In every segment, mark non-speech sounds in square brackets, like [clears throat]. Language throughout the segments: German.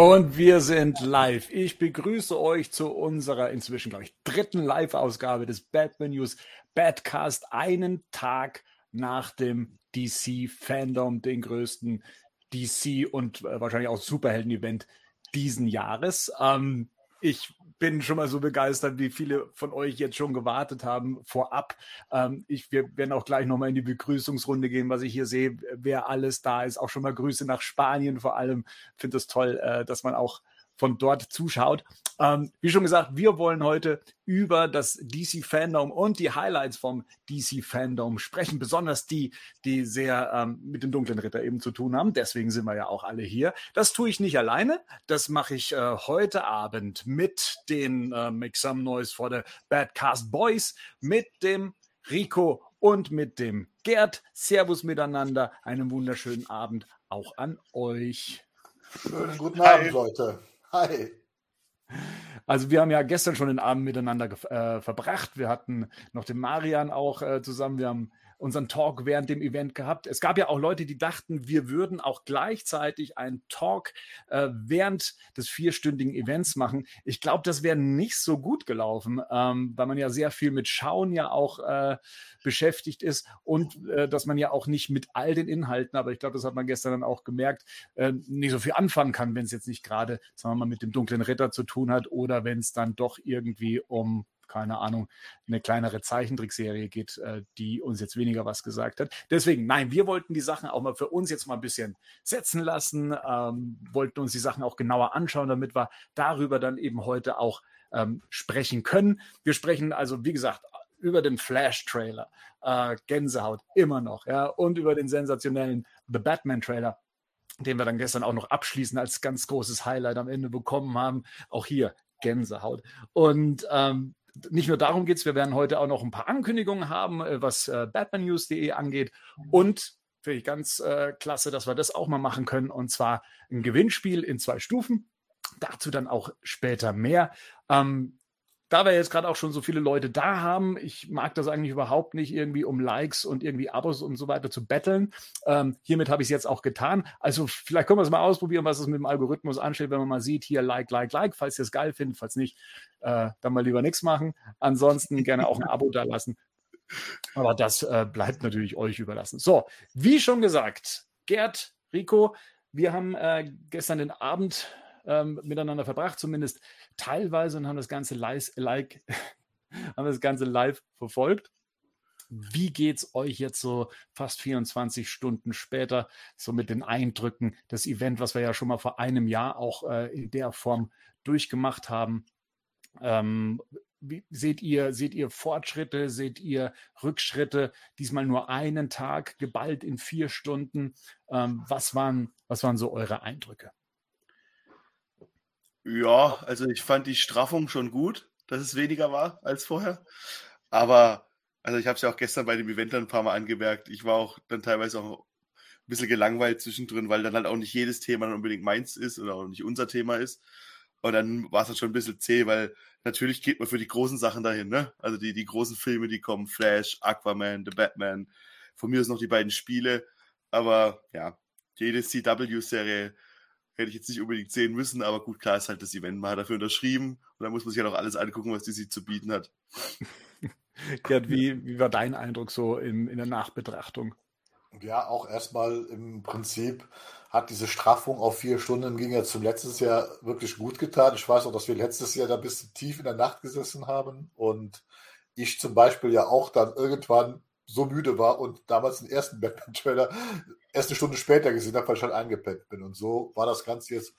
Und wir sind live. Ich begrüße euch zu unserer inzwischen, glaube ich, dritten Live-Ausgabe des Batman News Badcast, einen Tag nach dem DC-Fandom, den größten DC- und äh, wahrscheinlich auch Superhelden-Event diesen Jahres. Ähm, ich bin schon mal so begeistert, wie viele von euch jetzt schon gewartet haben vorab. Ähm, ich, wir werden auch gleich nochmal in die Begrüßungsrunde gehen, was ich hier sehe, wer alles da ist. Auch schon mal Grüße nach Spanien vor allem. Finde es toll, äh, dass man auch von dort zuschaut. Ähm, wie schon gesagt, wir wollen heute über das DC Fandom und die Highlights vom DC Fandom sprechen, besonders die, die sehr ähm, mit dem dunklen Ritter eben zu tun haben. Deswegen sind wir ja auch alle hier. Das tue ich nicht alleine. Das mache ich äh, heute Abend mit den äh, Make Some Noise for the Badcast Boys, mit dem Rico und mit dem Gerd. Servus miteinander. Einen wunderschönen Abend auch an euch. Schönen guten Abend, Leute. Hi. Also wir haben ja gestern schon den Abend miteinander äh, verbracht. Wir hatten noch den Marian auch äh, zusammen. Wir haben unseren Talk während dem Event gehabt. Es gab ja auch Leute, die dachten, wir würden auch gleichzeitig einen Talk äh, während des vierstündigen Events machen. Ich glaube, das wäre nicht so gut gelaufen, ähm, weil man ja sehr viel mit Schauen ja auch äh, beschäftigt ist und äh, dass man ja auch nicht mit all den Inhalten, aber ich glaube, das hat man gestern dann auch gemerkt, äh, nicht so viel anfangen kann, wenn es jetzt nicht gerade, sagen wir mal, mit dem dunklen Ritter zu tun hat oder wenn es dann doch irgendwie um keine Ahnung, eine kleinere Zeichentrickserie geht, äh, die uns jetzt weniger was gesagt hat. Deswegen, nein, wir wollten die Sachen auch mal für uns jetzt mal ein bisschen setzen lassen, ähm, wollten uns die Sachen auch genauer anschauen, damit wir darüber dann eben heute auch ähm, sprechen können. Wir sprechen also, wie gesagt, über den Flash-Trailer, äh, Gänsehaut immer noch, ja, und über den sensationellen The Batman-Trailer den wir dann gestern auch noch abschließend als ganz großes Highlight am Ende bekommen haben. Auch hier Gänsehaut. Und ähm, nicht nur darum geht es, wir werden heute auch noch ein paar Ankündigungen haben, äh, was äh, batmannews.de angeht. Und finde ich ganz äh, klasse, dass wir das auch mal machen können. Und zwar ein Gewinnspiel in zwei Stufen. Dazu dann auch später mehr. Ähm, da wir jetzt gerade auch schon so viele Leute da haben, ich mag das eigentlich überhaupt nicht, irgendwie um Likes und irgendwie Abos und so weiter zu betteln. Ähm, hiermit habe ich es jetzt auch getan. Also vielleicht können wir es mal ausprobieren, was es mit dem Algorithmus anstellt, wenn man mal sieht, hier Like, Like, Like, falls ihr es geil findet, falls nicht, äh, dann mal lieber nichts machen. Ansonsten gerne auch ein Abo da lassen. Aber das äh, bleibt natürlich euch überlassen. So, wie schon gesagt, Gerd, Rico, wir haben äh, gestern den Abend ähm, miteinander verbracht, zumindest teilweise, und haben das Ganze live, like, [laughs] haben das Ganze live verfolgt. Wie geht es euch jetzt so fast 24 Stunden später, so mit den Eindrücken des Event, was wir ja schon mal vor einem Jahr auch äh, in der Form durchgemacht haben? Ähm, wie, seht ihr, seht ihr Fortschritte, seht ihr Rückschritte? Diesmal nur einen Tag, geballt in vier Stunden. Ähm, was, waren, was waren so eure Eindrücke? Ja, also ich fand die Straffung schon gut, dass es weniger war als vorher. Aber, also ich habe es ja auch gestern bei dem Event dann ein paar Mal angemerkt, ich war auch dann teilweise auch ein bisschen gelangweilt zwischendrin, weil dann halt auch nicht jedes Thema dann unbedingt meins ist oder auch nicht unser Thema ist. Und dann war es dann schon ein bisschen zäh, weil natürlich geht man für die großen Sachen dahin, ne? Also die, die großen Filme, die kommen, Flash, Aquaman, The Batman, von mir ist noch die beiden Spiele. Aber ja, jede CW-Serie hätte ich jetzt nicht unbedingt sehen müssen, aber gut, klar ist halt das Event, man hat dafür unterschrieben und dann muss man sich ja halt auch alles angucken, was die sich zu bieten hat. [laughs] Gerd, wie, wie war dein Eindruck so in, in der Nachbetrachtung? Ja, auch erstmal im Prinzip hat diese Straffung auf vier Stunden ging ja zum letztes Jahr wirklich gut getan. Ich weiß auch, dass wir letztes Jahr da bis tief in der Nacht gesessen haben und ich zum Beispiel ja auch dann irgendwann so müde war und damals den ersten Batman-Trailer erst eine Stunde später gesehen habe, weil ich halt eingepennt bin. Und so war das Ganze jetzt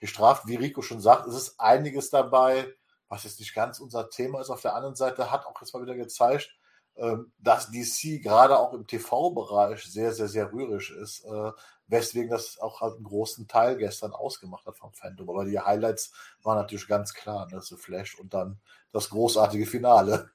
gestraft. Wie Rico schon sagt, es ist einiges dabei, was jetzt nicht ganz unser Thema ist. Auf der anderen Seite hat auch jetzt mal wieder gezeigt, ähm, dass DC gerade auch im TV-Bereich sehr, sehr, sehr rührig ist, äh, weswegen das auch halt einen großen Teil gestern ausgemacht hat vom Fandom. Aber die Highlights waren natürlich ganz klar, ne? Flash und dann das großartige Finale.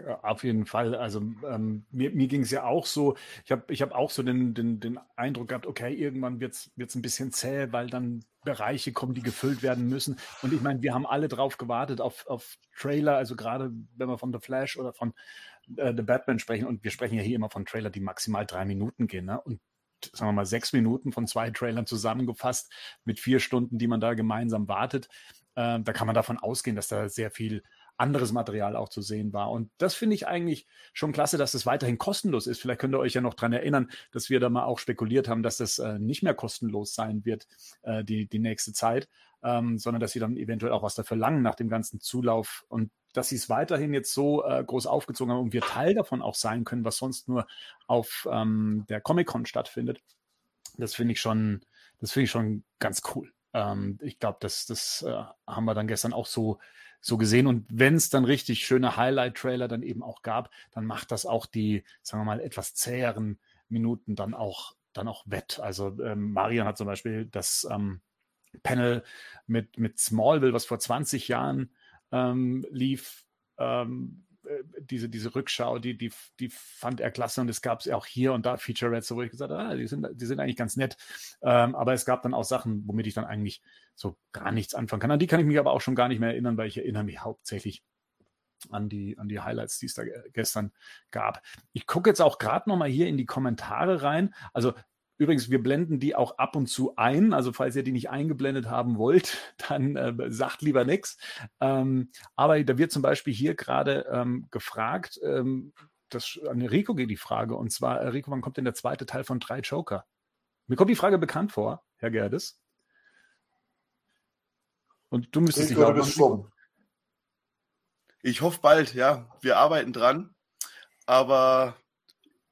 Ja, auf jeden Fall. Also ähm, mir, mir ging es ja auch so, ich habe ich hab auch so den, den, den Eindruck gehabt, okay, irgendwann wird es ein bisschen zäh, weil dann Bereiche kommen, die gefüllt werden müssen. Und ich meine, wir haben alle drauf gewartet, auf, auf Trailer, also gerade wenn wir von The Flash oder von äh, The Batman sprechen, und wir sprechen ja hier immer von Trailer, die maximal drei Minuten gehen. Ne? Und sagen wir mal, sechs Minuten von zwei Trailern zusammengefasst mit vier Stunden, die man da gemeinsam wartet. Äh, da kann man davon ausgehen, dass da sehr viel anderes Material auch zu sehen war. Und das finde ich eigentlich schon klasse, dass es weiterhin kostenlos ist. Vielleicht könnt ihr euch ja noch daran erinnern, dass wir da mal auch spekuliert haben, dass das äh, nicht mehr kostenlos sein wird, äh, die, die nächste Zeit, ähm, sondern dass sie dann eventuell auch was dafür langen nach dem ganzen Zulauf. Und dass sie es weiterhin jetzt so äh, groß aufgezogen haben und wir Teil davon auch sein können, was sonst nur auf ähm, der Comic-Con stattfindet. Das finde ich schon, das finde ich schon ganz cool. Ähm, ich glaube, das, das äh, haben wir dann gestern auch so, so gesehen. Und wenn es dann richtig schöne Highlight-Trailer dann eben auch gab, dann macht das auch die, sagen wir mal, etwas zäheren Minuten dann auch, dann auch wett. Also ähm, Marian hat zum Beispiel das ähm, Panel mit, mit Smallville, was vor 20 Jahren ähm, lief, ähm, äh, diese, diese Rückschau, die, die, die fand er klasse und es gab es auch hier und da Featurettes, wo ich gesagt habe, ah, die, sind, die sind eigentlich ganz nett. Ähm, aber es gab dann auch Sachen, womit ich dann eigentlich so gar nichts anfangen kann. An die kann ich mich aber auch schon gar nicht mehr erinnern, weil ich erinnere mich hauptsächlich an die, an die Highlights, die es da gestern gab. Ich gucke jetzt auch gerade nochmal hier in die Kommentare rein. Also Übrigens, wir blenden die auch ab und zu ein. Also falls ihr die nicht eingeblendet haben wollt, [laughs] dann äh, sagt lieber nichts. Ähm, aber da wird zum Beispiel hier gerade ähm, gefragt, ähm, das, an Rico geht die Frage, und zwar, äh, Rico, wann kommt denn der zweite Teil von drei Joker? Mir kommt die Frage bekannt vor, Herr Gerdes. Und du müsstest dich auch. Ich hoffe bald, ja. Wir arbeiten dran. Aber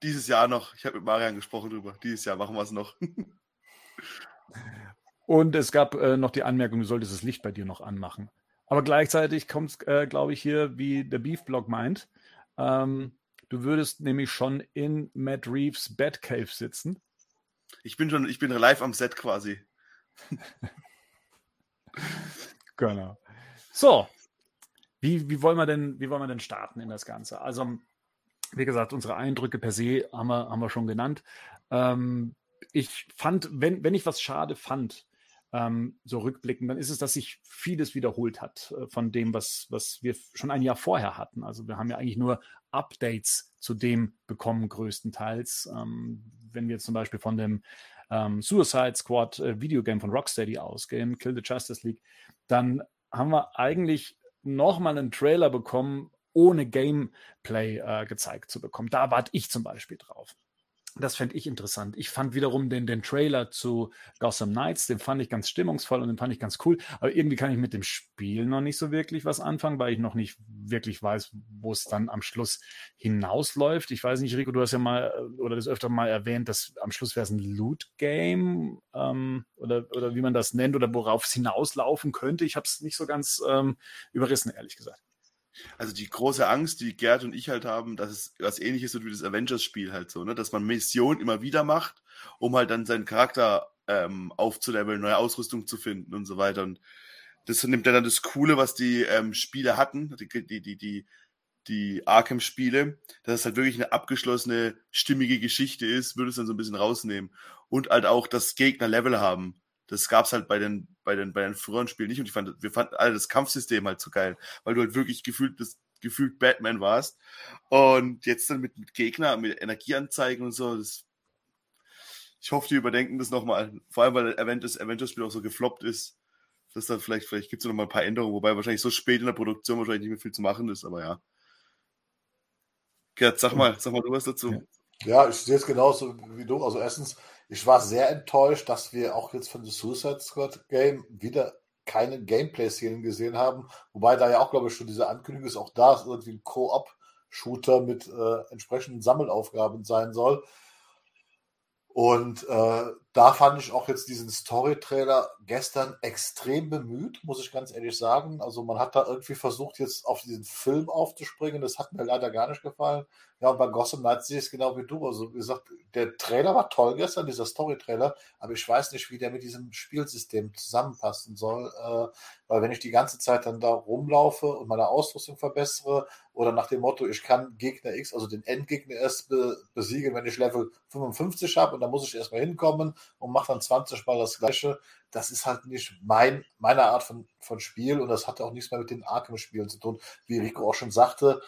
dieses Jahr noch. Ich habe mit Marian gesprochen drüber. Dieses Jahr machen wir es noch. [laughs] Und es gab äh, noch die Anmerkung, du solltest das Licht bei dir noch anmachen. Aber gleichzeitig kommt es, äh, glaube ich, hier, wie der Beef-Blog meint. Ähm, du würdest nämlich schon in Matt Reeves Batcave sitzen. Ich bin schon, ich bin live am Set quasi. [laughs] genau. So, wie, wie, wollen wir denn, wie wollen wir denn starten in das Ganze? Also wie gesagt, unsere Eindrücke per se haben wir, haben wir schon genannt. Ähm, ich fand, wenn, wenn ich was schade fand, ähm, so rückblicken, dann ist es, dass sich vieles wiederholt hat äh, von dem, was, was wir schon ein Jahr vorher hatten. Also wir haben ja eigentlich nur Updates zu dem bekommen, größtenteils. Ähm, wenn wir zum Beispiel von dem ähm, Suicide Squad äh, Videogame von Rocksteady ausgehen, Kill the Justice League, dann haben wir eigentlich nochmal einen Trailer bekommen, ohne Gameplay äh, gezeigt zu bekommen. Da warte ich zum Beispiel drauf. Das fände ich interessant. Ich fand wiederum den, den Trailer zu Gotham Knights, den fand ich ganz stimmungsvoll und den fand ich ganz cool. Aber irgendwie kann ich mit dem Spiel noch nicht so wirklich was anfangen, weil ich noch nicht wirklich weiß, wo es dann am Schluss hinausläuft. Ich weiß nicht, Rico, du hast ja mal äh, oder das öfter mal erwähnt, dass am Schluss wäre es ein Loot-Game ähm, oder, oder wie man das nennt oder worauf es hinauslaufen könnte. Ich habe es nicht so ganz ähm, überrissen, ehrlich gesagt. Also die große Angst, die Gerd und ich halt haben, dass es was ähnliches wird wie das Avengers-Spiel halt so, ne? Dass man Missionen immer wieder macht, um halt dann seinen Charakter ähm, aufzuleveln, neue Ausrüstung zu finden und so weiter. Und das nimmt dann das Coole, was die ähm, Spiele hatten, die, die, die, die, die Arkham-Spiele, dass es halt wirklich eine abgeschlossene, stimmige Geschichte ist, würde es dann so ein bisschen rausnehmen. Und halt auch, dass Gegner Level haben. Das gab es halt bei den, bei den, bei den früheren Spielen nicht. Und ich fand, wir fanden alle das Kampfsystem halt so geil, weil du halt wirklich gefühlt das, gefühlt Batman warst. Und jetzt dann mit, mit Gegner, mit Energieanzeigen und so, das, ich hoffe, die überdenken das nochmal. Vor allem, weil das Avengers-Spiel auch so gefloppt ist. dass dann vielleicht, vielleicht gibt es noch mal ein paar Änderungen, wobei wahrscheinlich so spät in der Produktion wahrscheinlich nicht mehr viel zu machen ist, aber ja. Gerd, sag mal, sag mal du was dazu. Ja, ich sehe es genauso wie du. Also erstens, ich war sehr enttäuscht, dass wir auch jetzt von The Suicide Squad Game wieder keine Gameplay-Szenen gesehen haben. Wobei da ja auch, glaube ich, schon diese Ankündigung ist, auch da ist irgendwie ein Co-op-Shooter mit äh, entsprechenden Sammelaufgaben sein soll. Und äh, da fand ich auch jetzt diesen Story-Trailer gestern extrem bemüht, muss ich ganz ehrlich sagen. Also man hat da irgendwie versucht, jetzt auf diesen Film aufzuspringen. Das hat mir leider gar nicht gefallen. Ja, und bei Gotham Knights sehe ich es genau wie du. Also, wie gesagt, der Trailer war toll gestern, dieser Story-Trailer, aber ich weiß nicht, wie der mit diesem Spielsystem zusammenpassen soll. Äh, weil wenn ich die ganze Zeit dann da rumlaufe und meine Ausrüstung verbessere oder nach dem Motto, ich kann Gegner X, also den Endgegner erst be besiegen, wenn ich Level 55 habe und dann muss ich erstmal hinkommen und mache dann 20 Mal das Gleiche. Das ist halt nicht mein, meine Art von, von Spiel und das hat auch nichts mehr mit den Arkham-Spielen zu tun. Wie Rico auch schon sagte,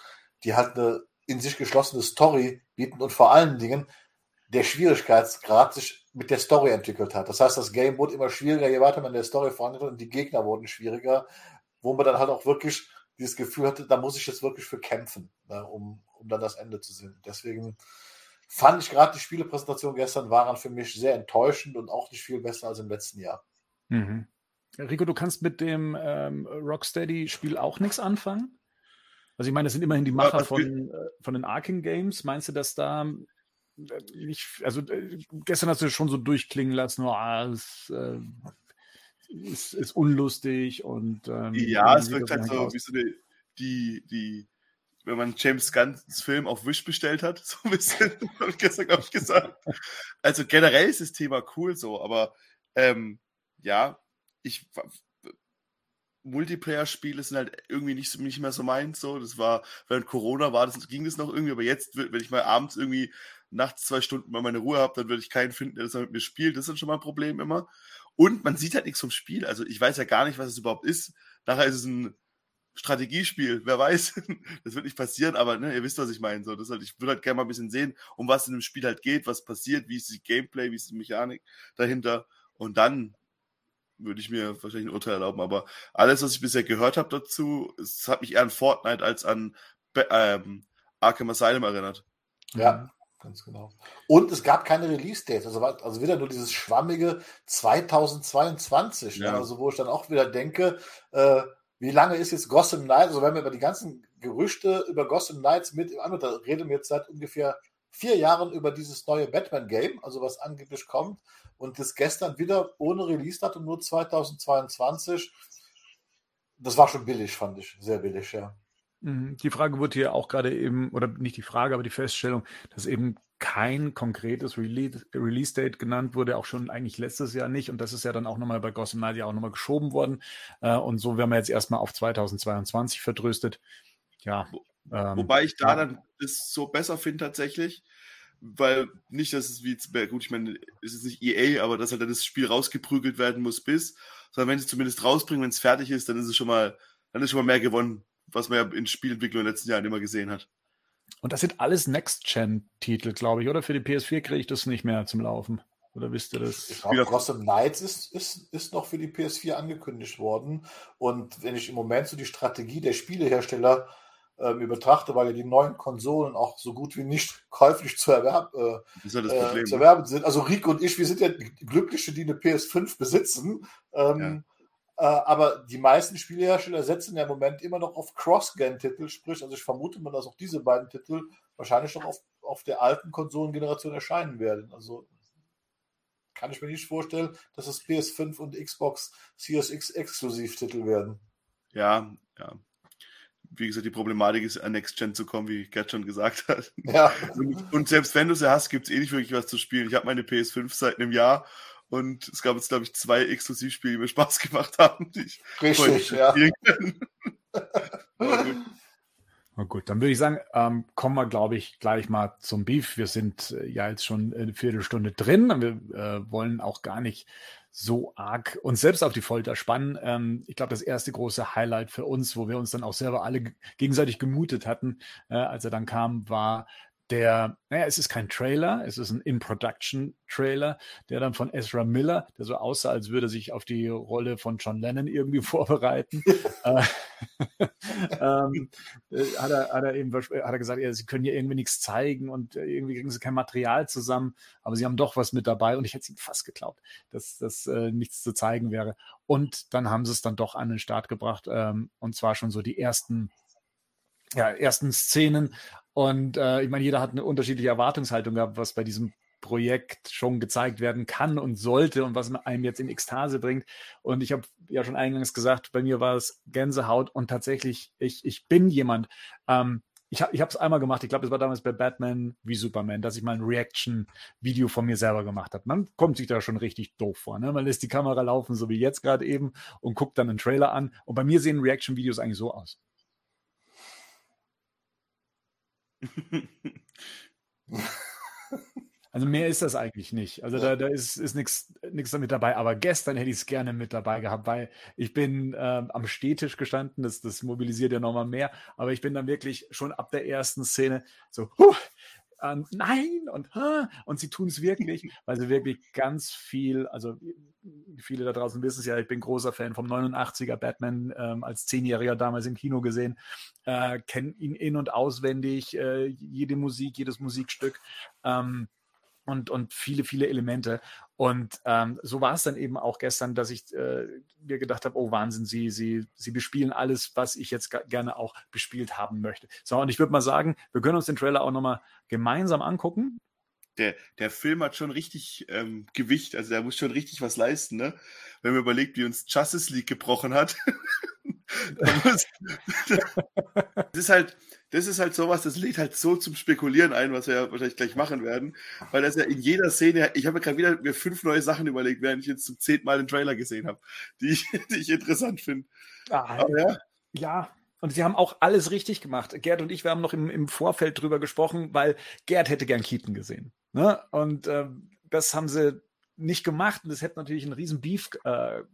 die hat eine in sich geschlossene Story bieten und vor allen Dingen der Schwierigkeitsgrad sich mit der Story entwickelt hat. Das heißt, das Game wurde immer schwieriger, je weiter man in der Story vorangeht und die Gegner wurden schwieriger, wo man dann halt auch wirklich dieses Gefühl hatte, da muss ich jetzt wirklich für kämpfen, ne, um, um dann das Ende zu sehen. Deswegen fand ich gerade die Spielepräsentation gestern waren für mich sehr enttäuschend und auch nicht viel besser als im letzten Jahr. Mhm. Rico, du kannst mit dem ähm, Rocksteady-Spiel auch nichts anfangen? Also ich meine, das sind immerhin die Macher von, äh, von den Arking Games. Meinst du, dass da äh, nicht, also äh, gestern hast du schon so durchklingen lassen, oh, es äh, ist, ist, unlustig und ähm, ja, es wirkt halt so wie so eine, die, die, wenn man James Gunns Film auf Wish bestellt hat, [laughs] so ein bisschen, habe ich gestern, glaube ich, gesagt. Also generell ist das Thema cool so, aber ähm, ja, ich Multiplayer-Spiele sind halt irgendwie nicht, nicht mehr so meins. So, das war, während Corona war, das ging das noch irgendwie, aber jetzt, wenn ich mal abends irgendwie nachts zwei Stunden mal meine Ruhe habe, dann würde ich keinen finden, der das mit mir spielt. Das ist schon mal ein Problem immer. Und man sieht halt nichts vom Spiel. Also ich weiß ja gar nicht, was es überhaupt ist. Nachher ist es ein Strategiespiel, wer weiß. [laughs] das wird nicht passieren, aber ne, ihr wisst, was ich meine. So, das halt, ich würde halt gerne mal ein bisschen sehen, um was in dem Spiel halt geht, was passiert, wie ist die Gameplay, wie ist die Mechanik dahinter. Und dann würde ich mir wahrscheinlich ein Urteil erlauben. Aber alles, was ich bisher gehört habe dazu, es hat mich eher an Fortnite als an ähm, Arkham Asylum erinnert. Ja, ganz genau. Und es gab keine Release-Date. Also, also wieder nur dieses schwammige 2022. Ne? Ja. Also wo ich dann auch wieder denke, äh, wie lange ist jetzt Gotham Knights? Also wenn wir über die ganzen Gerüchte über Gotham Knights mit, da reden wir jetzt seit ungefähr vier Jahren über dieses neue Batman-Game, also was angeblich kommt. Und das gestern wieder ohne Release-Datum, nur 2022. Das war schon billig, fand ich. Sehr billig, ja. Mhm. Die Frage wurde hier auch gerade eben, oder nicht die Frage, aber die Feststellung, dass eben kein konkretes Release-Date genannt wurde, auch schon eigentlich letztes Jahr nicht. Und das ist ja dann auch nochmal bei Gotham Knight ja auch nochmal geschoben worden. Äh, und so werden wir jetzt erstmal auf 2022 vertröstet. Ja. Ähm, Wobei ich da ja. dann es so besser finde tatsächlich, weil nicht, dass es wie, gut, ich meine, es ist nicht EA, aber dass halt dann das Spiel rausgeprügelt werden muss bis, sondern wenn sie es zumindest rausbringen, wenn es fertig ist, dann ist es schon mal, dann ist schon mal mehr gewonnen, was man ja in Spielentwicklung in den letzten Jahren immer gesehen hat. Und das sind alles Next-Gen-Titel, glaube ich, oder? Für die PS4 kriege ich das nicht mehr zum Laufen. Oder wisst ihr das? Ich glaube, Gotham Knights ist, ist, ist noch für die PS4 angekündigt worden. Und wenn ich im Moment so die Strategie der Spielehersteller äh, betrachte, weil ja die neuen Konsolen auch so gut wie nicht [laughs] käuflich zu, erwerb, äh, ja äh, zu erwerben sind. Also Rico und ich, wir sind ja Glückliche, die eine PS5 besitzen. Ähm, äh, aber die meisten Spielehersteller setzen ja im Moment immer noch auf Cross-Gen-Titel, sprich, also ich vermute mal, dass auch diese beiden Titel wahrscheinlich noch auf, auf der alten Konsolengeneration erscheinen werden. Also kann ich mir nicht vorstellen, dass es PS5 und Xbox Series X Exklusivtitel werden. Ja, ja. Wie gesagt, die Problematik ist, an Next Gen zu kommen, wie Gerd schon gesagt hat. Ja. Und, und selbst wenn du sie hast, gibt es eh nicht wirklich was zu spielen. Ich habe meine PS5 seit einem Jahr und es gab jetzt, glaube ich, zwei Exklusivspiele, die mir Spaß gemacht haben. Die ich Richtig, ja. [laughs] Na gut, dann würde ich sagen, ähm, kommen wir, glaube ich, gleich mal zum Beef. Wir sind äh, ja jetzt schon eine Viertelstunde drin und wir äh, wollen auch gar nicht so arg uns selbst auf die Folter spannen. Ähm, ich glaube, das erste große Highlight für uns, wo wir uns dann auch selber alle gegenseitig gemutet hatten, äh, als er dann kam, war der, naja, es ist kein Trailer, es ist ein In-Production-Trailer, der dann von Ezra Miller, der so aussah, als würde er sich auf die Rolle von John Lennon irgendwie [laughs] vorbereiten, äh, [laughs] ähm, äh, hat, er, hat, er eben, hat er gesagt, ja, sie können hier irgendwie nichts zeigen und äh, irgendwie kriegen sie kein Material zusammen, aber sie haben doch was mit dabei und ich hätte es ihm fast geglaubt, dass das äh, nichts zu zeigen wäre. Und dann haben sie es dann doch an den Start gebracht ähm, und zwar schon so die ersten ja, ersten Szenen und äh, ich meine, jeder hat eine unterschiedliche Erwartungshaltung gehabt, was bei diesem Projekt schon gezeigt werden kann und sollte und was einem jetzt in Ekstase bringt. Und ich habe ja schon eingangs gesagt, bei mir war es Gänsehaut und tatsächlich, ich, ich bin jemand, ähm, ich habe es einmal gemacht, ich glaube, es war damals bei Batman wie Superman, dass ich mal ein Reaction-Video von mir selber gemacht habe. Man kommt sich da schon richtig doof vor. Ne? Man lässt die Kamera laufen, so wie jetzt gerade eben, und guckt dann einen Trailer an. Und bei mir sehen Reaction-Videos eigentlich so aus. [laughs] Also mehr ist das eigentlich nicht. Also da, da ist, ist nichts damit dabei. Aber gestern hätte ich es gerne mit dabei gehabt, weil ich bin ähm, am Stehtisch gestanden. Das, das mobilisiert ja nochmal mehr. Aber ich bin dann wirklich schon ab der ersten Szene so, huh, ähm, nein und und sie tun es wirklich, [laughs] weil sie wirklich ganz viel, also viele da draußen wissen es ja, ich bin großer Fan vom 89er Batman ähm, als Zehnjähriger damals im Kino gesehen, äh, kenne ihn in und auswendig, äh, jede Musik, jedes Musikstück. Ähm, und, und viele, viele Elemente. Und ähm, so war es dann eben auch gestern, dass ich äh, mir gedacht habe, oh Wahnsinn, sie, sie, sie bespielen alles, was ich jetzt gerne auch bespielt haben möchte. So, und ich würde mal sagen, wir können uns den Trailer auch nochmal gemeinsam angucken. Der, der Film hat schon richtig ähm, Gewicht, also der muss schon richtig was leisten, ne? Wenn man überlegt, wie uns Justice League gebrochen hat. [laughs] das ist halt, das ist halt sowas, das lädt halt so zum Spekulieren ein, was wir ja wahrscheinlich gleich machen werden, weil das ja in jeder Szene, ich habe mir gerade wieder mir fünf neue Sachen überlegt, während ich jetzt zum zehnten Mal den Trailer gesehen habe, die ich, [laughs] die ich interessant finde. Ah, ja. ja, und sie haben auch alles richtig gemacht. Gerd und ich, wir haben noch im, im Vorfeld drüber gesprochen, weil Gerd hätte gern Keaton gesehen. Ne? Und äh, das haben sie nicht gemacht. Und das hätte natürlich einen riesen Beef äh, äh,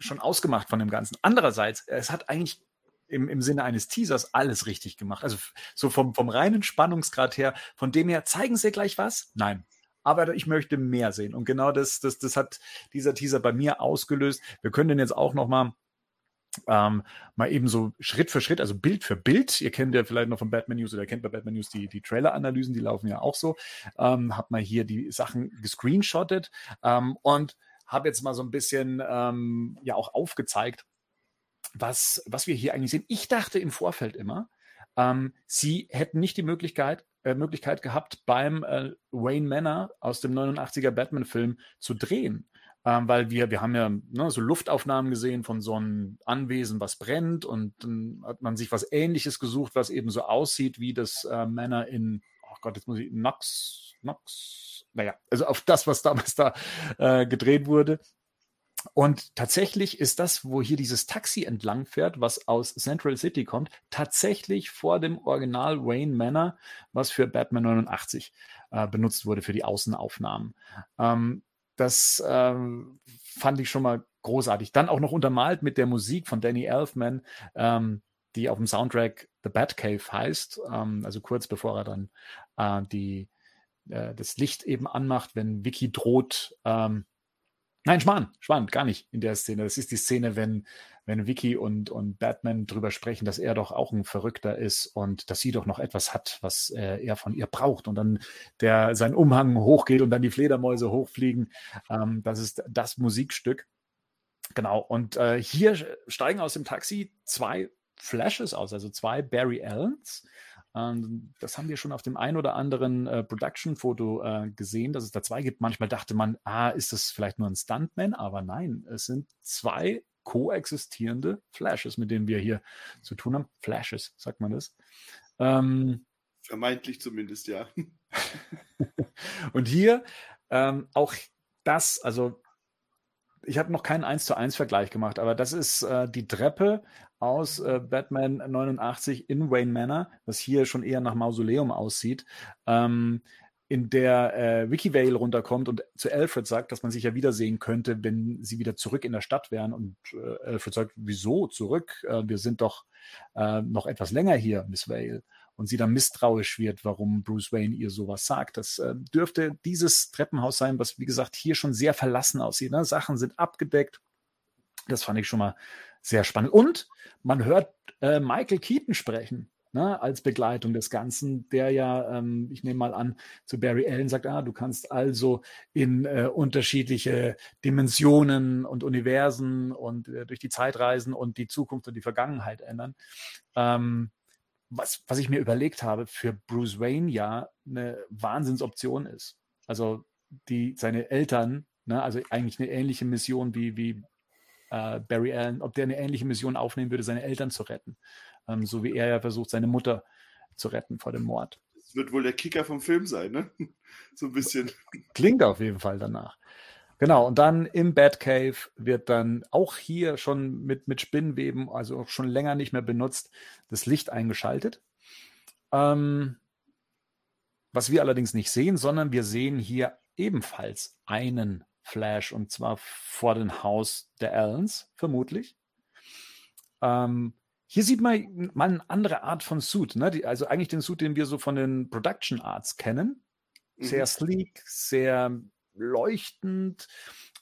schon ausgemacht von dem Ganzen. Andererseits, es hat eigentlich im, im Sinne eines Teasers alles richtig gemacht. Also so vom, vom reinen Spannungsgrad her, von dem her, zeigen sie gleich was? Nein. Aber ich möchte mehr sehen. Und genau das, das, das hat dieser Teaser bei mir ausgelöst. Wir können den jetzt auch noch mal ähm, mal eben so Schritt für Schritt, also Bild für Bild. Ihr kennt ja vielleicht noch von Batman News oder kennt bei Batman News die, die Trailer-Analysen, die laufen ja auch so. Ähm, hab mal hier die Sachen gescreenshottet ähm, und habe jetzt mal so ein bisschen ähm, ja auch aufgezeigt, was, was wir hier eigentlich sehen. Ich dachte im Vorfeld immer, ähm, sie hätten nicht die Möglichkeit, äh, Möglichkeit gehabt, beim äh, Wayne Manor aus dem 89er Batman-Film zu drehen. Ähm, weil wir, wir haben ja ne, so Luftaufnahmen gesehen von so einem Anwesen, was brennt und dann hat man sich was ähnliches gesucht, was eben so aussieht wie das äh, Manor in, oh Gott, jetzt muss ich, Knox, Knox, naja, also auf das, was damals da äh, gedreht wurde. Und tatsächlich ist das, wo hier dieses Taxi entlang fährt, was aus Central City kommt, tatsächlich vor dem Original Wayne Manor, was für Batman 89 äh, benutzt wurde für die Außenaufnahmen. Ähm, das ähm, fand ich schon mal großartig. Dann auch noch untermalt mit der Musik von Danny Elfman, ähm, die auf dem Soundtrack The Batcave heißt, ähm, also kurz bevor er dann äh, die, äh, das Licht eben anmacht, wenn Vicky droht, ähm, Nein, Schwan, Schwan, gar nicht in der Szene. Das ist die Szene, wenn, wenn Vicky und, und Batman drüber sprechen, dass er doch auch ein Verrückter ist und dass sie doch noch etwas hat, was äh, er von ihr braucht. Und dann der sein Umhang hochgeht und dann die Fledermäuse hochfliegen. Ähm, das ist das Musikstück. Genau. Und äh, hier steigen aus dem Taxi zwei Flashes aus, also zwei Barry Allens. Ähm, das haben wir schon auf dem ein oder anderen äh, Production-Foto äh, gesehen, dass es da zwei gibt. Manchmal dachte man, ah, ist das vielleicht nur ein Stuntman? Aber nein, es sind zwei koexistierende Flashes, mit denen wir hier zu tun haben. Flashes, sagt man das. Ähm, Vermeintlich zumindest, ja. [laughs] und hier ähm, auch das, also ich habe noch keinen 1 zu 1 Vergleich gemacht, aber das ist äh, die Treppe aus äh, Batman 89 in Wayne Manor, was hier schon eher nach Mausoleum aussieht, ähm, in der äh, Vicky Vale runterkommt und zu Alfred sagt, dass man sich ja wiedersehen könnte, wenn sie wieder zurück in der Stadt wären. Und äh, Alfred sagt, wieso zurück? Äh, wir sind doch äh, noch etwas länger hier, Miss Vale und sie dann misstrauisch wird, warum Bruce Wayne ihr sowas sagt. Das äh, dürfte dieses Treppenhaus sein, was wie gesagt hier schon sehr verlassen aussieht. Ne? Sachen sind abgedeckt. Das fand ich schon mal sehr spannend. Und man hört äh, Michael Keaton sprechen. Ne, als Begleitung des Ganzen, der ja, ähm, ich nehme mal an, zu Barry Allen sagt, ah, du kannst also in äh, unterschiedliche Dimensionen und Universen und äh, durch die Zeit reisen und die Zukunft und die Vergangenheit ändern. Ähm, was, was ich mir überlegt habe, für Bruce Wayne ja eine Wahnsinnsoption ist. Also die, seine Eltern, ne, also eigentlich eine ähnliche Mission wie, wie äh, Barry Allen, ob der eine ähnliche Mission aufnehmen würde, seine Eltern zu retten. Ähm, so wie er ja versucht, seine Mutter zu retten vor dem Mord. Das wird wohl der Kicker vom Film sein, ne? [laughs] so ein bisschen. Klingt auf jeden Fall danach. Genau, und dann im Batcave wird dann auch hier schon mit, mit Spinnweben, also auch schon länger nicht mehr benutzt, das Licht eingeschaltet. Ähm, was wir allerdings nicht sehen, sondern wir sehen hier ebenfalls einen Flash und zwar vor dem Haus der Allens, vermutlich. Ähm, Hier sieht man mal eine andere Art von Suit. Ne? Die, also eigentlich den Suit, den wir so von den Production Arts kennen. Sehr mhm. sleek, sehr leuchtend.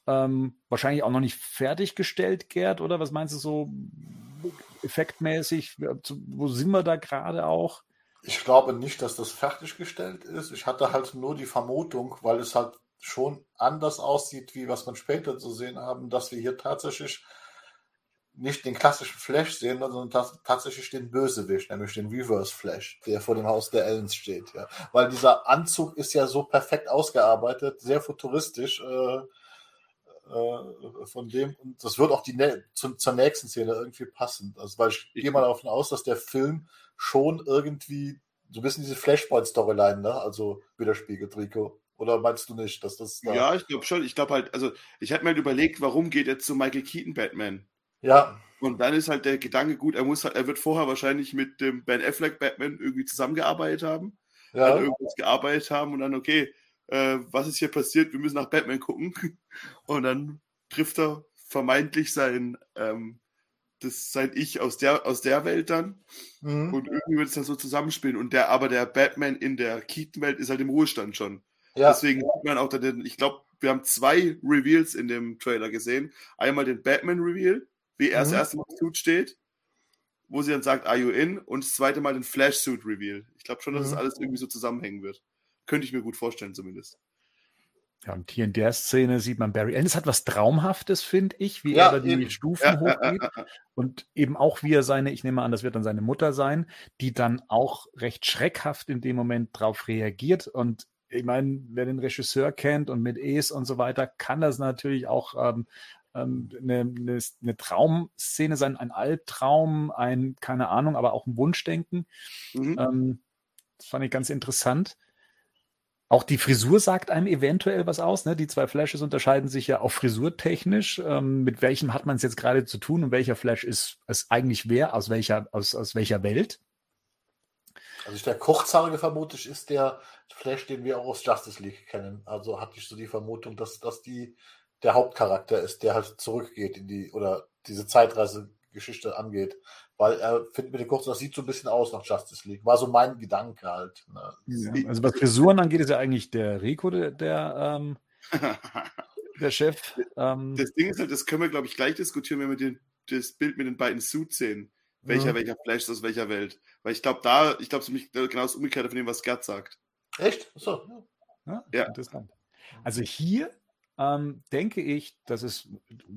Ähm, wahrscheinlich auch noch nicht fertiggestellt, Gerd, oder was meinst du so effektmäßig? Wo sind wir da gerade auch? Ich glaube nicht, dass das fertiggestellt ist. Ich hatte halt nur die Vermutung, weil es halt schon anders aussieht, wie was man später zu sehen haben, dass wir hier tatsächlich nicht den klassischen Flash sehen, sondern tatsächlich den Bösewicht, nämlich den Reverse Flash, der vor dem Haus der Ellens steht. Ja. Weil dieser Anzug ist ja so perfekt ausgearbeitet, sehr futuristisch. Äh, äh, von dem, und das wird auch die zu, zur nächsten Szene irgendwie passen. Also, weil ich gehe mal davon aus, dass der Film schon irgendwie so ein bisschen diese Flashpoint-Storyline, ne? Also widerspiegelt, Rico. Oder meinst du nicht, dass das. Da ja, ich glaube schon. Ich glaube halt, also ich hätte mir halt überlegt, warum geht er zu Michael Keaton Batman? Ja. Und dann ist halt der Gedanke gut, er muss halt, er wird vorher wahrscheinlich mit dem Ben Affleck Batman irgendwie zusammengearbeitet haben, ja. dann irgendwas gearbeitet haben und dann, okay, äh, was ist hier passiert? Wir müssen nach Batman gucken. [laughs] Und dann trifft er vermeintlich sein, ähm, das sein Ich aus der, aus der Welt dann. Mhm. Und irgendwie wird es dann so zusammenspielen. Und der, aber der Batman in der Keaton-Welt ist halt im Ruhestand schon. Ja. Deswegen sieht man auch, den, ich glaube, wir haben zwei Reveals in dem Trailer gesehen. Einmal den Batman-Reveal, wie er mhm. das erste Mal im Suit steht, wo sie dann sagt, are you in? Und das zweite Mal den Flash-Suit-Reveal. Ich glaube schon, dass mhm. das alles irgendwie so zusammenhängen wird. Könnte ich mir gut vorstellen, zumindest. Ja, und hier in der Szene sieht man Barry. Es hat was Traumhaftes, finde ich, wie ja, er da die eben. Stufen ja, hochgeht. Ja, und eben auch, wie er seine, ich nehme an, das wird dann seine Mutter sein, die dann auch recht schreckhaft in dem Moment drauf reagiert. Und ich meine, wer den Regisseur kennt und mit Es und so weiter, kann das natürlich auch ähm, ähm, eine, eine, eine, Traumszene sein, ein Albtraum, ein, keine Ahnung, aber auch ein Wunschdenken. Mhm. Ähm, das fand ich ganz interessant. Auch die Frisur sagt einem eventuell was aus. Ne? Die zwei Flashes unterscheiden sich ja auch frisurtechnisch. Ähm, mit welchem hat man es jetzt gerade zu tun und welcher Flash ist es eigentlich wer, aus welcher, aus, aus welcher Welt? Also der kurzhaarige vermutlich ist der Flash, den wir auch aus Justice League kennen. Also hatte ich so die Vermutung, dass das die der Hauptcharakter ist, der halt zurückgeht in die oder diese Zeitreisegeschichte angeht weil er findet mit den kurzen, das sieht so ein bisschen aus nach Justice League. War so mein Gedanke halt. Ne? Ja, also was Frisuren angeht, ist ja eigentlich der Rico der, der, ähm, [laughs] der Chef. Ähm. Das Ding ist halt, das können wir, glaube ich, gleich diskutieren, wenn wir den, das Bild mit den beiden Suits sehen. Welcher, mhm. welcher Flash ist aus welcher Welt. Weil ich glaube, da, ich glaube, es ist genau das Umgekehrte von dem, was Gerd sagt. Echt? So. Ja, ja. interessant. Also hier ähm, denke ich, das ist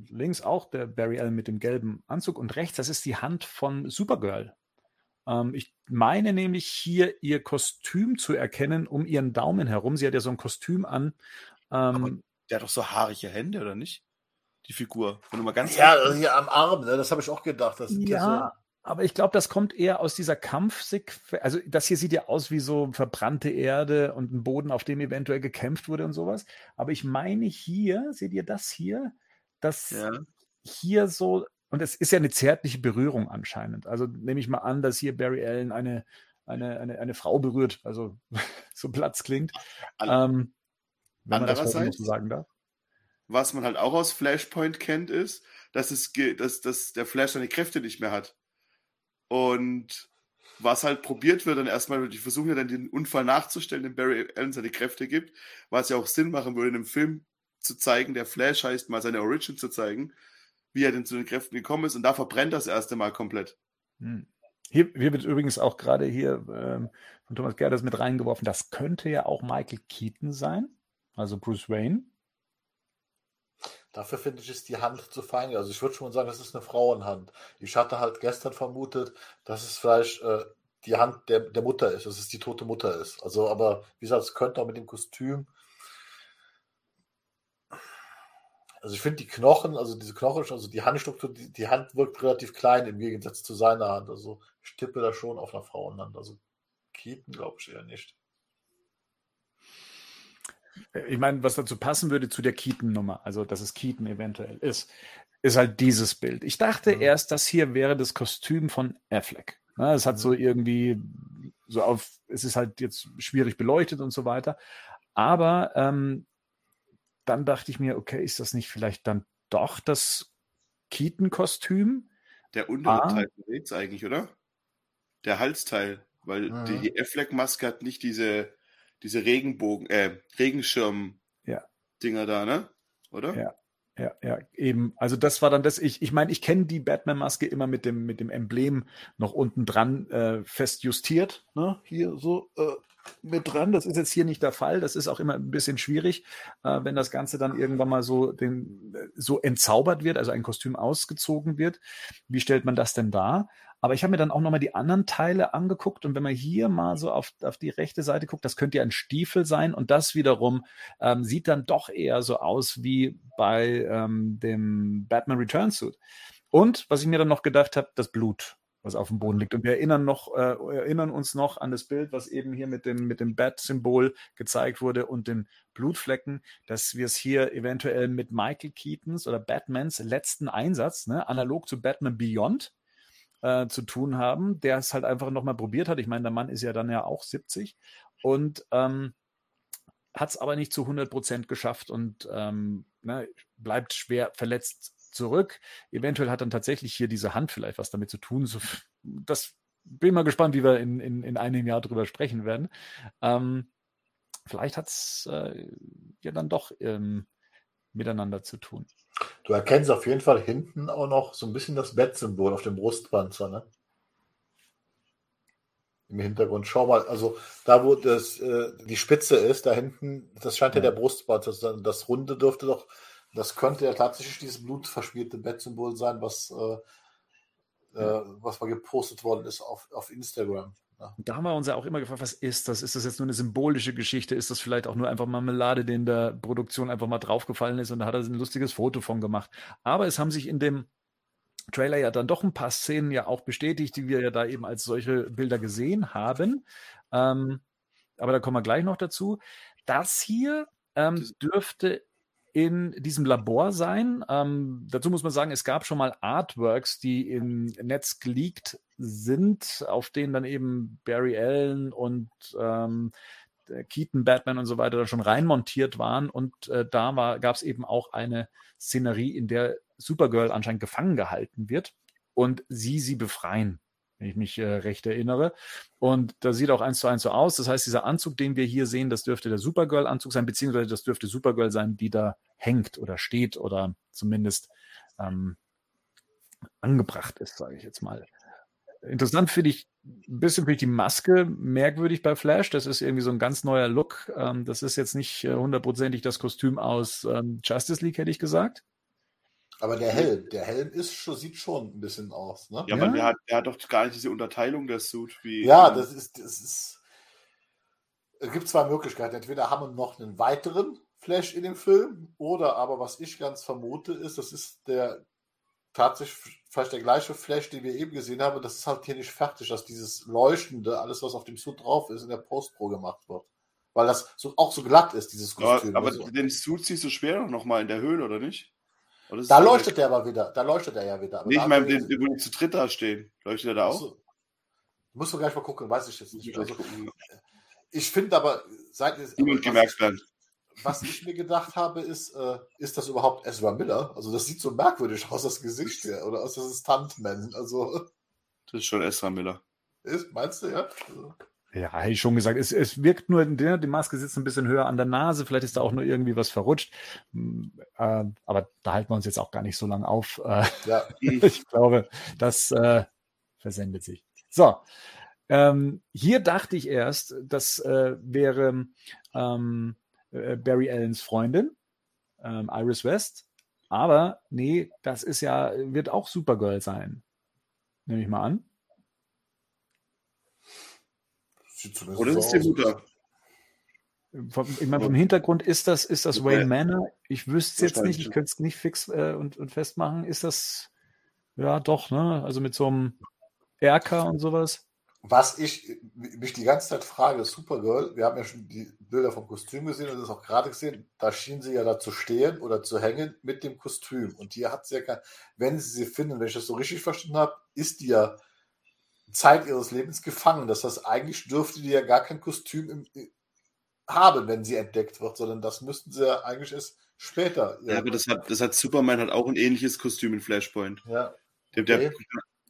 links auch der Barry Allen mit dem gelben Anzug und rechts, das ist die Hand von Supergirl. Ähm, ich meine nämlich hier ihr Kostüm zu erkennen um ihren Daumen herum. Sie hat ja so ein Kostüm an. Ähm, der hat doch so haarige Hände, oder nicht? Die Figur. Wenn du mal ganz ja, also hier am Arm, ne? das habe ich auch gedacht. Das ja, aber ich glaube, das kommt eher aus dieser Kampfsequenz. Also das hier sieht ja aus wie so verbrannte Erde und ein Boden, auf dem eventuell gekämpft wurde und sowas. Aber ich meine hier, seht ihr das hier? dass ja. hier so, und es ist ja eine zärtliche Berührung anscheinend. Also nehme ich mal an, dass hier Barry Allen eine, eine, eine, eine Frau berührt, also [laughs] so Platz klingt. ähm, wenn man das so sagen darf. Was man halt auch aus Flashpoint kennt, ist, dass, es, dass, dass der Flash seine Kräfte nicht mehr hat. Und was halt probiert wird, dann erstmal, die versuchen ja dann den Unfall nachzustellen, den Barry Allen seine Kräfte gibt, was ja auch Sinn machen würde, in einem Film zu zeigen, der Flash heißt, mal seine Origin zu zeigen, wie er denn zu den Kräften gekommen ist und da verbrennt das erste Mal komplett. Hm. Hier, hier, wird übrigens auch gerade hier ähm, von Thomas Gerdes mit reingeworfen, das könnte ja auch Michael Keaton sein, also Bruce Wayne. Dafür finde ich, ist die Hand zu fein. Also ich würde schon sagen, das ist eine Frauenhand. Ich hatte halt gestern vermutet, dass es vielleicht äh, die Hand der, der Mutter ist, dass es die tote Mutter ist. Also, aber wie gesagt, es könnte auch mit dem Kostüm. Also ich finde die Knochen, also diese Knochen, also die Handstruktur, die, die Hand wirkt relativ klein im Gegensatz zu seiner Hand. Also ich tippe da schon auf einer Frauenhand. Also Keaton glaube ich eher nicht. Ich meine, was dazu passen würde zu der Keaton-Nummer, also dass es Keaton eventuell ist, ist halt dieses Bild. Ich dachte mhm. erst, das hier wäre das Kostüm von Affleck. Es hat so mhm. irgendwie so auf, es ist halt jetzt schwierig beleuchtet und so weiter. Aber ähm, dann dachte ich mir, okay, ist das nicht vielleicht dann doch das Keaton-Kostüm? der untere ah. Teil verrät eigentlich, oder? Der Halsteil, weil mhm. die, die Affleck-Maske hat nicht diese, diese Regenbogen, äh, Regenschirm-Dinger ja. da, ne? Oder? Ja. Ja, ja, eben. Also das war dann das, ich, ich meine, ich kenne die Batman-Maske immer mit dem, mit dem Emblem noch unten dran äh, fest justiert, ne? Hier so äh, mit dran. Das ist jetzt hier nicht der Fall. Das ist auch immer ein bisschen schwierig, äh, wenn das Ganze dann irgendwann mal so, den, so entzaubert wird, also ein Kostüm ausgezogen wird. Wie stellt man das denn dar? Aber ich habe mir dann auch nochmal die anderen Teile angeguckt und wenn man hier mal so auf, auf die rechte Seite guckt, das könnte ja ein Stiefel sein und das wiederum ähm, sieht dann doch eher so aus wie bei ähm, dem Batman Return Suit. Und was ich mir dann noch gedacht habe, das Blut was auf dem Boden liegt. Und wir erinnern, noch, äh, erinnern uns noch an das Bild, was eben hier mit dem, mit dem Bat-Symbol gezeigt wurde und den Blutflecken, dass wir es hier eventuell mit Michael Keatons oder Batmans letzten Einsatz, ne, analog zu Batman Beyond, äh, zu tun haben, der es halt einfach nochmal probiert hat. Ich meine, der Mann ist ja dann ja auch 70 und ähm, hat es aber nicht zu 100 Prozent geschafft und ähm, ne, bleibt schwer verletzt zurück. Eventuell hat dann tatsächlich hier diese Hand vielleicht was damit zu tun. So, das bin mal gespannt, wie wir in, in, in einem Jahr drüber sprechen werden. Ähm, vielleicht hat es äh, ja dann doch ähm, miteinander zu tun. Du erkennst auf jeden Fall hinten auch noch so ein bisschen das Bettsymbol auf dem Brustpanzer, ne? Im Hintergrund. Schau mal, also da, wo das, äh, die Spitze ist, da hinten, das scheint ja, ja der Brustpanzer zu sein. Das Runde dürfte doch das könnte ja tatsächlich dieses blutverschmierte Bettsymbol sein, was, äh, äh, was mal gepostet worden ist auf, auf Instagram. Ja. Da haben wir uns ja auch immer gefragt, was ist das? Ist das jetzt nur eine symbolische Geschichte? Ist das vielleicht auch nur einfach Marmelade, die in der Produktion einfach mal draufgefallen ist und da hat er ein lustiges Foto von gemacht? Aber es haben sich in dem Trailer ja dann doch ein paar Szenen ja auch bestätigt, die wir ja da eben als solche Bilder gesehen haben. Ähm, aber da kommen wir gleich noch dazu. Das hier ähm, dürfte in diesem Labor sein. Ähm, dazu muss man sagen, es gab schon mal Artworks, die im Netz geleakt sind, auf denen dann eben Barry Allen und ähm, Keaton, Batman und so weiter da schon reinmontiert waren. Und äh, da gab es eben auch eine Szenerie, in der Supergirl anscheinend gefangen gehalten wird und sie sie befreien wenn ich mich äh, recht erinnere. Und da sieht auch eins zu eins so aus. Das heißt, dieser Anzug, den wir hier sehen, das dürfte der Supergirl-Anzug sein, beziehungsweise das dürfte Supergirl sein, die da hängt oder steht oder zumindest ähm, angebracht ist, sage ich jetzt mal. Interessant finde ich ein bisschen finde ich die Maske merkwürdig bei Flash. Das ist irgendwie so ein ganz neuer Look. Ähm, das ist jetzt nicht äh, hundertprozentig das Kostüm aus ähm, Justice League, hätte ich gesagt. Aber der Helm, der Helm ist schon, sieht schon ein bisschen aus. Ne? Ja, ja, aber der hat, der hat doch gar nicht diese Unterteilung der Suit wie. Ja, das ist, das ist. Es gibt zwei Möglichkeiten. Entweder haben wir noch einen weiteren Flash in dem Film, oder aber was ich ganz vermute, ist, das ist der tatsächlich vielleicht der gleiche Flash, den wir eben gesehen haben. Das ist halt hier nicht fertig, dass dieses Leuchtende, alles, was auf dem Suit drauf ist, in der Post-Pro gemacht wird. Weil das so, auch so glatt ist, dieses Kostüm. Ja, aber also, den Suit siehst du schwer noch mal in der Höhle, oder nicht? Da leuchtet der aber wieder. Da leuchtet er ja wieder. nee, ich meine, den, wo die zu dritt da stehen. Leuchtet er da auch? Du, musst du gleich mal gucken, weiß ich jetzt nicht. Also, ich finde aber, seit Niemand gemerkt werden. Was ich mir gedacht habe, ist, äh, ist das überhaupt Ezra Miller? Also, das sieht so merkwürdig aus, das Gesicht hier. Oder aus das Stuntman. Also. Das ist schon Ezra Miller. Ist, meinst du, ja? Also. Ja, hätte ich schon gesagt. Es, es wirkt nur, die Maske sitzt ein bisschen höher an der Nase. Vielleicht ist da auch nur irgendwie was verrutscht. Hm, äh, aber da halten wir uns jetzt auch gar nicht so lange auf. Äh, ja. [laughs] ich glaube, das äh, versendet sich. So. Ähm, hier dachte ich erst, das äh, wäre ähm, äh, Barry Allens Freundin, ähm, Iris West. Aber nee, das ist ja, wird auch Supergirl sein. Nehme ich mal an. Oder ist die Mutter? Ich meine, vom Hintergrund ist das, ist das Wayne Manor. Ich wüsste es jetzt nicht, ich könnte es nicht fix äh, und, und festmachen. Ist das, ja, doch, ne? Also mit so einem Erker und sowas. Was ich mich die ganze Zeit frage, Supergirl, wir haben ja schon die Bilder vom Kostüm gesehen und das auch gerade gesehen, da schien sie ja da zu stehen oder zu hängen mit dem Kostüm. Und hier hat sie ja kein, wenn sie sie finden, wenn ich das so richtig verstanden habe, ist die ja Zeit ihres Lebens gefangen. Das heißt, eigentlich dürfte die ja gar kein Kostüm im, haben, wenn sie entdeckt wird, sondern das müssten sie ja eigentlich erst später. Ja, aber das hat, das hat Superman hat auch ein ähnliches Kostüm in Flashpoint. Ja. Der, der,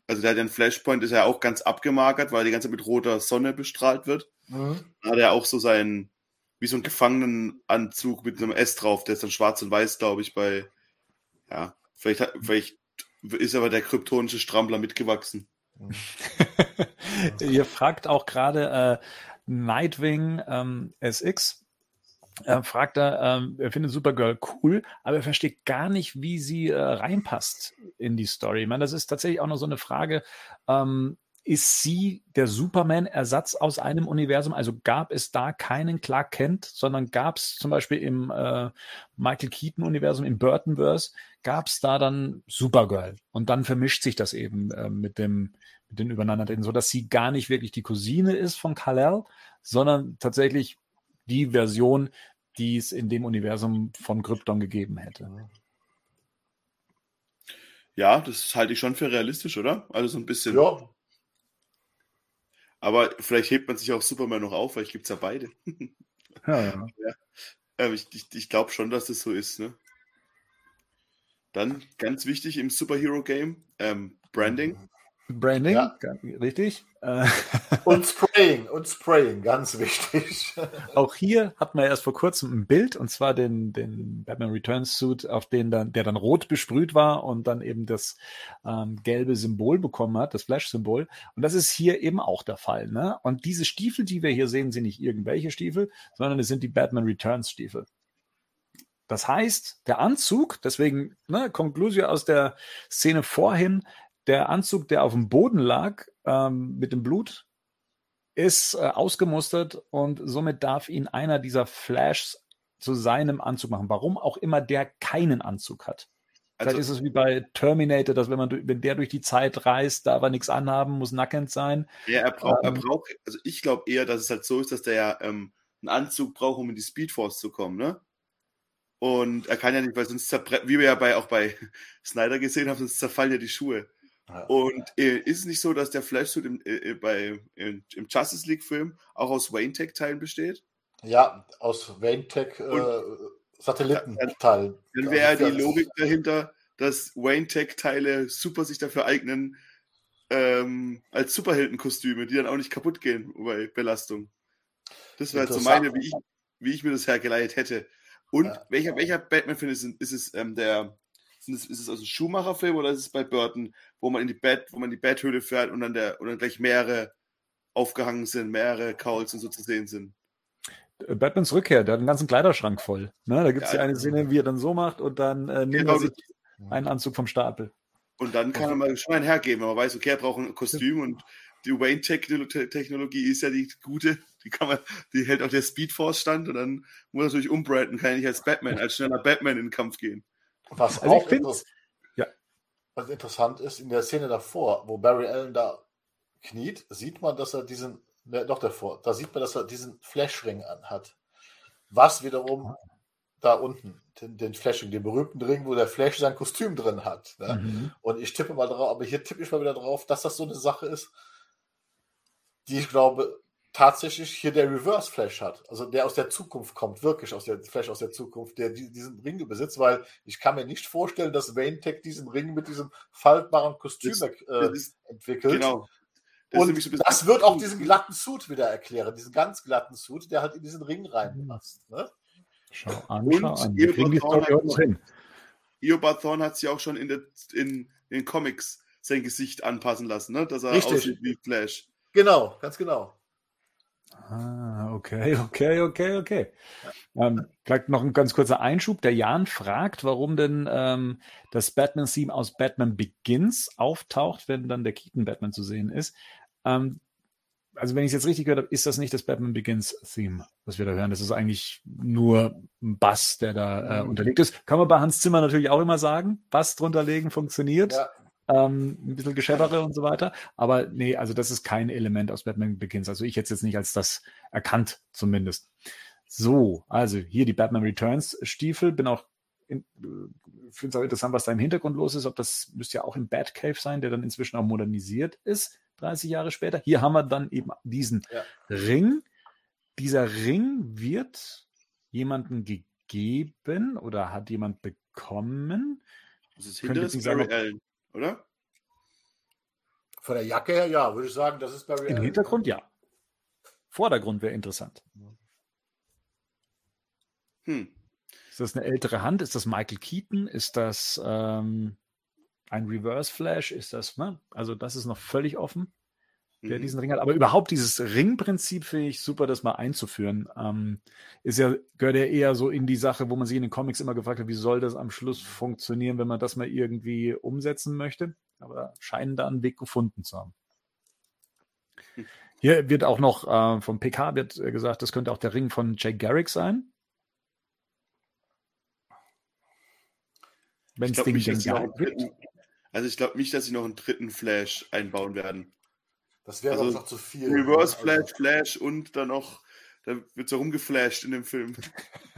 also der hat Flashpoint, ist ja auch ganz abgemagert, weil die ganze Zeit mit roter Sonne bestrahlt wird. Mhm. Da hat er auch so seinen, wie so einen Gefangenenanzug mit einem S drauf, der ist dann schwarz und weiß, glaube ich, bei, ja, vielleicht, vielleicht ist aber der kryptonische Strampler mitgewachsen. [laughs] Ihr fragt auch gerade äh, Nightwing ähm, SX. Er fragt er, ähm, er findet Supergirl cool, aber er versteht gar nicht, wie sie äh, reinpasst in die Story. Ich meine, das ist tatsächlich auch noch so eine Frage. Ähm, ist sie der Superman-Ersatz aus einem Universum? Also gab es da keinen Clark Kent, sondern gab es zum Beispiel im äh, Michael Keaton-Universum, im Burtonverse, gab es da dann Supergirl. Und dann vermischt sich das eben äh, mit dem mit den Übereinandertreten, so dass sie gar nicht wirklich die Cousine ist von Kal-El, sondern tatsächlich die Version, die es in dem Universum von Krypton gegeben hätte. Ja, das halte ich schon für realistisch, oder? Also so ein bisschen. Ja, aber vielleicht hebt man sich auch Superman noch auf, weil ich gibt es ja beide. [laughs] Ja, ja. ja. Ähm, ich, ich, ich glaube schon, dass das so ist. Ne? Dann ganz wichtig im Superhero-Game, ähm, Branding. Branding, ja. richtig. Äh, [laughs] und Spraying, und Spraying, ganz wichtig. [laughs] Auch hier hat man erst vor kurzem ein Bild, und zwar den, den Batman Returns Suit, auf den dann, der dann rot besprüht war und dann eben das ähm, gelbe Symbol bekommen hat, das Flash-Symbol. Und das ist hier eben auch der Fall. Ne? Und diese Stiefel, die wir hier sehen, sind nicht irgendwelche Stiefel, sondern es sind die Batman Returns Stiefel. Das heißt, der Anzug, deswegen ne, Conclusio aus der Szene vorhin, der Anzug, der auf dem Boden lag ähm, mit dem Blut, ist äh, ausgemustert und somit darf ihn einer dieser Flashs zu seinem Anzug machen. Warum auch immer der keinen Anzug hat. Vielleicht also, ist es wie bei Terminator, dass wenn man wenn der durch die Zeit reist, darf er nichts anhaben, muss nackend sein. Ja, er braucht, ähm, er braucht also ich glaube eher, dass es halt so ist, dass der ja ähm, einen Anzug braucht, um in die Speedforce zu kommen, ne? Und er kann ja nicht, weil sonst wie wir ja bei, auch bei [laughs] Snyder gesehen haben, sonst zerfallen ja die Schuhe. Und äh, ist es nicht so, dass der Flashsuit im, äh, äh bei, im Justice League-Film auch aus Wayne-Tech-Teilen besteht? Ja, aus Wayne-Tech-Satellitenteilen. Äh, dann, dann wäre die Logik dahinter, dass Wayne-Tech-Teile super sich dafür eignen, ähm, als Superheldenkostüme, die dann auch nicht kaputt gehen bei Belastung. Das wäre so meine, wie ich, wie ich mir das hergeleitet hätte. Und ja. welcher, welcher Batman-Film ist, ist es? Ähm, der ist es aus dem Schumacher-Film oder ist es bei Burton, wo man in die Bett, wo man die Betthöhle fährt und dann der und dann gleich mehrere aufgehangen sind, mehrere Cowls und so zu sehen sind? Äh, Batmans Rückkehr, der hat einen ganzen Kleiderschrank voll. Ne? Da gibt es ja, ja, eine Szene, wie er dann so macht und dann äh, nimmt genau, er sich einen Anzug vom Stapel. Und dann kann er mal schon einen hergeben, man weiß, okay, er braucht ein Kostüm und die Wayne-Technologie ist ja die gute, die kann man, die hält auch der Speedforce stand und dann muss er natürlich umbranden, kann er nicht als Batman, als schneller Batman in den Kampf gehen. Was also auch inter ja. was interessant ist, in der Szene davor, wo Barry Allen da kniet, sieht man, dass er diesen, ne, doch davor, da sieht man, dass er diesen Flashring anhat. Was wiederum da unten, den, den Flashing, den berühmten Ring, wo der Flash sein Kostüm drin hat. Ne? Mhm. Und ich tippe mal drauf, aber hier tippe ich mal wieder drauf, dass das so eine Sache ist, die ich glaube, tatsächlich hier der Reverse Flash hat. Also der aus der Zukunft kommt, wirklich aus der Flash aus der Zukunft, der diesen Ring besitzt, weil ich kann mir nicht vorstellen, dass Wayne Tech diesen Ring mit diesem faltbaren Kostüm das, äh, das entwickelt. Genau. Das und so das wird auch diesen glatten Suit wieder erklären, diesen ganz glatten Suit, der halt in diesen Ring reinpasst. Ne? Schau an, und schau an. Wir kriegen die Story noch hin. Thorne hat sich auch schon in, der, in, in, den Comics sein Gesicht anpassen lassen, ne? dass er Richtig. aussieht wie Flash. Genau, ganz genau. Ah, okay, [laughs] okay, okay, okay. Ähm, vielleicht noch ein ganz kurzer Einschub. Der Jan fragt, warum denn ähm, das Batman-Theme aus Batman Begins auftaucht, wenn dann der Keaton-Batman zu sehen ist. Ähm, also wenn ich es jetzt richtig gehört habe, ist das nicht das Batman Begins-Theme, was wir da hören. Das ist eigentlich nur ein Bass, der da äh, mhm. unterlegt ist. Kann man bei Hans Zimmer natürlich auch immer sagen. Bass drunter legen funktioniert. Ja ähm, ein bisschen Geschäftere und so weiter. Aber nee, also das ist kein Element aus Batman Begins. Also ich hätte es jetzt nicht als das erkannt, zumindest. So, also hier die Batman Returns Stiefel. Bin auch äh, finde es auch interessant, was da im Hintergrund los ist. Ob das müsste ja auch im Batcave sein, der dann inzwischen auch modernisiert ist, 30 Jahre später. Hier haben wir dann eben diesen ja. Ring. Dieser Ring wird jemanden gegeben oder hat jemand bekommen. Das ist hinter Barry Allen oder? Von der Jacke her, ja, würde ich sagen, das ist Barry Im Allen. Hintergrund, ja. Vordergrund wäre interessant. Hm. Ist das eine ältere Hand? Ist das Michael Keaton? Ist das ähm, ein Reverse Flash? Ist das, ne? Also, das ist noch völlig offen, wer mhm. diesen Ring hat. Aber überhaupt dieses Ringprinzip finde ich super, das mal einzuführen. Ähm, ist ja, gehört ja eher so in die Sache, wo man sich in den Comics immer gefragt hat, wie soll das am Schluss funktionieren, wenn man das mal irgendwie umsetzen möchte aber scheinen da einen Weg gefunden zu haben. Hier wird auch noch äh, vom PK wird äh, gesagt, das könnte auch der Ring von Jake Garrick sein. Wenn es Ding nicht, dritten, Also ich glaube nicht, dass sie noch einen dritten Flash einbauen werden. Das wäre also, noch zu viel. Reverse Flash, also. Flash und dann noch, da wird so rumgeflasht in dem Film.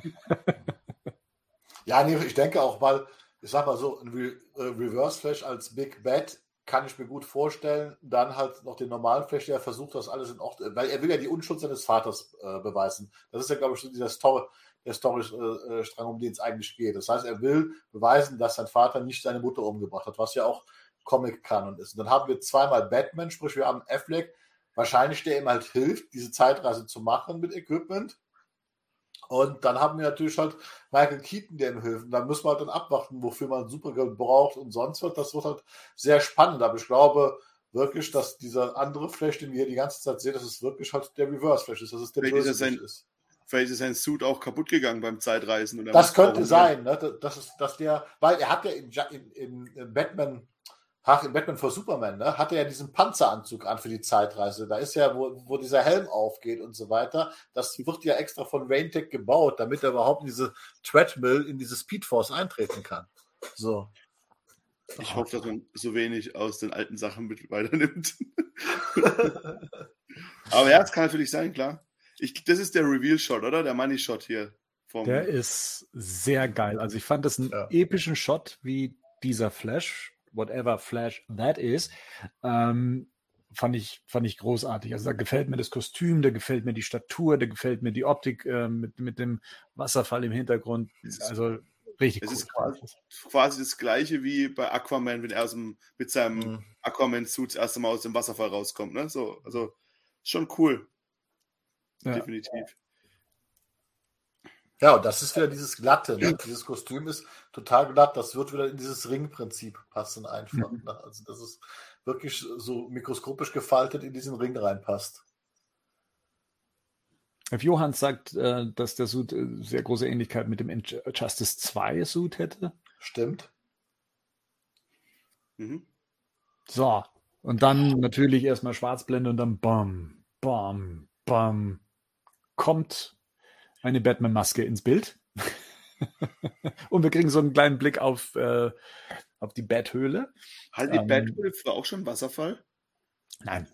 [laughs] ja, nee, ich denke auch mal, ich sag mal so, ein Re äh, Reverse Flash als Big Bad kann ich mir gut vorstellen. Dann halt noch den normalen Flash, der versucht, das alles in Ordnung, weil er will ja die Unschuld seines Vaters äh, beweisen. Das ist ja, glaube ich, so dieser Story, der Story-Strang, äh, um den es eigentlich geht. Das heißt, er will beweisen, dass sein Vater nicht seine Mutter umgebracht hat, was ja auch Comic-Kanon ist. Und dann haben wir zweimal Batman, sprich, wir haben Affleck, wahrscheinlich der ihm halt hilft, diese Zeitreise zu machen mit Equipment. Und dann haben wir natürlich halt Michael Keaton, der ihm hilft. Und da müssen wir halt dann abwarten, wofür man Supergirl braucht und sonst was. Das wird halt sehr spannend. Aber ich glaube wirklich, dass dieser andere Flash, den wir hier die ganze Zeit sehen, dass es wirklich halt der Reverse Flash ist, dass es der vielleicht ist, sein, ist. Vielleicht ist sein Suit auch kaputt gegangen beim Zeitreisen. das könnte sein, ne? Das ist, dass der, weil er hat ja in, in, in Batman Ach, in Batman vor Superman, ne, hat er ja diesen Panzeranzug an für die Zeitreise. Da ist ja, wo, wo dieser Helm aufgeht und so weiter. Das wird ja extra von Raintech gebaut, damit er überhaupt in diese Treadmill, in diese Speedforce eintreten kann. So. Ich hoffe, dass man so wenig aus den alten Sachen mit weiternimmt. [laughs] Aber ja, es kann natürlich sein, klar. Ich, das ist der Reveal-Shot, oder? Der Money-Shot hier. der ist sehr geil. Also ich fand das einen ja. epischen Shot, wie dieser Flash whatever Flash that is, ähm, fand ich, fand ich großartig. Also da gefällt mir das Kostüm, da gefällt mir die Statur, da gefällt mir die Optik äh, mit, mit dem Wasserfall im Hintergrund. Also richtig es cool. ist quasi, quasi, das gleiche wie bei Aquaman, wenn er dem, mit seinem mhm. Aquaman-Suit das erste Mal aus dem Wasserfall rauskommt. Ne? So, also schon cool. Ja. Definitiv. Ja, und das ist wieder dieses Glatte. Ne? Dieses Kostüm ist total glatt. Das wird wieder in dieses Ringprinzip passen einfach. Mhm. Ne? Also, dass es wirklich so mikroskopisch gefaltet in diesen Ring reinpasst. F. Johann sagt, äh, dass der Suit äh, sehr große Ähnlichkeit mit dem Justice 2 Suit hätte. Stimmt. Mhm. So, und dann natürlich erstmal Schwarzblende und dann bam, bam, bam. Kommt eine Batman-Maske ins Bild. [laughs] und wir kriegen so einen kleinen Blick auf, äh, auf die Bathöhle. Halt die ähm, Bathöhle war auch schon Wasserfall? Nein.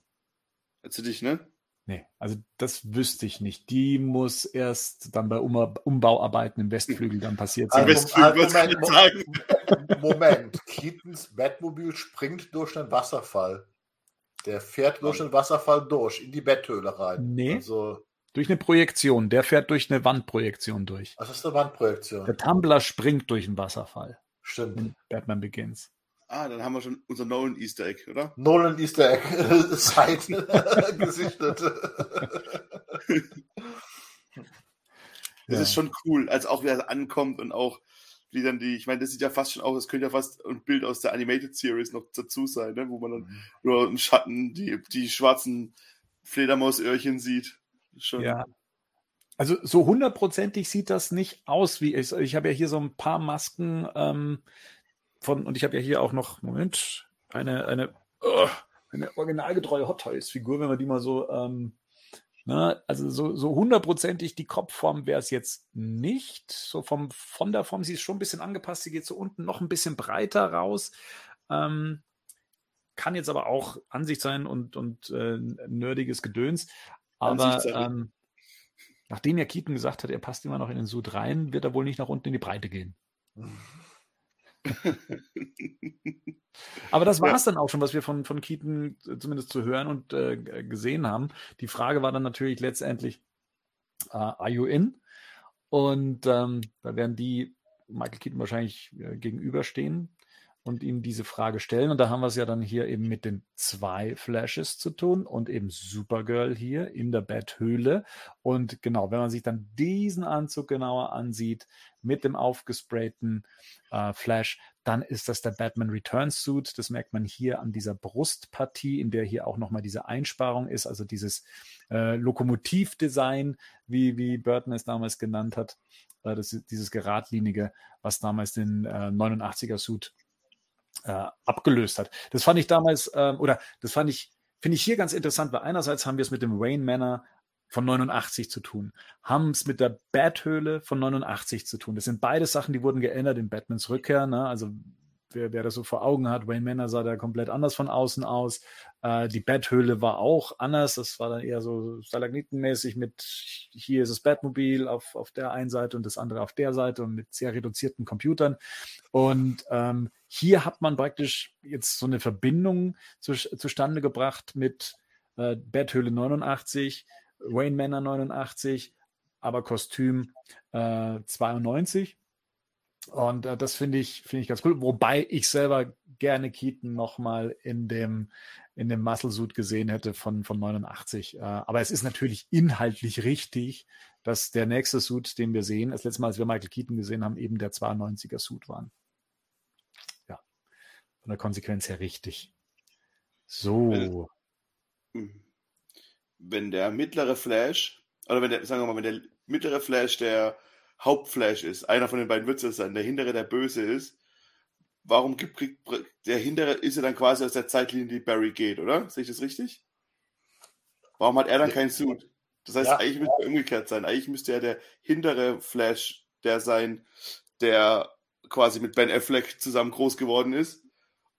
Also dich, ne? Nee, also das wüsste ich nicht. Die muss erst dann bei um Umbauarbeiten im Westflügel dann passiert sein. Also, Westflügel, also, Moment, sagen. Moment, Keatons Batmobil springt durch den Wasserfall. Der fährt durch den Wasserfall durch, in die Betthöhle rein. Nee. Also, durch eine Projektion. Der fährt durch eine Wandprojektion durch. Was ist eine Wandprojektion? Der Tumblr springt durch einen Wasserfall. Stimmt. In Batman Begins. Ah, dann haben wir schon unser Nolan Easter Egg, oder? Nolan Easter Egg [laughs] Seite [laughs] gesichtet. [laughs] Das ja. ist schon cool, als auch wie er ankommt und auch wie dann die, ich meine, das sieht ja fast schon aus, das könnte ja fast ein Bild aus der Animated Series noch dazu sein, ne? wo man dann mhm. nur im Schatten die, die schwarzen Fledermausöhrchen sieht. Schon. Ja. Also so hundertprozentig sieht das nicht aus, wie ich. Ich habe ja hier so ein paar Masken ähm, von, und ich habe ja hier auch noch, Moment, eine, eine, oh, eine originalgetreue Hot Toys-Figur, wenn man die mal so, ähm, na, ne, also so, so hundertprozentig die Kopfform wäre es jetzt nicht. So vom, von der Form, sie ist schon ein bisschen angepasst, sie geht so unten noch ein bisschen breiter raus. Ähm, kann jetzt aber auch Ansicht sein und, und äh, nerdiges Gedöns. Aber ähm, nachdem ja Keaton gesagt hat, er passt immer noch in den Sud rein, wird er wohl nicht nach unten in die Breite gehen. Aber das war es ja. dann auch schon, was wir von, von Keaton zumindest zu hören und äh, gesehen haben. Die Frage war dann natürlich letztendlich, uh, are you in? Und ähm, da werden die Michael Keaton wahrscheinlich äh, gegenüberstehen. Und ihm diese Frage stellen. Und da haben wir es ja dann hier eben mit den zwei Flashes zu tun und eben Supergirl hier in der Betthöhle. Und genau, wenn man sich dann diesen Anzug genauer ansieht mit dem aufgesprayten äh, Flash, dann ist das der Batman Returns Suit. Das merkt man hier an dieser Brustpartie, in der hier auch nochmal diese Einsparung ist, also dieses äh, Lokomotivdesign, wie, wie Burton es damals genannt hat. Äh, das, dieses geradlinige, was damals den äh, 89er Suit äh, abgelöst hat. Das fand ich damals, ähm, oder das fand ich, finde ich hier ganz interessant, weil einerseits haben wir es mit dem Wayne Manor von 89 zu tun, haben es mit der Bathöhle von 89 zu tun. Das sind beide Sachen, die wurden geändert in Batmans Rückkehr. Ne? Also wer, wer das so vor Augen hat, Wayne Manor sah da komplett anders von außen aus. Äh, die Betthöhle war auch anders. Das war dann eher so Stalagnitenmäßig mit hier ist das Batmobil auf, auf der einen Seite und das andere auf der Seite und mit sehr reduzierten Computern. Und ähm, hier hat man praktisch jetzt so eine Verbindung zu, zustande gebracht mit äh, Betthöhle 89, Wayne Manor 89, aber Kostüm äh, 92. Und äh, das finde ich, finde ich ganz cool. Wobei ich selber gerne Keaton nochmal in dem, in dem Muscle Suit gesehen hätte von, von 89. Äh, aber es ist natürlich inhaltlich richtig, dass der nächste Suit, den wir sehen, das letzte Mal, als wir Michael Keaton gesehen haben, eben der 92er Suit waren. Ja. Von der Konsequenz her richtig. So. Wenn, wenn der mittlere Flash, oder wenn der, sagen wir mal, wenn der mittlere Flash der Hauptflash ist, einer von den beiden wird es sein, der hintere der Böse ist, warum gibt, kriegt, der hintere ist ja dann quasi aus der Zeitlinie, die Barry geht, oder? Sehe ich das richtig? Warum hat er dann keinen Suit? Das heißt, ja. eigentlich müsste er umgekehrt sein. Eigentlich müsste er der hintere Flash der sein, der quasi mit Ben Affleck zusammen groß geworden ist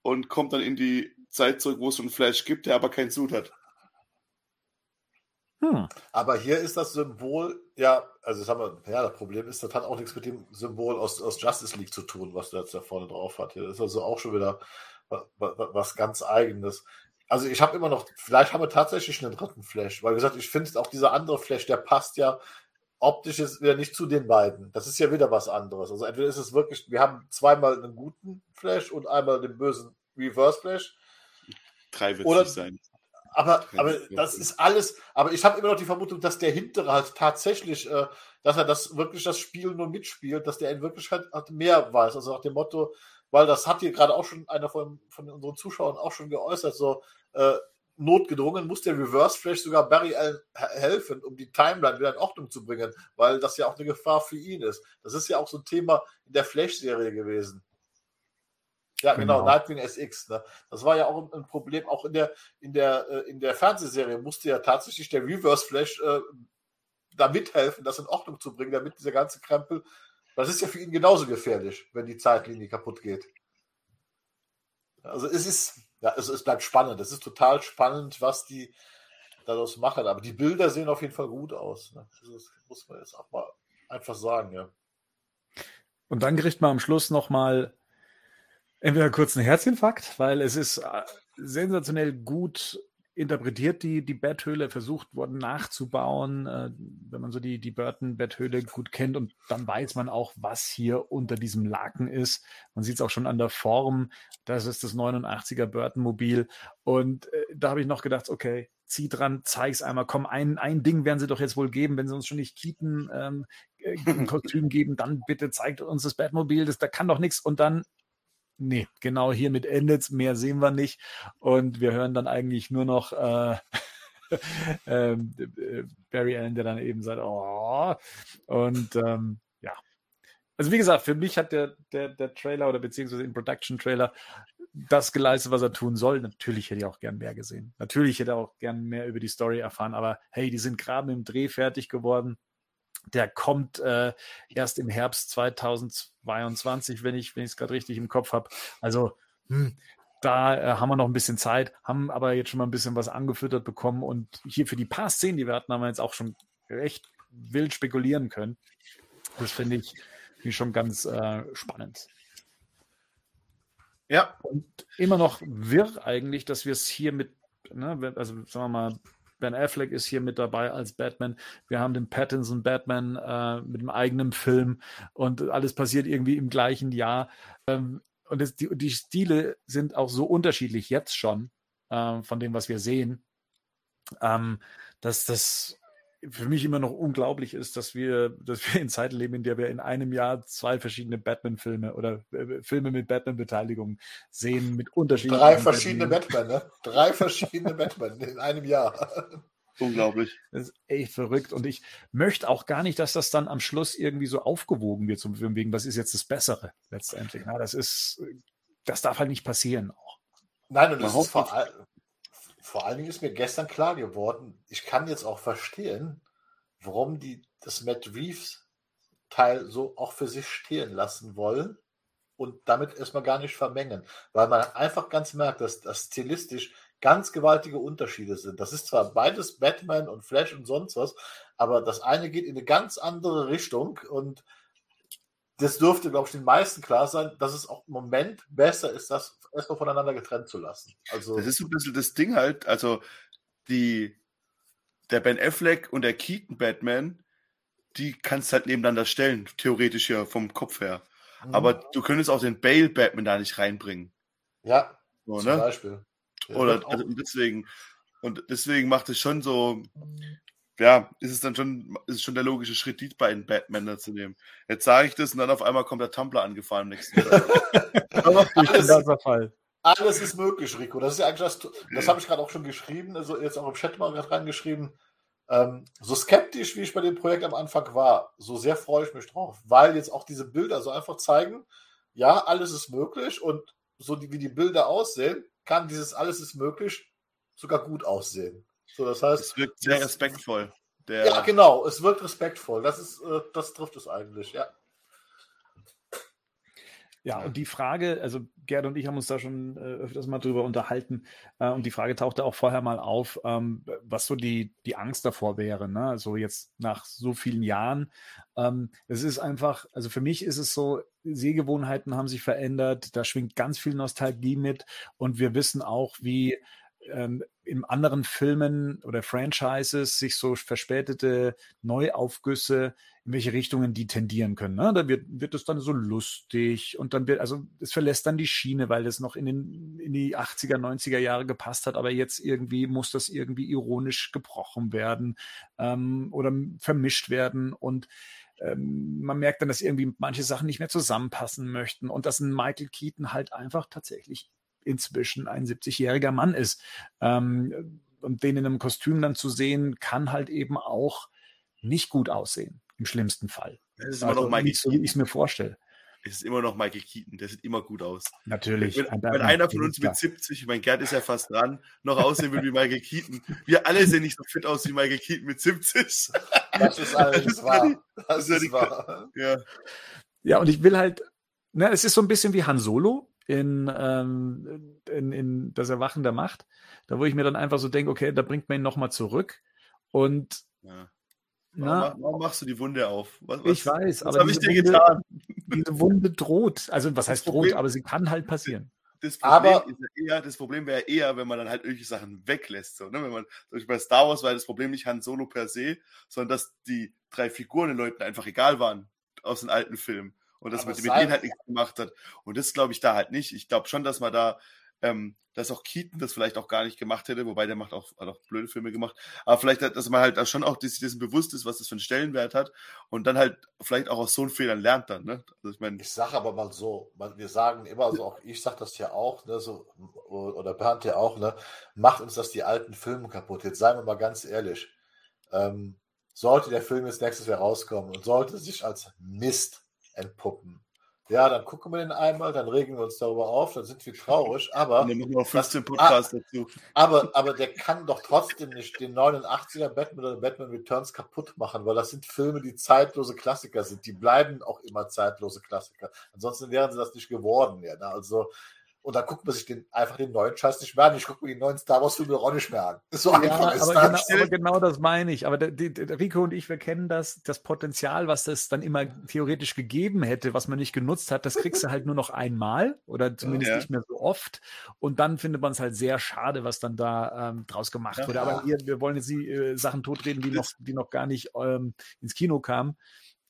und kommt dann in die Zeit zurück, wo es so einen Flash gibt, der aber keinen Suit hat. Hm. Aber hier ist das Symbol, ja, also das haben wir, ja, das Problem ist, das hat auch nichts mit dem Symbol aus, aus Justice League zu tun, was der jetzt da vorne drauf hat. Hier ist also auch schon wieder was, was ganz Eigenes. Also ich habe immer noch, vielleicht haben wir tatsächlich einen dritten Flash, weil wie gesagt, ich finde auch dieser andere Flash, der passt ja optisch ist wieder nicht zu den beiden. Das ist ja wieder was anderes. Also entweder ist es wirklich, wir haben zweimal einen guten Flash und einmal den bösen Reverse Flash. Drei wird es sein. Aber, aber das ist alles, aber ich habe immer noch die Vermutung, dass der hintere halt tatsächlich, äh, dass er das wirklich das Spiel nur mitspielt, dass der in Wirklichkeit halt mehr weiß. Also nach dem Motto, weil das hat hier gerade auch schon einer von, von unseren Zuschauern auch schon geäußert, so äh, notgedrungen muss der Reverse Flash sogar Barry Allen helfen, um die Timeline wieder in Ordnung zu bringen, weil das ja auch eine Gefahr für ihn ist. Das ist ja auch so ein Thema in der Flash-Serie gewesen. Ja, genau, genau Nightwing SX. Ne? Das war ja auch ein Problem, auch in der, in der, äh, in der Fernsehserie musste ja tatsächlich der Reverse Flash äh, da mithelfen, das in Ordnung zu bringen, damit dieser ganze Krempel, das ist ja für ihn genauso gefährlich, wenn die Zeitlinie kaputt geht. Also es ist, ja, es, es bleibt spannend. Es ist total spannend, was die daraus machen. Aber die Bilder sehen auf jeden Fall gut aus. Ne? Das muss man jetzt auch mal einfach sagen, ja. Und dann kriegt man am Schluss nochmal entweder kurz einen Herzinfarkt, weil es ist äh, sensationell gut interpretiert, die, die Betthöhle, versucht worden nachzubauen, äh, wenn man so die, die Burton-Betthöhle gut kennt und dann weiß man auch, was hier unter diesem Laken ist. Man sieht es auch schon an der Form, das ist das 89er Burton-Mobil. Und äh, da habe ich noch gedacht, okay, zieh dran, zeig's einmal, komm, ein, ein Ding werden sie doch jetzt wohl geben, wenn sie uns schon nicht Keaton ähm, äh, ein Kostüm geben, dann bitte zeigt uns das Batmobil, das, da kann doch nichts und dann nee, genau hiermit endet es, mehr sehen wir nicht. Und wir hören dann eigentlich nur noch äh, [laughs] ähm, äh, Barry Allen, der dann eben sagt, oh, und ähm, ja. Also wie gesagt, für mich hat der, der, der Trailer oder beziehungsweise im Production-Trailer das geleistet, was er tun soll. Natürlich hätte ich auch gern mehr gesehen. Natürlich hätte er auch gern mehr über die Story erfahren, aber hey, die sind gerade im Dreh fertig geworden. Der kommt äh, erst im Herbst 2022, wenn ich wenn es gerade richtig im Kopf habe. Also hm, da äh, haben wir noch ein bisschen Zeit, haben aber jetzt schon mal ein bisschen was angefüttert bekommen und hier für die paar Szenen, die wir hatten, haben wir jetzt auch schon recht wild spekulieren können. Das finde ich, find ich schon ganz äh, spannend. Ja. Und immer noch wirr eigentlich, dass wir es hier mit, ne, also sagen wir mal, Ben Affleck ist hier mit dabei als Batman. Wir haben den Pattinson Batman äh, mit einem eigenen Film und alles passiert irgendwie im gleichen Jahr. Ähm, und das, die, die Stile sind auch so unterschiedlich jetzt schon äh, von dem, was wir sehen, ähm, dass das für mich immer noch unglaublich ist, dass wir, dass wir in Zeiten leben, in der wir in einem Jahr zwei verschiedene Batman-Filme oder äh, Filme mit Batman-Beteiligung sehen, mit unterschiedlichen. Drei verschiedene Batman, ne? Drei verschiedene Batman in einem Jahr. Unglaublich. Das ist echt verrückt. Und ich möchte auch gar nicht, dass das dann am Schluss irgendwie so aufgewogen wird, zum wegen, was ist jetzt das Bessere letztendlich. Na, das ist, das darf halt nicht passieren auch. Nein, und das ist vor, all, vor allen Dingen ist mir gestern klar geworden, ich kann jetzt auch verstehen, warum die das Matt Reeves Teil so auch für sich stehen lassen wollen und damit erstmal gar nicht vermengen, weil man einfach ganz merkt, dass das stilistisch ganz gewaltige Unterschiede sind. Das ist zwar beides Batman und Flash und sonst was, aber das eine geht in eine ganz andere Richtung und das dürfte, glaube ich, den meisten klar sein, dass es auch im Moment besser ist, das erstmal voneinander getrennt zu lassen. Also, das ist so ein bisschen das Ding halt, also die, der Ben Affleck und der Keaton Batman, die kannst du halt nebeneinander stellen, theoretisch ja vom Kopf her. Mhm. Aber du könntest auch den Bale Batman da nicht reinbringen. Ja, so, zum ne? Beispiel. Oder also deswegen, und deswegen macht es schon so, ja, ist es dann schon, ist es schon der logische Schritt, die beiden Batman zu nehmen. Jetzt sage ich das und dann auf einmal kommt der Tumblr angefahren am nächsten Tag. [laughs] alles, Fall. alles ist möglich, Rico. Das ist ja eigentlich das, das habe ich gerade auch schon geschrieben, also jetzt auch im Chat mal gerade reingeschrieben. Ähm, so skeptisch, wie ich bei dem Projekt am Anfang war, so sehr freue ich mich drauf, weil jetzt auch diese Bilder so einfach zeigen, ja, alles ist möglich und so die, wie die Bilder aussehen, kann dieses alles ist möglich sogar gut aussehen. So, das heißt, es wirkt sehr respektvoll. Der ja, genau, es wirkt respektvoll. Das ist, äh, das trifft es eigentlich, ja. Ja, und die Frage, also Gerd und ich haben uns da schon äh, öfters mal drüber unterhalten, äh, und die Frage tauchte auch vorher mal auf, ähm, was so die, die Angst davor wäre. Ne? Also jetzt nach so vielen Jahren. Ähm, es ist einfach, also für mich ist es so, Sehgewohnheiten haben sich verändert, da schwingt ganz viel Nostalgie mit und wir wissen auch, wie ähm, in anderen Filmen oder Franchises sich so verspätete Neuaufgüsse, in welche Richtungen die tendieren können. Ne? Da wird, wird es dann so lustig und dann wird, also es verlässt dann die Schiene, weil es noch in, den, in die 80er, 90er Jahre gepasst hat, aber jetzt irgendwie muss das irgendwie ironisch gebrochen werden ähm, oder vermischt werden und ähm, man merkt dann, dass irgendwie manche Sachen nicht mehr zusammenpassen möchten und dass ein Michael Keaton halt einfach tatsächlich inzwischen ein 70-jähriger Mann ist. Ähm, und den in einem Kostüm dann zu sehen, kann halt eben auch nicht gut aussehen, im schlimmsten Fall. Das ist immer also noch Michael nicht so, wie ich es mir vorstelle. Es ist immer noch Michael Keaton, der sieht immer gut aus. Natürlich. Wenn, wenn einer von uns mit 70, mein Gerd ist ja fast dran, noch aussehen will wie Michael Keaton. Wir alle sehen nicht so fit aus wie Michael Keaton mit 70. Das ist alles wahr. Das ist, ist wahr. Ja. ja, und ich will halt, ne, es ist so ein bisschen wie Han Solo in, ähm, in, in das Erwachen der Macht, da wo ich mir dann einfach so denke, okay, da bringt man ihn nochmal zurück und ja. Warum, warum, machst du die Wunde auf? Was, was, ich weiß, was habe ich dir Wunde, getan? Diese Wunde droht. Also, was heißt Problem, droht, aber sie kann halt passieren. Das Problem, aber, eher, das Problem wäre eher, wenn man dann halt irgendwelche Sachen weglässt. So, ne? Wenn man, bei Star Wars war das Problem nicht Han Solo per se, sondern dass die drei Figuren den Leuten einfach egal waren aus den alten Filmen und dass man mit denen halt nichts gemacht hat. Und das glaube ich da halt nicht. Ich glaube schon, dass man da, ähm, dass auch Keaton das vielleicht auch gar nicht gemacht hätte, wobei der macht auch, hat auch blöde Filme gemacht. Aber vielleicht, dass man halt da schon auch sich dessen bewusst ist, was das für einen Stellenwert hat und dann halt vielleicht auch aus so einen Fehlern lernt dann. Ne? Also ich meine. Ich sage aber mal so, wir sagen immer, also auch ich sage das ja auch, ne, so, oder Bernd ja auch, ne, macht uns das die alten Filme kaputt. Jetzt seien wir mal ganz ehrlich. Ähm, sollte der Film jetzt nächstes Jahr rauskommen und sollte sich als Mist entpuppen. Ja, dann gucken wir den einmal, dann regen wir uns darüber auf, dann sind wir traurig, aber. dann machen wir 15 Podcasts dazu. Aber, aber der kann doch trotzdem nicht den 89er Batman oder Batman Returns kaputt machen, weil das sind Filme, die zeitlose Klassiker sind. Die bleiben auch immer zeitlose Klassiker. Ansonsten wären sie das nicht geworden. Ja, ne? Also, und dann guckt man sich den, einfach den neuen Scheiß nicht mehr an. Ich gucke mir die neuen Star Wars-Filme auch nicht mehr an. So ja, einfach ist aber, das. Genau, aber genau das meine ich. Aber der, der, Rico und ich, wir kennen das, das Potenzial, was das dann immer theoretisch gegeben hätte, was man nicht genutzt hat, das kriegst du halt nur noch einmal oder zumindest ja. nicht mehr so oft. Und dann findet man es halt sehr schade, was dann da ähm, draus gemacht ja, wurde. Aber wir, wir wollen jetzt die äh, Sachen totreden, die noch, die noch gar nicht ähm, ins Kino kamen.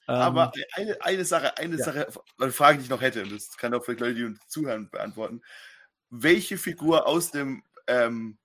Aber ähm, eine, eine Sache, eine ja. Sache, eine Frage, die ich noch hätte, und das kann auch vielleicht Leute, die uns zuhören, beantworten. Welche Figur aus dem ähm,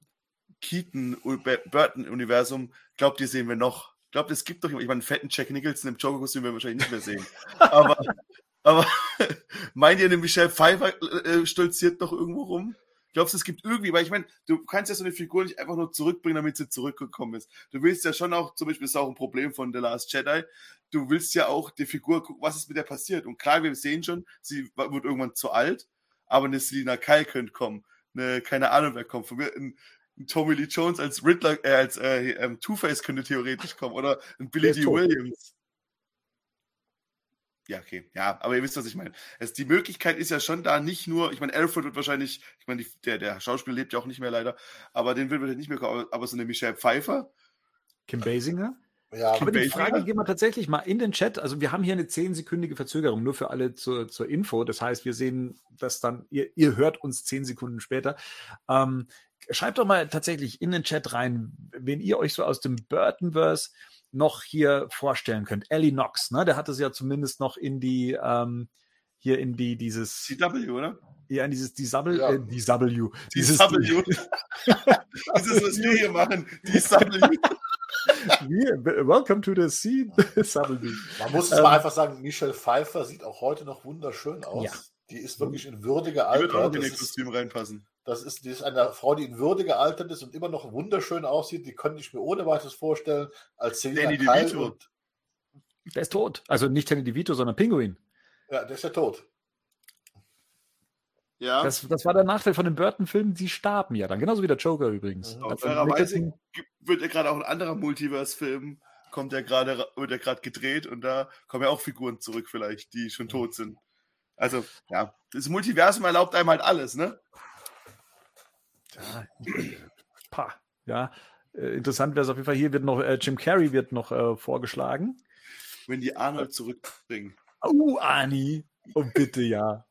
Keaton-Burton-Universum glaubt ihr, sehen wir noch? Glaubt, es gibt doch jemanden, ich meine, einen fetten Jack Nicholson im Joker-Kostüm werden wir wahrscheinlich nicht mehr sehen. aber, [laughs] aber [laughs] meint ihr, eine Michelle Pfeiffer äh, stolziert noch irgendwo rum? Glaubst du, es gibt irgendwie, weil ich meine, du kannst ja so eine Figur nicht einfach nur zurückbringen, damit sie zurückgekommen ist. Du willst ja schon auch, zum Beispiel ist auch ein Problem von The Last Jedi, du willst ja auch die Figur gucken, was ist mit der passiert. Und klar, wir sehen schon, sie wird irgendwann zu alt, aber eine Selina Kyle könnte kommen. Eine, keine Ahnung, wer kommt. Von mir, ein, ein Tommy Lee Jones als Riddler, äh, als äh, ähm, Two-Face könnte theoretisch kommen. Oder ein Billy D. Williams. Ja, okay. Ja, aber ihr wisst, was ich meine. Es, die Möglichkeit ist ja schon da, nicht nur, ich meine, Alfred wird wahrscheinlich, ich meine, der, der Schauspieler lebt ja auch nicht mehr leider, aber den wird wir nicht mehr kommen, aber, so eine Michelle Pfeiffer. Kim Basinger? Ja, aber die Frage gehen wir tatsächlich mal in den Chat. Also wir haben hier eine zehnsekündige Verzögerung, nur für alle zur, zur Info. Das heißt, wir sehen das dann, ihr, ihr hört uns zehn Sekunden später. Ähm, schreibt doch mal tatsächlich in den Chat rein, wen ihr euch so aus dem Burtonverse noch hier vorstellen könnt. Ellie Knox, ne? Der hatte es ja zumindest noch in die ähm, hier in die dieses CW, oder? Ja, in dieses Disable, ja. äh, DW. Dieses W. [laughs] dieses, was wir hier machen. DW. [laughs] Welcome to the scene. [laughs] Man muss es ähm, mal einfach sagen, Michelle Pfeiffer sieht auch heute noch wunderschön aus. Ja. Die ist wirklich in würdiger Alter. Die wird auch in das Kostüm reinpassen. Das ist, die ist eine Frau, die in Würde gealtert ist und immer noch wunderschön aussieht. Die könnte ich mir ohne weiteres vorstellen als Selina Danny DeVito. Und der ist tot. Also nicht Danny DeVito, sondern Pinguin. Ja, der ist ja tot. Ja. Das, das war der Nachteil von den Burton-Filmen, die starben ja dann. Genauso wie der Joker übrigens. Mhm. Also fairerweise wird ja gerade auch ein anderer Multiverse-Film, kommt ja gerade, wird ja gerade gedreht und da kommen ja auch Figuren zurück, vielleicht, die schon tot sind. Also, ja, das Multiversum erlaubt einem halt alles, ne? Ja, pah, ja. Äh, interessant wäre es auf jeden Fall. Hier wird noch, äh, Jim Carrey wird noch äh, vorgeschlagen. Wenn die Arnold zurückbringen. Oh, Ani. Oh, bitte, ja.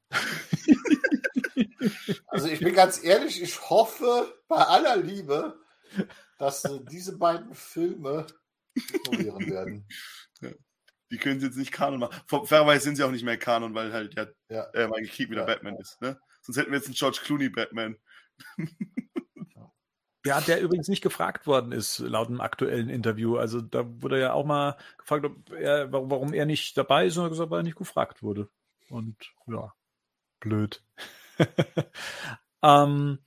Also ich bin ganz ehrlich, ich hoffe bei aller Liebe, dass äh, diese beiden Filme ignorieren werden. Ja. Die können sie jetzt nicht Kanon machen. Fairerweise sind sie auch nicht mehr Kanon, weil halt ja, ja. Äh, Michael Keaton wieder ja. Batman ist. Ne? Sonst hätten wir jetzt einen George Clooney Batman. [laughs] Ja, der übrigens nicht gefragt worden ist, laut einem aktuellen Interview. Also da wurde ja auch mal gefragt, er, warum er nicht dabei ist, und er gesagt, weil er nicht gefragt wurde. Und ja, blöd. [laughs] ähm,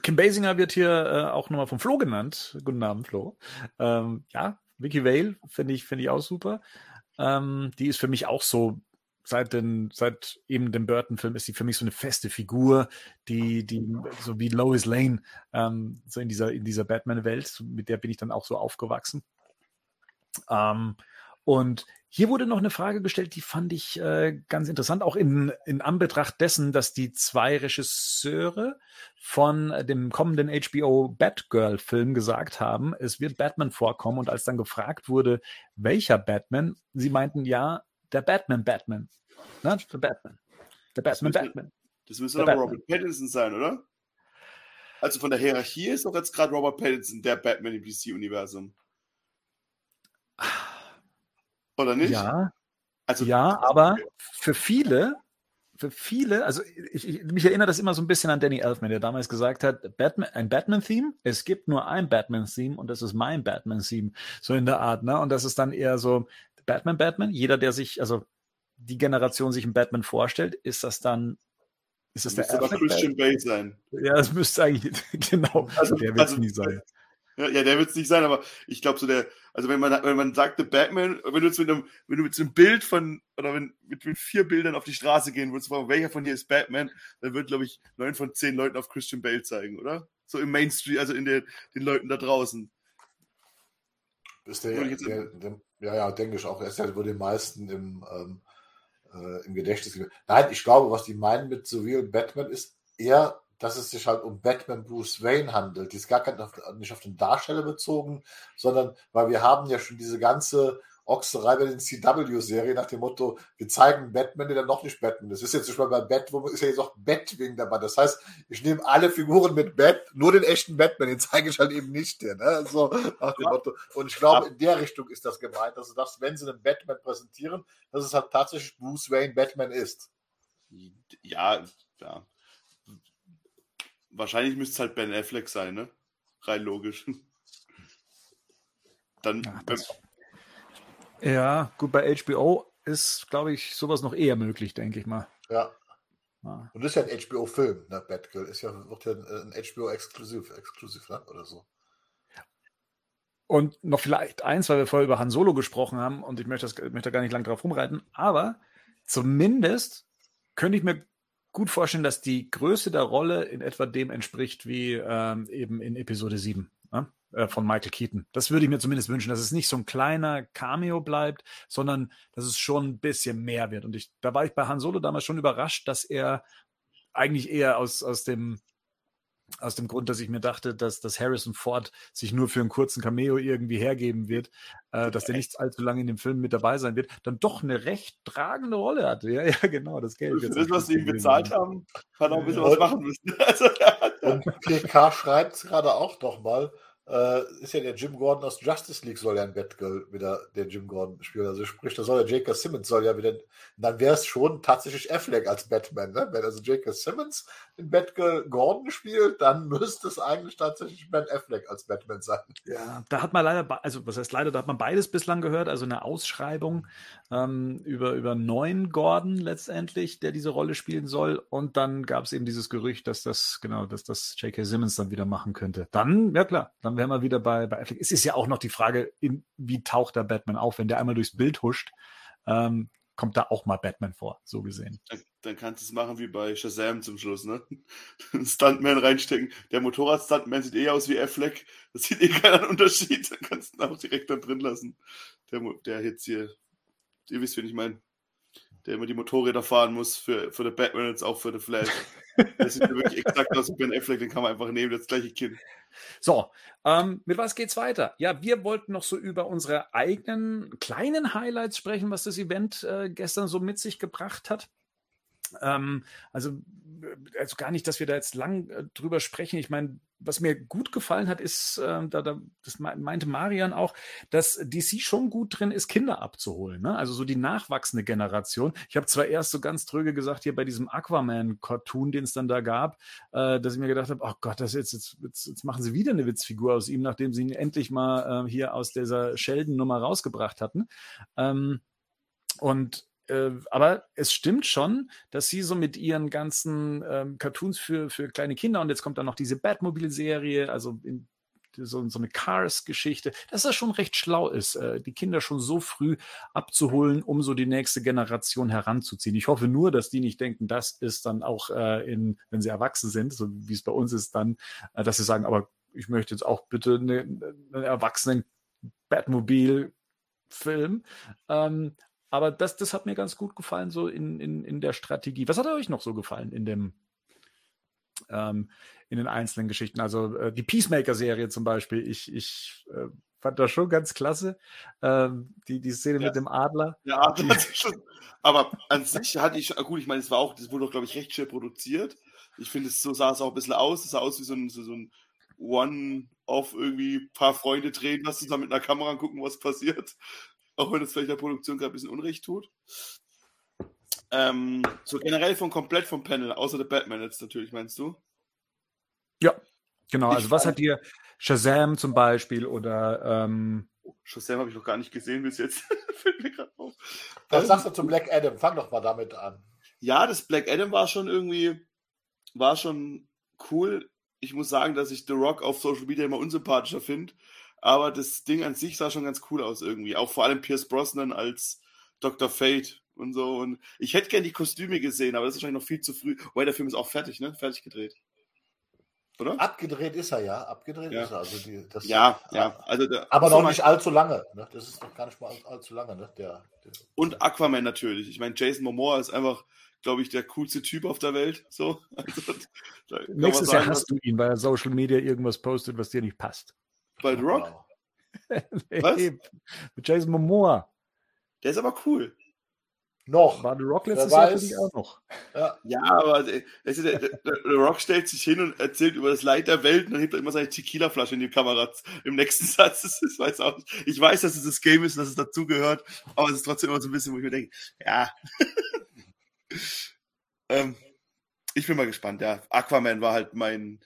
Kim Basinger wird hier äh, auch nochmal vom Flo genannt. Guten Abend, Flo. Ähm, ja, Vicky Vale finde ich, finde ich auch super. Ähm, die ist für mich auch so, seit, den, seit eben dem Burton-Film ist sie für mich so eine feste Figur, die, die so wie Lois Lane, ähm, so in dieser, in dieser Batman-Welt, mit der bin ich dann auch so aufgewachsen. Ähm, und hier wurde noch eine Frage gestellt, die fand ich äh, ganz interessant, auch in, in Anbetracht dessen, dass die zwei Regisseure von dem kommenden HBO Batgirl-Film gesagt haben, es wird Batman vorkommen. Und als dann gefragt wurde, welcher Batman, sie meinten ja, der Batman Batman. Ne? Der Batman. Der Batman das müsste, Batman. Das müsste aber Robert Pattinson sein, oder? Also von der Hierarchie ist doch jetzt gerade Robert Pattinson der Batman im DC-Universum. Oder nicht? Ja. Also, ja, aber für viele, für viele, also ich, ich, mich erinnert das immer so ein bisschen an Danny Elfman, der damals gesagt hat, Batman, ein Batman-Theme, es gibt nur ein Batman-Theme und das ist mein Batman-Theme, so in der Art, ne? Und das ist dann eher so Batman, Batman. Jeder, der sich, also die Generation sich einen Batman vorstellt, ist das dann ist das, das der aber Christian Bale sein. Ja, das müsste eigentlich, [laughs] genau, also, der wird es also, nie sein. Ja, ja der wird es nicht sein, aber ich glaube so der, also wenn man, wenn man sagt, The Batman, wenn du jetzt mit einem, wenn du mit so einem Bild von, oder wenn, mit, mit vier Bildern auf die Straße gehen würdest, fragen, welcher von hier ist Batman, dann wird, glaube ich, neun von zehn Leuten auf Christian Bale zeigen, oder? So im Mainstream, also in der, den Leuten da draußen. Ist der, der, der, ja, ja, denke ich auch. Er ist ja wohl den meisten im, ähm, äh, im Gedächtnis. Nein, ich glaube, was die meinen mit so wie Batman ist eher dass es sich halt um Batman Bruce Wayne handelt. Die ist gar nicht auf den Darsteller bezogen, sondern weil wir haben ja schon diese ganze Ochserei bei den CW-Serien nach dem Motto, wir zeigen Batman, der dann noch nicht Batman ist. Das ist jetzt zum Beispiel bei Batwoman, ist ja jetzt auch Batwing dabei. Das heißt, ich nehme alle Figuren mit Bat, nur den echten Batman, den zeige ich halt eben nicht. Den, ne? so nach dem Motto. Und ich glaube, in der Richtung ist das gemeint, dass du sagst, wenn sie einen Batman präsentieren, dass es halt tatsächlich Bruce Wayne Batman ist. Ja, ja. Wahrscheinlich müsste es halt Ben Affleck sein, ne? Rein logisch. Dann. Ach, ja, gut, bei HBO ist, glaube ich, sowas noch eher möglich, denke ich mal. Ja. ja. Und das ist ja ein HBO-Film, ne? Batgirl ist ja, wird ja ein HBO-Exklusiv, exklusiv, ne? oder so. Und noch vielleicht eins, weil wir vorher über Han Solo gesprochen haben und ich möchte, das, möchte gar nicht lange drauf rumreiten, aber zumindest könnte ich mir gut vorstellen, dass die Größe der Rolle in etwa dem entspricht wie ähm, eben in Episode 7 ne? Äh, von Michael Keaton. Das würde ich mir zumindest wünschen, dass es nicht so ein kleiner Cameo bleibt, sondern dass es schon ein bisschen mehr wird. Und ich, da war ich bei Han Solo damals schon überrascht, dass er eigentlich eher aus, aus dem aus dem Grund, dass ich mir dachte, dass, dass Harrison Ford sich nur für einen kurzen Cameo irgendwie hergeben wird, äh, dass der nicht allzu lange in dem Film mit dabei sein wird, dann doch eine recht tragende Rolle hatte. Ja, ja, genau, das Geld. Für das, was sie ihm bezahlt haben, hat er ein bisschen ja. was machen müssen. [laughs] Also, und PK schreibt es gerade auch doch mal, äh, ist ja der Jim Gordon aus Justice League soll ja ein Batgirl wieder der Jim Gordon spielen. Also sprich, da soll der J.K. Simmons soll ja wieder, dann wäre es schon tatsächlich Affleck als Batman. Ne? Wenn also J.K. Simmons den Batgirl Gordon spielt, dann müsste es eigentlich tatsächlich Ben Affleck als Batman sein. Ja, da hat man leider, also was heißt leider, da hat man beides bislang gehört, also eine Ausschreibung ähm, über, über neuen Gordon letztendlich, der diese Rolle spielen soll. Und dann gab es eben dieses Gerücht, dass das, genau, dass das J.K. Simmons dann wieder machen könnte. Dann, ja klar, dann wären wir wieder bei, bei Affleck. Es ist ja auch noch die Frage, in, wie taucht der Batman auf, wenn der einmal durchs Bild huscht. Ähm, kommt da auch mal Batman vor, so gesehen. Dann, dann kannst du es machen wie bei Shazam zum Schluss, ne? Einen [laughs] Stuntman reinstecken. Der Motorrad-Stuntman sieht eh aus wie Affleck. Das sieht eh keinen Unterschied. Dann [laughs] kannst du ihn auch direkt da drin lassen. Der, der jetzt hier, ihr wisst, wen ich meine der immer die Motorräder fahren muss für, für den Batman und auch für den Flash. [laughs] Das sieht wirklich exakt aus wie Ben Affleck, den kann man einfach nehmen, das gleiche Kind. So, ähm, mit was geht's weiter? Ja, wir wollten noch so über unsere eigenen kleinen Highlights sprechen, was das Event äh, gestern so mit sich gebracht hat. Ähm, also, also gar nicht, dass wir da jetzt lang äh, drüber sprechen. Ich meine, was mir gut gefallen hat, ist, äh, da, da, das meinte Marian auch, dass DC schon gut drin ist, Kinder abzuholen. Ne? Also so die nachwachsende Generation. Ich habe zwar erst so ganz tröge gesagt, hier bei diesem Aquaman-Cartoon, den es dann da gab, äh, dass ich mir gedacht habe, oh Gott, das jetzt, jetzt, jetzt, jetzt machen sie wieder eine Witzfigur aus ihm, nachdem sie ihn endlich mal äh, hier aus dieser Sheldon-Nummer rausgebracht hatten. Ähm, und äh, aber es stimmt schon, dass sie so mit ihren ganzen ähm, Cartoons für, für kleine Kinder und jetzt kommt dann noch diese Batmobile-Serie, also in, so, so eine Cars-Geschichte, dass das schon recht schlau ist, äh, die Kinder schon so früh abzuholen, um so die nächste Generation heranzuziehen. Ich hoffe nur, dass die nicht denken, das ist dann auch äh, in, wenn sie erwachsen sind, so wie es bei uns ist, dann, äh, dass sie sagen, aber ich möchte jetzt auch bitte einen eine erwachsenen Batmobil-Film. Ähm, aber das, das hat mir ganz gut gefallen, so in, in, in der Strategie. Was hat euch noch so gefallen in dem, ähm, in den einzelnen Geschichten? Also äh, die Peacemaker-Serie zum Beispiel, ich, ich äh, fand das schon ganz klasse. Ähm, die, die Szene ja. mit dem Adler. Ja, [laughs] Adler schon, aber an sich hatte ich, gut, ich meine, es war auch, das wurde auch, glaube ich, recht schnell produziert. Ich finde, so sah es auch ein bisschen aus. Es sah aus wie so ein, so, so ein One-Off irgendwie, paar Freunde drehen lassen, zusammen mit einer Kamera gucken, was passiert. Auch wenn das vielleicht der Produktion gerade ein bisschen Unrecht tut. Ähm, so generell von komplett vom Panel, außer der Batman jetzt natürlich, meinst du? Ja, genau. Ich also was hat dir Shazam zum Beispiel oder ähm, Shazam habe ich noch gar nicht gesehen bis jetzt. [laughs] Fällt mir gerade auf. Was sagst du zum Black Adam? Fang doch mal damit an. Ja, das Black Adam war schon irgendwie, war schon cool. Ich muss sagen, dass ich The Rock auf Social Media immer unsympathischer finde. Aber das Ding an sich sah schon ganz cool aus irgendwie. Auch vor allem Pierce Brosnan als Dr. Fate und so. Und ich hätte gern die Kostüme gesehen, aber das ist wahrscheinlich noch viel zu früh. Weil der Film ist auch fertig, ne? Fertig gedreht. Oder? Abgedreht ist er ja. Abgedreht ja. ist er. Also die, das, ja, ja. Also der, aber noch nicht allzu lange. Ne? Das ist noch gar nicht mal allzu lange. Ne? Der, der und Aquaman natürlich. Ich meine, Jason Momoa ist einfach, glaube ich, der coolste Typ auf der Welt. So. [laughs] Also, Nächstes Jahr hast du ihn, weil er Social Media irgendwas postet, was dir nicht passt. Bei The Rock? [laughs] Was? Mit Jason Momoa. Der ist aber cool. Noch. War The Rock letztes Jahr für dich auch noch. Ja, ja aber der, der, der, Rock stellt sich hin und erzählt über das Leid der Welt und dann hebt er immer seine Tequila-Flasche in die Kamera im nächsten [laughs] Satz. Das ist, weiß auch nicht. Ich weiß, dass es das Game ist, dass es dazugehört, aber es ist trotzdem immer so ein bisschen, wo ich mir denke, ja. [laughs] ähm, ich bin mal gespannt, ja. Aquaman war halt mein,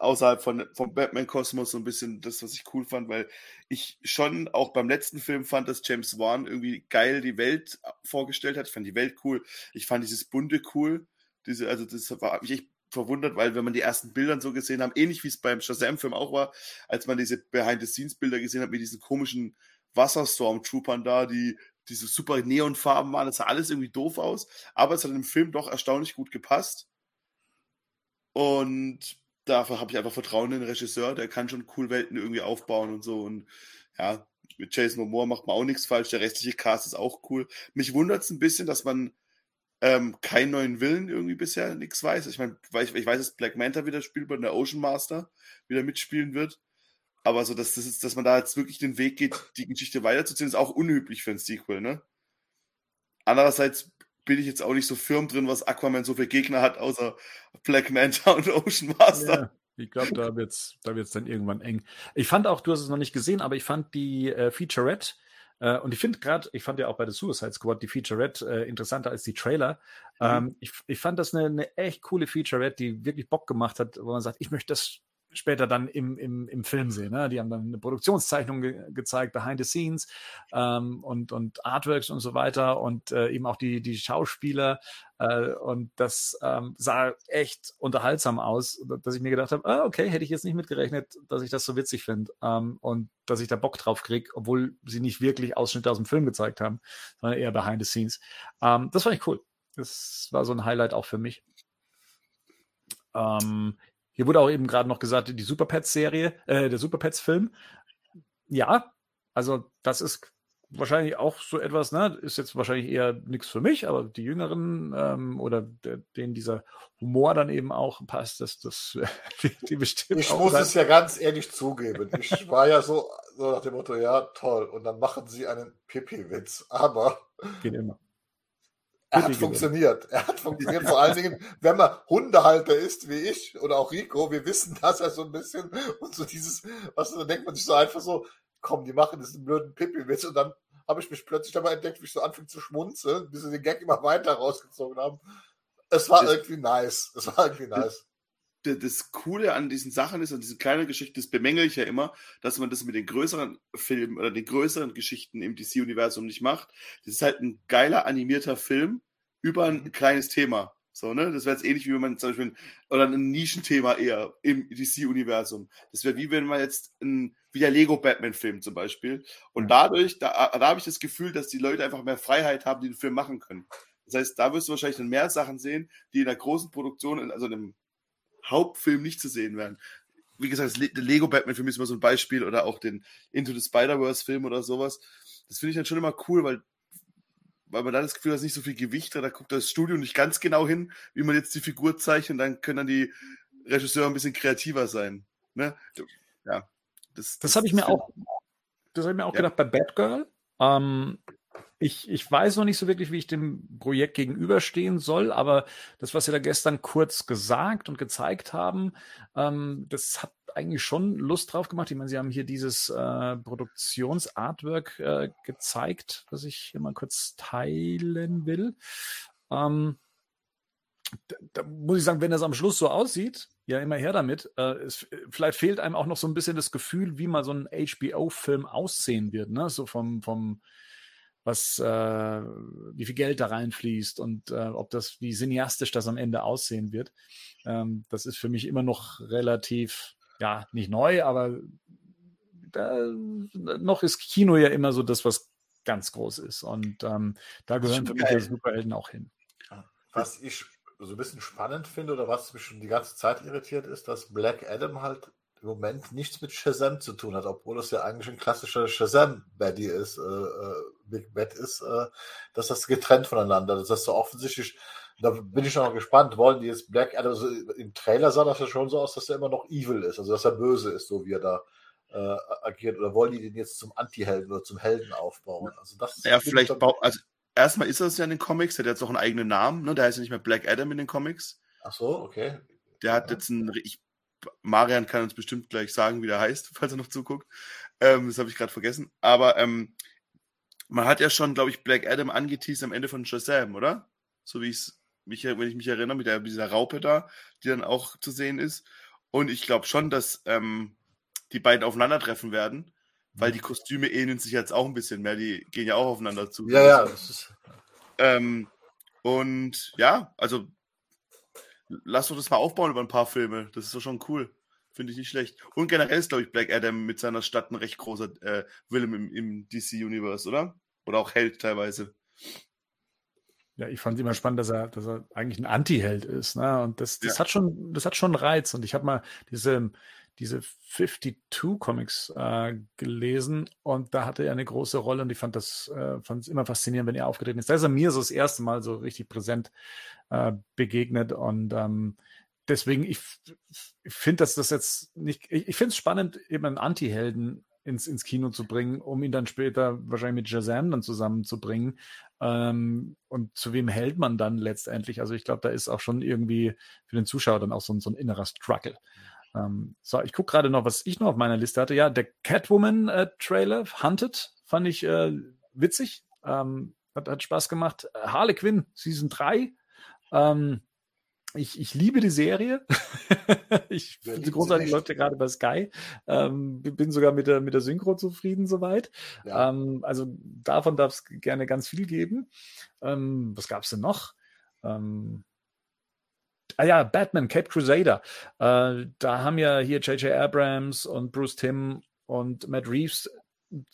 außerhalb von, vom Batman-Kosmos so ein bisschen das, was ich cool fand, weil ich schon auch beim letzten Film fand, dass James Wan irgendwie geil die Welt vorgestellt hat. Ich fand die Welt cool. Ich fand dieses Bunte cool. Diese, also das war mich echt verwundert, weil wenn man die ersten Bilder so gesehen haben, ähnlich wie es beim Shazam-Film auch war, als man diese Behind-the-Scenes-Bilder gesehen hat mit diesen komischen Wasserstorm-Troopern da, die diese super Neonfarben waren, das sah alles irgendwie doof aus, aber es hat im Film doch erstaunlich gut gepasst. Und dafür habe ich einfach Vertrauen in den Regisseur, der kann schon cool Welten irgendwie aufbauen und so. Und ja, mit Jason Momoa macht man auch nichts falsch. Der restliche Cast ist auch cool. Mich wundert es ein bisschen, dass man ähm, keinen neuen Willen irgendwie bisher nichts weiß. Ich meine, ich, ich weiß, dass Black Manta wieder spielt bei der Ocean Master, wieder mitspielen wird. Aber so, dass, das ist, dass man da jetzt wirklich den Weg geht, die Geschichte weiterzuziehen, ist auch unüblich für ein Sequel, ne? Andererseits bin ich jetzt auch nicht so firm drin, was Aquaman so für Gegner hat, außer Black Manta und Ocean Master. Ja, ich glaube, da wird es da wird's dann irgendwann eng. Ich fand auch, du hast es noch nicht gesehen, aber ich fand die äh, Featurette äh, und ich finde gerade, ich fand ja auch bei der Suicide Squad die Featurette äh, interessanter als die Trailer. Mhm. Ähm, ich, ich fand das eine, eine echt coole Featurette, die wirklich Bock gemacht hat, wo man sagt, ich möchte das später dann im, im, im Film sehen. Ne? Die haben dann eine Produktionszeichnung ge gezeigt, behind the scenes ähm, und, und Artworks und so weiter und äh, eben auch die, die Schauspieler. Äh, und das ähm, sah echt unterhaltsam aus, dass ich mir gedacht habe, ah, okay, hätte ich jetzt nicht mitgerechnet, dass ich das so witzig finde ähm, und dass ich da Bock drauf kriege, obwohl sie nicht wirklich Ausschnitte aus dem Film gezeigt haben, sondern eher behind the scenes. Ähm, das fand ich cool. Das war so ein Highlight auch für mich. Ähm, hier wurde auch eben gerade noch gesagt, die Super Pets-Serie, äh, der Super Pets-Film. Ja, also das ist wahrscheinlich auch so etwas, ne? Ist jetzt wahrscheinlich eher nichts für mich, aber die Jüngeren ähm, oder der, denen dieser Humor dann eben auch passt, das, das [laughs] die, die bestimmt. Ich muss sein. es ja ganz ehrlich zugeben. Ich [laughs] war ja so, so nach dem Motto, ja, toll. Und dann machen sie einen Pipi-Witz. Aber. Geht immer. Er hat funktioniert. Er hat funktioniert. Vor allen Dingen, wenn man Hundehalter ist, wie ich oder auch Rico, wir wissen das ja so ein bisschen. Und so dieses, was da denkt man sich so einfach so, komm, die machen diesen blöden Pipi-Witz. Und dann habe ich mich plötzlich dabei entdeckt, wie ich so anfing zu schmunzeln, bis sie den Gag immer weiter rausgezogen haben. Es war das, irgendwie nice. Es war irgendwie nice. Das, Coole an diesen Sachen ist, an diesen kleinen Geschichten, das bemängel ich ja immer, dass man das mit den größeren Filmen oder den größeren Geschichten im DC-Universum nicht macht. Das ist halt ein geiler animierter Film, über ein kleines Thema. So, ne? Das wäre jetzt ähnlich wie wenn man zum Beispiel, oder ein Nischenthema eher im DC-Universum. Das wäre wie wenn man jetzt ein, wie der Lego-Batman-Film zum Beispiel. Und dadurch, da, da habe ich das Gefühl, dass die Leute einfach mehr Freiheit haben, die den Film machen können. Das heißt, da wirst du wahrscheinlich dann mehr Sachen sehen, die in der großen Produktion, also in einem Hauptfilm nicht zu sehen werden. Wie gesagt, der Lego-Batman-Film ist immer so ein Beispiel oder auch den Into the Spider-Verse-Film oder sowas. Das finde ich dann schon immer cool, weil weil man dann das Gefühl hat, nicht so viel Gewicht hat. Da guckt das Studio nicht ganz genau hin, wie man jetzt die Figur zeichnet. Dann können dann die Regisseure ein bisschen kreativer sein. Ne? Ja, das, das, das habe ich mir auch, das habe ich mir auch ja. gedacht bei Batgirl. Ähm, ich, ich weiß noch nicht so wirklich, wie ich dem Projekt gegenüberstehen soll, aber das, was Sie da gestern kurz gesagt und gezeigt haben, ähm, das hat eigentlich schon Lust drauf gemacht. Ich meine, Sie haben hier dieses äh, Produktionsartwork äh, gezeigt, was ich hier mal kurz teilen will. Ähm, da, da, muss ich sagen, wenn das am Schluss so aussieht, ja, immer her damit. Äh, es, vielleicht fehlt einem auch noch so ein bisschen das Gefühl, wie mal so ein HBO-Film aussehen wird, ne? So vom, vom, was, äh, wie viel Geld da reinfließt und äh, ob das, wie cineastisch das am Ende aussehen wird. Ähm, das ist für mich immer noch relativ ja, nicht neu, aber da, noch ist Kino ja immer so das, was ganz groß ist. Und ähm, da gehören für mich die Superhelden auch hin. Was ich so ein bisschen spannend finde oder was mich schon die ganze Zeit irritiert, ist, dass Black Adam halt im Moment nichts mit Shazam zu tun hat, obwohl es ja eigentlich ein klassischer Shazam-Baddy ist, äh, äh, Big Bad ist, äh, dass das getrennt voneinander. Das ist so offensichtlich da bin ich noch gespannt, wollen die jetzt Black Adam, also im Trailer sah das ja schon so aus, dass er immer noch evil ist, also dass er böse ist, so wie er da äh, agieren oder wollen die den jetzt zum Anti-Helden oder zum Helden aufbauen? Also das ja, vielleicht bau, also erstmal ist das ja in den Comics, der hat jetzt auch einen eigenen Namen, ne? Der heißt ja nicht mehr Black Adam in den Comics. Ach so, okay. Der hat ja. jetzt einen, ich, Marian kann uns bestimmt gleich sagen, wie der heißt, [laughs] falls er noch zuguckt. Ähm, das habe ich gerade vergessen. Aber ähm, man hat ja schon, glaube ich, Black Adam angeteased am Ende von Shazam, oder? So wie ich mich, wenn ich mich erinnere, mit, der, dieser Raupe da, die dann auch zu sehen ist. Und ich glaube schon, dass ähm, die beiden aufeinandertreffen werden, weil die Kostüme ähneln sich jetzt auch ein bisschen mehr. Die gehen ja auch aufeinander zu. Ja, ja. Ähm, und ja, also lass doch das mal aufbauen über ein paar Filme. Das ist doch schon cool. Finde ich nicht schlecht. Und generell ist, glaube ich, Black Adam mit seiner Stadt ein recht großer äh, Willem im, im DC-Universe, oder? Oder auch Held teilweise. Ja, ich fand es immer spannend, dass er, dass er eigentlich ein Anti-Held ist. Ne? Und das, das ja. hat schon, das hat schon einen Reiz. Und ich habe mal diese, diese 52 Comics äh, gelesen und da hatte er eine große Rolle und ich fand das äh, fand es immer faszinierend, wenn er aufgetreten ist. Da ist er mir so das erste Mal so richtig präsent äh, begegnet und ähm, deswegen, ich, ich finde, dass das jetzt nicht, ich, ich finde es spannend, eben einen Anti-Helden ins, ins Kino zu bringen, um ihn dann später wahrscheinlich mit Shazam dann zusammenzubringen. Ähm, und zu wem hält man dann letztendlich? Also ich glaube, da ist auch schon irgendwie für den Zuschauer dann auch so, ein, so ein innerer Struggle. Ähm, so, ich gucke gerade noch, was ich noch auf meiner Liste hatte. Ja, der Catwoman-Trailer, äh, Hunted, fand ich äh, witzig. Ähm, hat, hat Spaß gemacht. Harley Quinn, Season 3. Ähm, ich, ich liebe die Serie. [laughs] ich finde sie großartig, läuft ja gerade bei Sky. Ähm, bin sogar mit der, mit der Synchro zufrieden soweit. Ja. Ähm, also davon darf es gerne ganz viel geben. Ähm, was gab es denn noch? Ähm, ah ja, Batman, Cape Crusader. Äh, da haben ja hier J.J. Abrams und Bruce Timm und Matt Reeves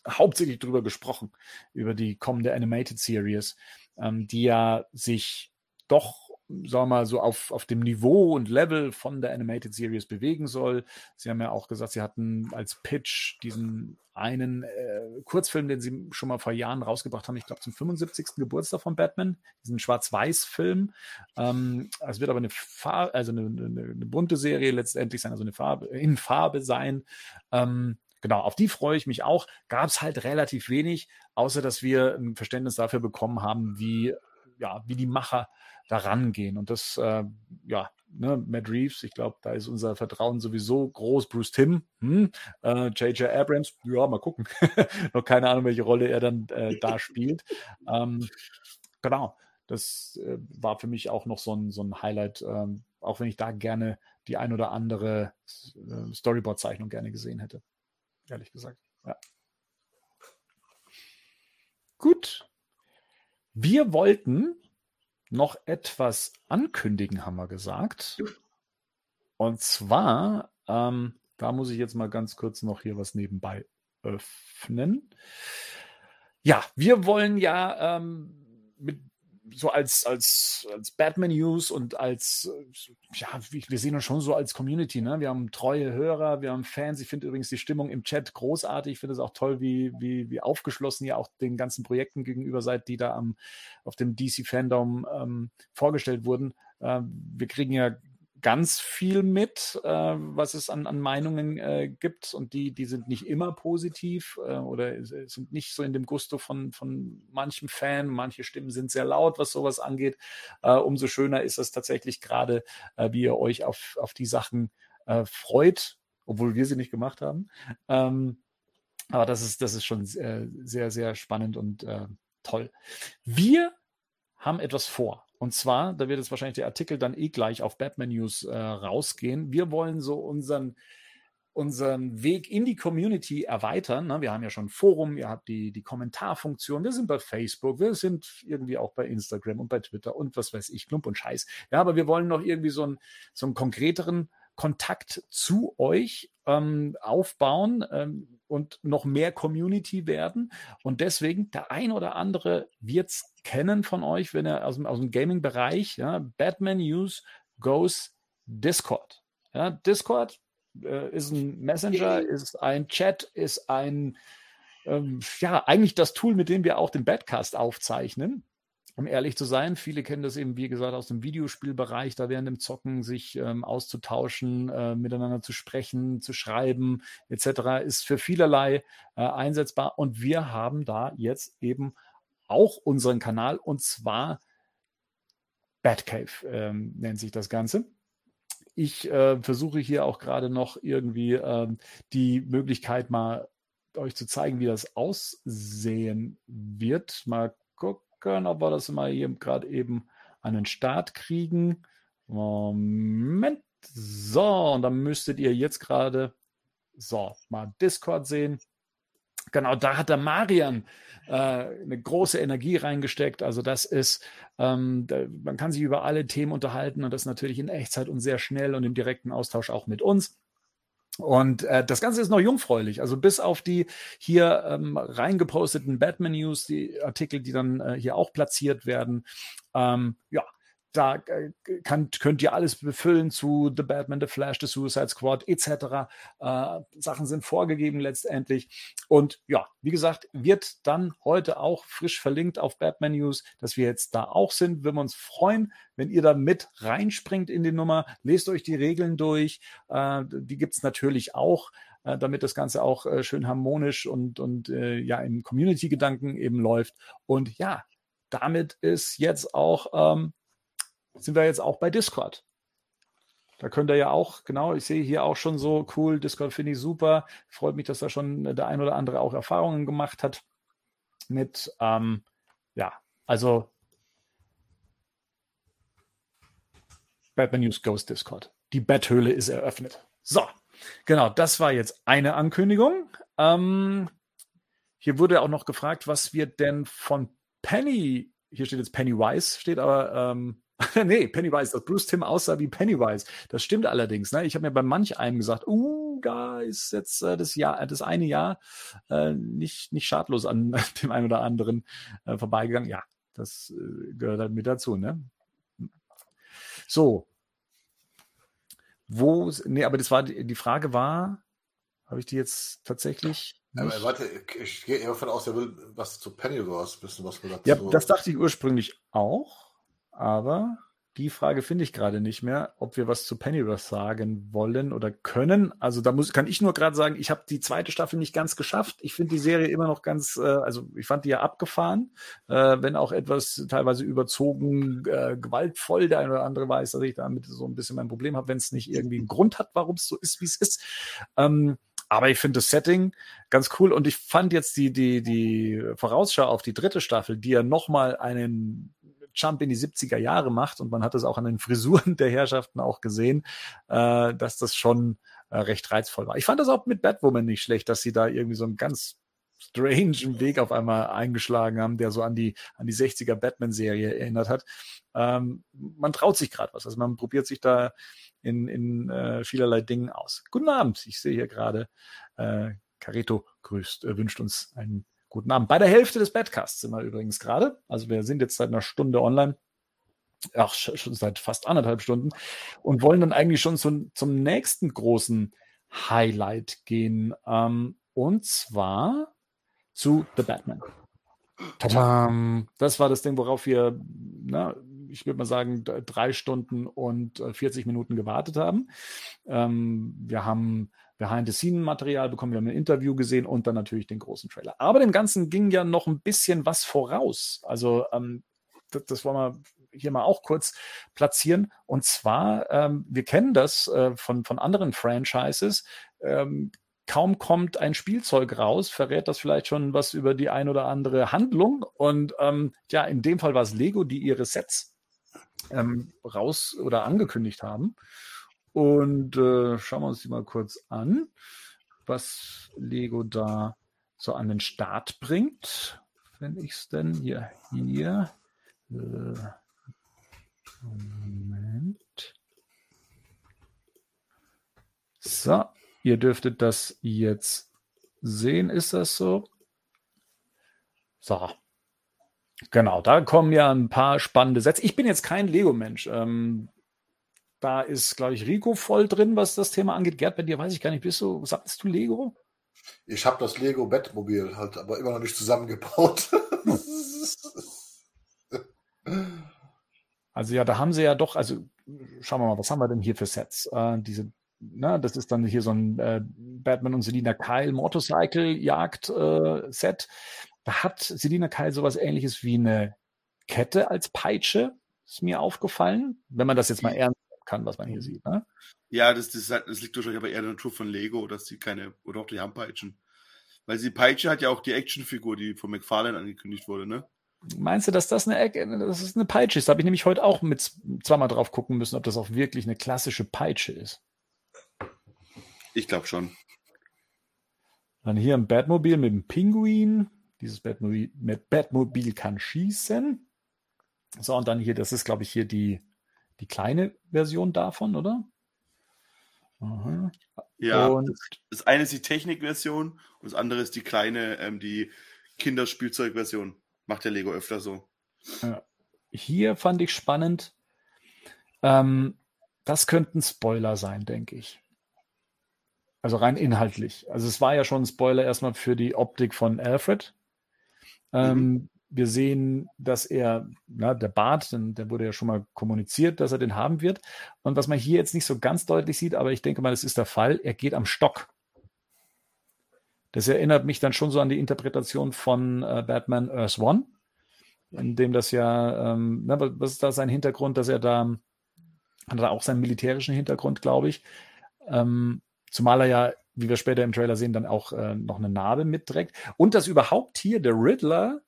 hauptsächlich drüber gesprochen, über die kommende Animated Series, ähm, die ja sich doch sagen wir mal, so auf, auf dem Niveau und Level von der Animated Series bewegen soll. Sie haben ja auch gesagt, sie hatten als Pitch diesen einen äh, Kurzfilm, den sie schon mal vor Jahren rausgebracht haben, ich glaube zum 75. Geburtstag von Batman, diesen Schwarz-Weiß-Film. Ähm, es wird aber eine, Farbe, also eine, eine, eine, bunte Serie letztendlich sein, also eine Farbe in Farbe sein. Ähm, genau, auf die freue ich mich auch. Gab es halt relativ wenig, außer dass wir ein Verständnis dafür bekommen haben, wie ja, wie die Macher da rangehen. Und das, äh, ja, ne, Matt Reeves, ich glaube, da ist unser Vertrauen sowieso groß. Bruce Timm, J.J. Hm, äh, Abrams, ja, mal gucken. [laughs] Noch keine Ahnung, welche Rolle er dann äh, da spielt. Ähm, genau, das äh, war für mich auch noch so ein, so ein Highlight, ähm, auch wenn ich da gerne die ein oder andere äh, Storyboard-Zeichnung gerne gesehen hätte. Ehrlich gesagt. Ja. Gut. Wir wollten noch etwas ankündigen, haben wir gesagt. Und zwar, ähm, da muss ich jetzt mal ganz kurz noch hier was nebenbei öffnen. Ja, wir wollen ja ähm, mit so als, als, als Batman News und als, ja, wir sehen uns schon so als Community, ne? Wir haben treue Hörer, wir haben Fans. Ich finde übrigens die Stimmung im Chat großartig. Ich finde es auch toll, wie, wie, wie aufgeschlossen ihr auch den ganzen Projekten gegenüber seid, die da am, auf dem DC Fandom ähm, vorgestellt wurden. Ähm, wir kriegen ja ganz viel mit, äh, was es an, an Meinungen äh, gibt und die, die sind nicht immer positiv äh, oder sind nicht so in dem Gusto von, von manchem Fan. Manche Stimmen sind sehr laut, was sowas angeht. Äh, umso schöner ist es tatsächlich gerade, äh, wie ihr euch auf, auf die Sachen äh, freut, obwohl wir sie nicht gemacht haben. Ähm, aber das ist, das ist schon sehr, sehr spannend und toll. Wir haben etwas vor. Und zwar, da wird jetzt wahrscheinlich der Artikel dann eh gleich auf Batman News äh, rausgehen. Wir wollen so unseren, unseren Weg in die Community erweitern. Ne? Wir haben ja schon ein Forum, ihr habt die, die Kommentarfunktion, wir sind bei Facebook, wir sind irgendwie auch bei Instagram und bei Twitter und was weiß ich, Klump und Scheiß. Ja, aber wir wollen noch irgendwie so einen, so einen konkreteren Kontakt zu euch ähm, aufbauen ähm, und noch mehr Community werden. Und deswegen, der ein oder andere wird es kennen von euch, wenn er aus dem, aus dem Gaming-Bereich, ja, Batman News goes Discord. Ja, Discord äh, ist ein Messenger, ist ein Chat, ist ein, ähm, ja, eigentlich das Tool, mit dem wir auch den Badcast aufzeichnen. Um ehrlich zu sein, viele kennen das eben, wie gesagt, aus dem Videospielbereich, da während dem Zocken sich ähm, auszutauschen, äh, miteinander zu sprechen, zu schreiben, etc., ist für vielerlei äh, einsetzbar. Und wir haben da jetzt eben auch unseren Kanal und zwar Batcave ähm, nennt sich das Ganze. Ich äh, versuche hier auch gerade noch irgendwie ähm, die Möglichkeit mal euch zu zeigen, wie das aussehen wird. Mal ob wir das mal hier gerade eben den Start kriegen. Moment. So, und dann müsstet ihr jetzt gerade so mal Discord sehen. Genau, da hat der Marian äh, eine große Energie reingesteckt. Also das ist, ähm, da, man kann sich über alle Themen unterhalten und das natürlich in Echtzeit und sehr schnell und im direkten Austausch auch mit uns. Und äh, das Ganze ist noch jungfräulich. Also bis auf die hier ähm, reingeposteten Batman News, die Artikel, die dann äh, hier auch platziert werden, ähm, ja, da äh, kann, könnt ihr alles befüllen zu The Batman, The Flash, The Suicide Squad etc. Äh, Sachen sind vorgegeben letztendlich. Und ja, wie gesagt, wird dann heute auch frisch verlinkt auf Batman News, dass wir jetzt da auch sind. Würden wir uns freuen, wenn ihr da mit reinspringt in die Nummer. Lest euch die Regeln durch. Äh, die gibt's natürlich auch äh, damit das Ganze auch äh, schön harmonisch und, und äh, ja im Community-Gedanken eben läuft. Und ja, damit ist jetzt auch ähm, sind wir jetzt auch bei Discord. Da könnt ihr ja auch, genau, ich sehe hier auch schon so cool, Discord finde ich super. Freut mich, dass da schon der ein oder andere auch Erfahrungen gemacht hat mit, ähm, ja, also Batman News Ghost Discord. Die Betthöhle ist eröffnet. So, genau, das war jetzt eine Ankündigung. Ähm, hier wurde auch noch gefragt, was wir denn von Penny, hier steht jetzt Pennywise, steht aber ähm, [laughs] nee, Pennywise, dass Bruce Tim aussah wie Pennywise. Das stimmt allerdings. Ne? Ich habe mir bei manch einem gesagt, uh, da ist jetzt äh, das Jahr, das eine Jahr äh, nicht, nicht schadlos an [laughs] dem einen oder anderen äh, vorbeigegangen. Ja, das äh, gehört halt mit dazu, ne? So. Wo, nee, aber das war, die Frage war, habe ich die jetzt tatsächlich aber warte, ich gehe davon aus, er will was zu Pennywise wissen, was wir dazu. Ja, das dachte ich ursprünglich auch. Aber die Frage finde ich gerade nicht mehr, ob wir was zu Pennyworth sagen wollen oder können. Also da muss, kann ich nur gerade sagen, ich habe die zweite Staffel nicht ganz geschafft. Ich finde die Serie immer noch ganz, äh, also ich fand die ja abgefahren, äh, wenn auch etwas teilweise überzogen, äh, gewaltvoll. Der eine oder andere weiß, dass ich damit so ein bisschen mein Problem habe, wenn es nicht irgendwie einen Grund hat, warum es so ist, wie es ist. Ähm, aber ich finde das Setting ganz cool und ich fand jetzt die, die, die Vorausschau auf die dritte Staffel, die ja nochmal einen Jump in die 70er Jahre macht und man hat es auch an den Frisuren [laughs] der Herrschaften auch gesehen, äh, dass das schon äh, recht reizvoll war. Ich fand das auch mit Batwoman nicht schlecht, dass sie da irgendwie so einen ganz strange Weg auf einmal eingeschlagen haben, der so an die, an die 60er Batman-Serie erinnert hat. Ähm, man traut sich gerade was. Also man probiert sich da in, in äh, vielerlei Dingen aus. Guten Abend. Ich sehe hier gerade, äh, Careto grüßt, äh, wünscht uns einen Guten Abend. Bei der Hälfte des Badcasts sind wir übrigens gerade. Also wir sind jetzt seit einer Stunde online. Ach, schon seit fast anderthalb Stunden. Und wollen dann eigentlich schon zum, zum nächsten großen Highlight gehen. Ähm, und zwar zu The Batman. Tadam. Das war das Ding, worauf wir, na, ich würde mal sagen, drei Stunden und 40 äh, Minuten gewartet haben. Ähm, wir haben Behind-the-Scene-Material bekommen, wir haben ein Interview gesehen und dann natürlich den großen Trailer. Aber dem Ganzen ging ja noch ein bisschen was voraus. Also ähm, das, das wollen wir hier mal auch kurz platzieren. Und zwar, ähm, wir kennen das äh, von, von anderen Franchises. Ähm, kaum kommt ein Spielzeug raus, verrät das vielleicht schon was über die ein oder andere Handlung. Und ähm, ja, in dem Fall war es Lego, die ihre Sets ähm, raus oder angekündigt haben. Und äh, schauen wir uns die mal kurz an, was Lego da so an den Start bringt. Wenn ich es denn hier, hier. Äh, Moment. So, ihr dürftet das jetzt sehen. Ist das so? So. Genau, da kommen ja ein paar spannende Sätze. Ich bin jetzt kein Lego-Mensch. Ähm, da ist, glaube ich, Rico voll drin, was das Thema angeht. Gerd, bei dir weiß ich gar nicht, bist du, sagst du Lego? Ich habe das Lego Bettmobil halt, aber immer noch nicht zusammengebaut. Also ja, da haben sie ja doch, also schauen wir mal, was haben wir denn hier für Sets? Äh, diese, na, das ist dann hier so ein äh, Batman und Selina Kyle Motorcycle-Jagd-Set. Äh, da hat Selina Kyle sowas ähnliches wie eine Kette als Peitsche, ist mir aufgefallen, wenn man das jetzt mal ernst kann, was man hier sieht. Ne? Ja, das, das, das liegt wahrscheinlich aber eher in der Natur von Lego, dass sie keine, oder auch die Handpeitschen. Weil die Peitsche hat ja auch die Actionfigur, die von McFarlane angekündigt wurde, ne? Meinst du, dass das eine, dass das eine Peitsche ist? Da habe ich nämlich heute auch mit zweimal drauf gucken müssen, ob das auch wirklich eine klassische Peitsche ist. Ich glaube schon. Dann hier ein Batmobil mit dem Pinguin. Dieses Batmobil, Batmobil kann schießen. So, und dann hier, das ist, glaube ich, hier die, die kleine Version davon, oder? Aha. Ja, und das, das eine ist die Technikversion und das andere ist die kleine, ähm, die Kinderspielzeugversion. Macht der Lego öfter so. Ja. Hier fand ich spannend. Ähm, das könnten Spoiler sein, denke ich. Also rein inhaltlich. Also es war ja schon ein Spoiler erstmal für die Optik von Alfred. Ähm, mhm. Wir sehen, dass er, na, der Bart, denn, der wurde ja schon mal kommuniziert, dass er den haben wird. Und was man hier jetzt nicht so ganz deutlich sieht, aber ich denke mal, das ist der Fall, er geht am Stock. Das erinnert mich dann schon so an die Interpretation von äh, Batman Earth One, in dem das ja, ähm, na, was ist da sein Hintergrund, dass er da, hat er auch seinen militärischen Hintergrund, glaube ich. Ähm, zumal er ja, wie wir später im Trailer sehen, dann auch äh, noch eine Narbe mitträgt. Und dass überhaupt hier der Riddler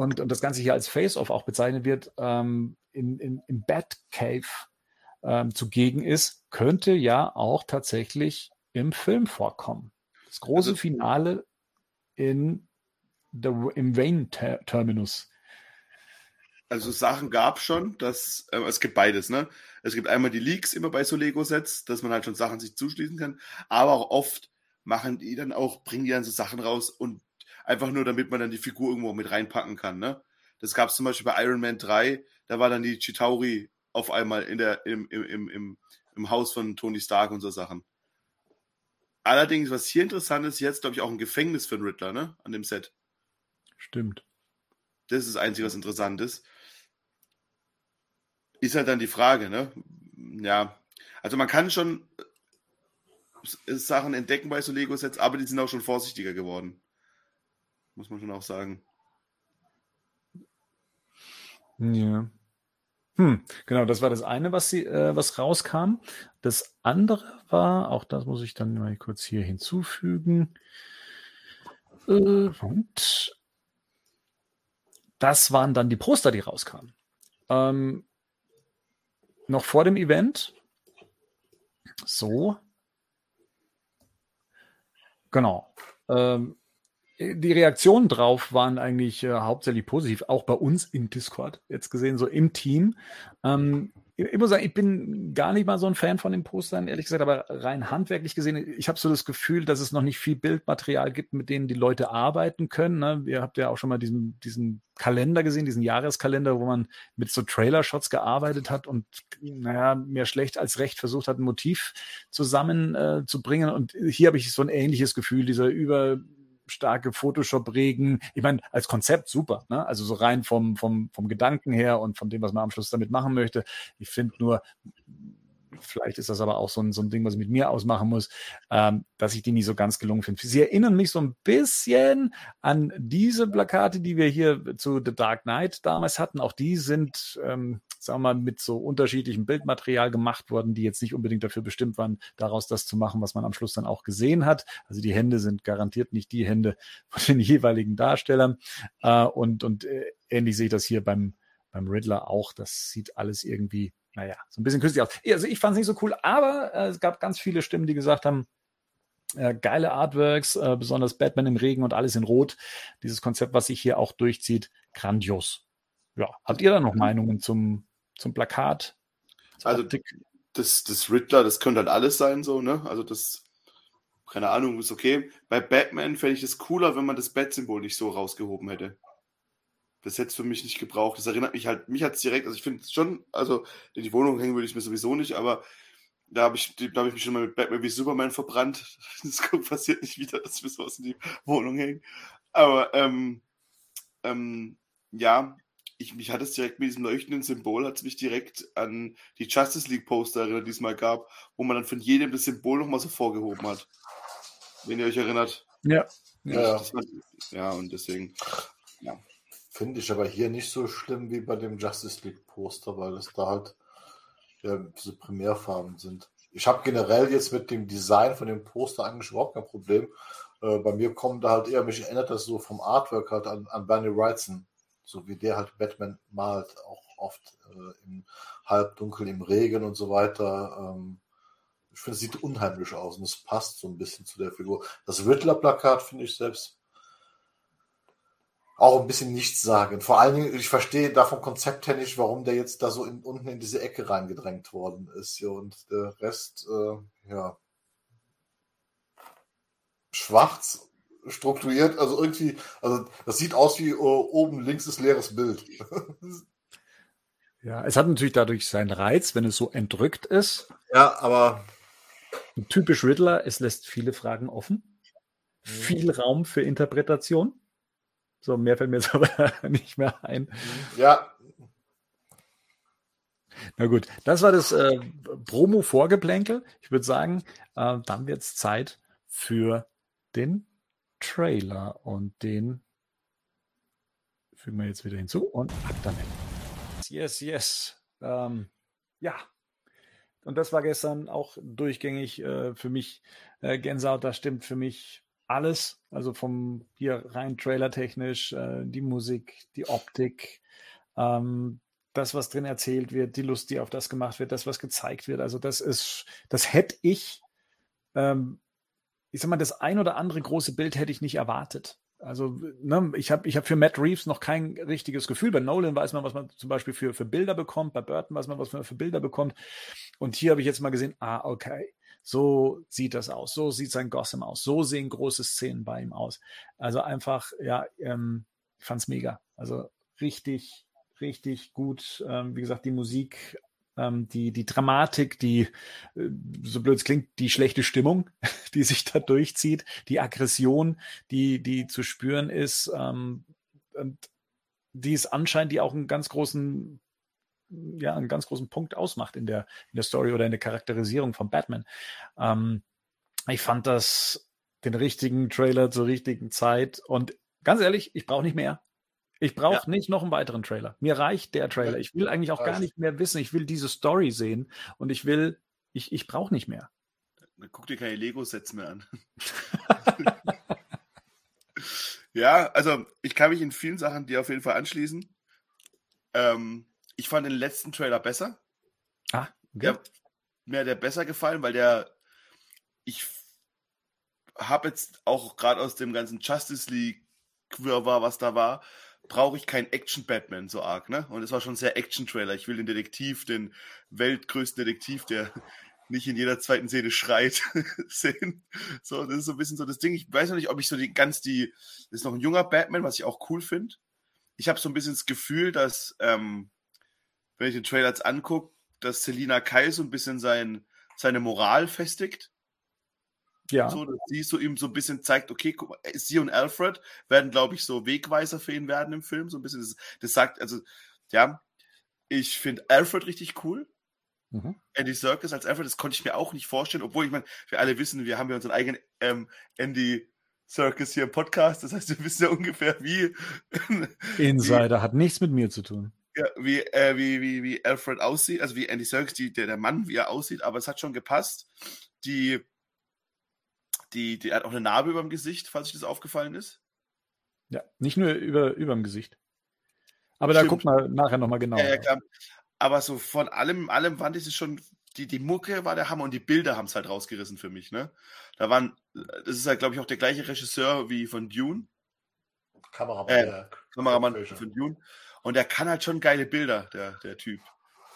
und, und das Ganze hier als Face-Off auch bezeichnet wird, ähm, in, in, im Batcave ähm, zugegen ist, könnte ja auch tatsächlich im Film vorkommen. Das große also, Finale in der, im Wayne-Terminus. Also Sachen gab schon, dass äh, es gibt beides, ne? Es gibt einmal die Leaks immer bei so Lego-Sets, dass man halt schon Sachen sich zuschließen kann, aber auch oft machen die dann auch, bringen die dann so Sachen raus und einfach nur, damit man dann die Figur irgendwo mit reinpacken kann, ne? Das gab es zum Beispiel bei Iron Man 3, da war dann die Chitauri auf einmal in der, im, im, im, im Haus von Tony Stark und so Sachen. Allerdings, was hier interessant ist, jetzt glaube ich auch ein Gefängnis für den Riddler, ne? An dem Set. Stimmt. Das ist das Einzige, was interessant ist. Ist halt dann die Frage, ne? Ja. Also man kann schon äh, Sachen entdecken bei so Lego-Sets, aber die sind auch schon vorsichtiger geworden. Muss man schon auch sagen. Ja. Hm, genau, das war das eine, was, sie, äh, was rauskam. Das andere war, auch das muss ich dann mal kurz hier hinzufügen. Äh, und das waren dann die Poster, die rauskamen. Ähm, noch vor dem Event. So. Genau. Ähm, die Reaktionen drauf waren eigentlich äh, hauptsächlich positiv, auch bei uns im Discord, jetzt gesehen, so im Team. Ähm, ich muss sagen, ich bin gar nicht mal so ein Fan von den Postern, ehrlich gesagt, aber rein handwerklich gesehen, ich habe so das Gefühl, dass es noch nicht viel Bildmaterial gibt, mit denen die Leute arbeiten können. Ne? Ihr habt ja auch schon mal diesen, diesen Kalender gesehen, diesen Jahreskalender, wo man mit so Trailer-Shots gearbeitet hat und, naja, mehr schlecht als recht versucht hat, ein Motiv zusammenzubringen. Äh, und hier habe ich so ein ähnliches Gefühl, dieser über starke Photoshop-Regen. Ich meine, als Konzept super, ne? Also so rein vom, vom, vom Gedanken her und von dem, was man am Schluss damit machen möchte. Ich finde nur, vielleicht ist das aber auch so ein, so ein Ding, was ich mit mir ausmachen muss, ähm, dass ich die nie so ganz gelungen finde. Sie erinnern mich so ein bisschen an diese Plakate, die wir hier zu The Dark Knight damals hatten. Auch die sind, ähm, sagen wir mal, mit so unterschiedlichem Bildmaterial gemacht worden, die jetzt nicht unbedingt dafür bestimmt waren, daraus das zu machen, was man am Schluss dann auch gesehen hat. Also die Hände sind garantiert nicht die Hände von den [laughs] jeweiligen Darstellern. Äh, und und äh, ähnlich sehe ich das hier beim, beim Riddler auch. Das sieht alles irgendwie naja, so ein bisschen künstlich aus. Also ich fand es nicht so cool, aber äh, es gab ganz viele Stimmen, die gesagt haben, äh, geile Artworks, äh, besonders Batman im Regen und alles in Rot. Dieses Konzept, was sich hier auch durchzieht, grandios. Ja, habt ihr da noch Meinungen zum, zum Plakat? Also das, das Riddler, das könnte halt alles sein, so, ne? Also das, keine Ahnung, ist okay. Bei Batman fände ich es cooler, wenn man das Bat-Symbol nicht so rausgehoben hätte das hätte es für mich nicht gebraucht. Das erinnert mich halt, mich hat es direkt, also ich finde es schon, also in die Wohnung hängen würde ich mir sowieso nicht, aber da habe ich, da hab ich mich schon mal mit Batman wie Superman verbrannt. [laughs] Das passiert nicht wieder, dass wir sowas in die Wohnung hängen. Aber ähm, ähm, ja, ich, mich hat es direkt mit diesem leuchtenden Symbol, hat es mich direkt an die Justice League Poster erinnert, die es mal gab, wo man dann von jedem das Symbol nochmal so vorgehoben hat. Wenn ihr euch erinnert. Ja. Ja, ja. ja und deswegen, ja. Finde ich aber hier nicht so schlimm wie bei dem Justice League Poster, weil es da halt ja, diese Primärfarben sind. Ich habe generell jetzt mit dem Design von dem Poster eigentlich überhaupt kein Problem. Äh, bei mir kommen da halt eher, mich erinnert das so vom Artwork halt an, an Bernie Wrightson, so wie der halt Batman malt, auch oft äh, im Halbdunkel, im Regen und so weiter. Ähm, ich finde, es sieht unheimlich aus und es passt so ein bisschen zu der Figur. Das Riddler-Plakat finde ich selbst auch ein bisschen nichts sagen. Vor allen Dingen, ich verstehe da vom Konzept her nicht, warum der jetzt da so in, unten in diese Ecke reingedrängt worden ist. Ja, und der Rest, äh, ja, schwarz strukturiert, also irgendwie, also das sieht aus wie uh, oben links ist leeres Bild. [laughs] ja, es hat natürlich dadurch seinen Reiz, wenn es so entrückt ist. Ja, aber typisch Riddler, es lässt viele Fragen offen, mhm. viel Raum für Interpretation. So, mehr fällt mir jetzt [laughs] aber nicht mehr ein. Ja. Na gut, das war das äh, Promo-Vorgeplänkel. Ich würde sagen, äh, dann wird es Zeit für den Trailer und den fügen wir jetzt wieder hinzu und ab damit. Yes, yes. Ähm, ja. Und das war gestern auch durchgängig äh, für mich äh, Gänsehaut. Da stimmt für mich alles, also vom hier rein trailertechnisch, äh, die Musik, die Optik, ähm, das, was drin erzählt wird, die Lust, die auf das gemacht wird, das, was gezeigt wird. Also das ist, das hätte ich, ähm, ich sag mal, das ein oder andere große Bild hätte ich nicht erwartet. Also ne, ich habe ich hab für Matt Reeves noch kein richtiges Gefühl. Bei Nolan weiß man, was man zum Beispiel für, für Bilder bekommt. Bei Burton weiß man, was man für Bilder bekommt. Und hier habe ich jetzt mal gesehen, ah, okay, so sieht das aus. So sieht sein Gotham aus. So sehen große Szenen bei ihm aus. Also einfach, ja, ähm, ich fand's mega. Also richtig, richtig gut. Ähm, wie gesagt, die Musik, ähm, die, die Dramatik, die, äh, so blöd es klingt, die schlechte Stimmung, [laughs] die sich da durchzieht, die Aggression, die, die zu spüren ist, ähm, und die ist anscheinend, die auch einen ganz großen ja einen ganz großen Punkt ausmacht in der, in der Story oder in der Charakterisierung von Batman. Ähm, ich fand das den richtigen Trailer zur richtigen Zeit und ganz ehrlich, ich brauche nicht mehr. Ich brauche ja. nicht noch einen weiteren Trailer. Mir reicht der Trailer. Ich will eigentlich auch gar nicht mehr wissen. Ich will diese Story sehen und ich will, ich, ich brauche nicht mehr. Dann guck dir keine Lego-Sets mehr an. [laughs] ja, also ich kann mich in vielen Sachen dir auf jeden Fall anschließen. Ähm, ich fand den letzten Trailer besser. Ah, okay. Der, mir hat der besser gefallen, weil der, ich habe jetzt auch gerade aus dem ganzen Justice League Quirrwarr, was da war, brauche ich keinen Action-Batman so arg, ne? Und es war schon sehr Action-Trailer. Ich will den Detektiv, den weltgrößten Detektiv, der [laughs] nicht in jeder zweiten Szene schreit, [laughs] sehen. So, das ist so ein bisschen so das Ding. Ich weiß noch nicht, ob ich so die ganz die, das ist noch ein junger Batman, was ich auch cool finde. Ich habe so ein bisschen das Gefühl, dass ähm, wenn ich den Trailer jetzt angucke, dass Selina Kai so ein bisschen sein, seine Moral festigt. Ja. So, dass sie so ihm so ein bisschen zeigt, okay, guck mal, sie und Alfred werden, glaube ich, so Wegweiser für ihn werden im Film. So ein bisschen. Das, das sagt, also, ja, ich finde Alfred richtig cool. Mhm. Andy Serkis als Alfred, das konnte ich mir auch nicht vorstellen, obwohl ich meine, wir alle wissen, wir haben ja unseren eigenen ähm, Andy Circus hier im Podcast. Das heißt, wir wissen ja ungefähr, wie. Insider [laughs] wie, hat nichts mit mir zu tun ja, wie, äh, wie, wie, wie Alfred aussieht, also wie Andy Serkis, die, der, der Mann, wie er aussieht, aber es hat schon gepasst. Die, die, die hat auch eine Narbe über dem Gesicht, falls euch das aufgefallen ist. Ja, nicht nur über, über dem Gesicht. Aber Stimmt. da guckt man nachher nochmal genau. Ja, ja, klar. Aber so von allem, allem fand ich es schon, die, die Mucke war der Hammer und die Bilder haben es halt rausgerissen für mich, ne? Da waren, das ist halt, glaube ich, auch der gleiche Regisseur wie von Dune. Kameramann, äh, Kameramann von Dune. Und er kann halt schon geile Bilder, der, der Typ.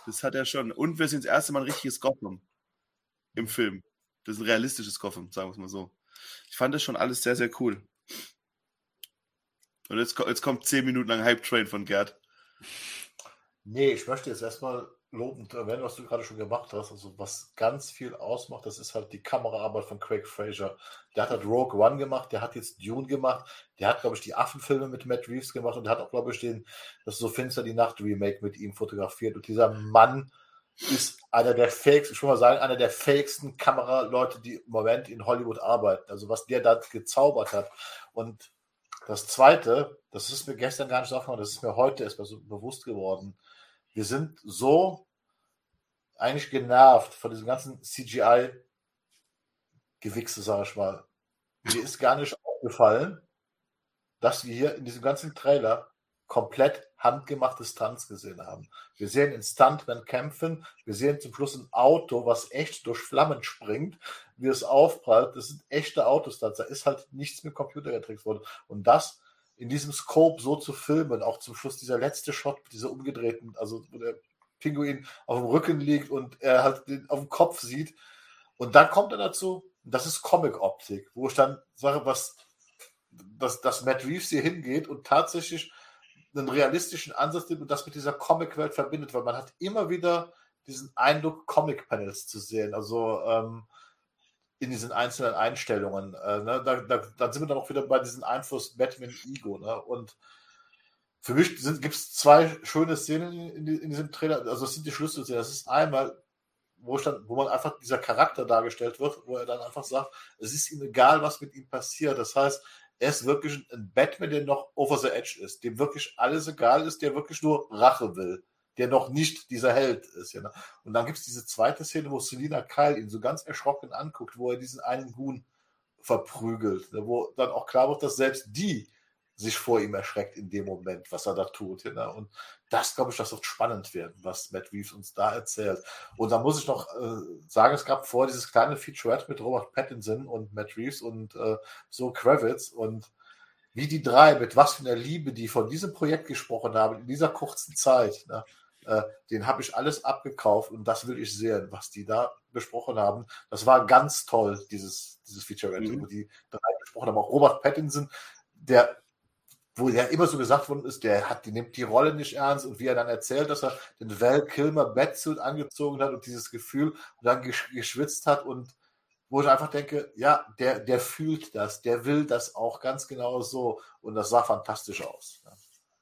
Das hat er schon. Und wir sind das erste Mal ein richtiges Gotham im Film. Das ist ein realistisches Gotham, sagen wir es mal so. Ich fand das schon alles sehr, sehr cool. Und jetzt, jetzt kommt zehn Minuten lang Hype Train von Gerd. Nee, ich möchte jetzt erstmal lobend erwähnen, was du gerade schon gemacht hast. Also was ganz viel ausmacht, das ist halt die Kameraarbeit von Craig Fraser. Der hat halt Rogue One gemacht, der hat jetzt Dune gemacht, der hat, glaube ich, die Affenfilme mit Matt Reeves gemacht und der hat auch, glaube ich, den, das so finster die Nacht Remake mit ihm fotografiert. Und dieser Mann ist einer der fähigsten, ich will mal sagen, einer der fähigsten Kameraleute, die im Moment in Hollywood arbeiten. Also was der da gezaubert hat. Und das Zweite, das ist mir gestern gar nicht aufgefallen, das ist mir heute erst mal so bewusst geworden wir sind so eigentlich genervt von diesem ganzen CGI-Gewichse, sage ich mal. Mir ist gar nicht aufgefallen, dass wir hier in diesem ganzen Trailer komplett handgemachte Stunts gesehen haben. Wir sehen in Stuntmen kämpfen, wir sehen zum Schluss ein Auto, was echt durch Flammen springt, wie es aufprallt. Das sind echte Autostunts. Da ist halt nichts mit Computer getrickst worden. Und das in diesem Scope so zu filmen, auch zum Schluss dieser letzte Shot, dieser umgedrehten, also wo der Pinguin auf dem Rücken liegt und er halt den auf dem Kopf sieht. Und dann kommt er dazu, das ist Comic-Optik, wo ich dann sage, was, dass, dass Matt Reeves hier hingeht und tatsächlich einen realistischen Ansatz nimmt und das mit dieser Comic-Welt verbindet, weil man hat immer wieder diesen Eindruck, Comic-Panels zu sehen. Also ähm, in diesen einzelnen Einstellungen. Äh, ne? da, da, dann sind wir dann auch wieder bei diesem Einfluss Batman-Ego. Ne? Und für mich gibt es zwei schöne Szenen in, in, diesem Trailer. Also, das sind die Schlüsselszenen. Das ist einmal, wo, dann, wo man einfach dieser Charakter dargestellt wird, wo er dann einfach sagt, es ist ihm egal, was mit ihm passiert. Das heißt, er ist wirklich ein Batman, der noch over the edge ist, dem wirklich alles egal ist, der wirklich nur Rache will der noch nicht dieser Held ist. Ja, ne? Und dann gibt es diese zweite Szene, wo Selina Kyle ihn so ganz erschrocken anguckt, wo er diesen einen Huhn verprügelt, ne? wo dann auch klar wird, dass selbst die sich vor ihm erschreckt in dem Moment, was er da tut. Ja, ne? Und das, glaube ich, das wird spannend werden, was Matt Reeves uns da erzählt. Und da muss ich noch äh, sagen, es gab vor dieses kleine Featurette mit Robert Pattinson und Matt Reeves und äh, so Kravitz und wie die drei, mit was für einer Liebe die von diesem Projekt gesprochen haben, in dieser kurzen Zeit. Ne? Äh, den habe ich alles abgekauft und das will ich sehen, was die da besprochen haben. Das war ganz toll, dieses, dieses Feature, mhm. wo die drei besprochen haben. Auch Robert Pattinson, der wo ja immer so gesagt worden ist, der hat, die nimmt die Rolle nicht ernst und wie er dann erzählt, dass er den Val Kilmer Batsuit angezogen hat und dieses Gefühl und dann geschwitzt hat und wo ich einfach denke, ja, der, der fühlt das, der will das auch ganz genau so und das sah fantastisch aus. Ja.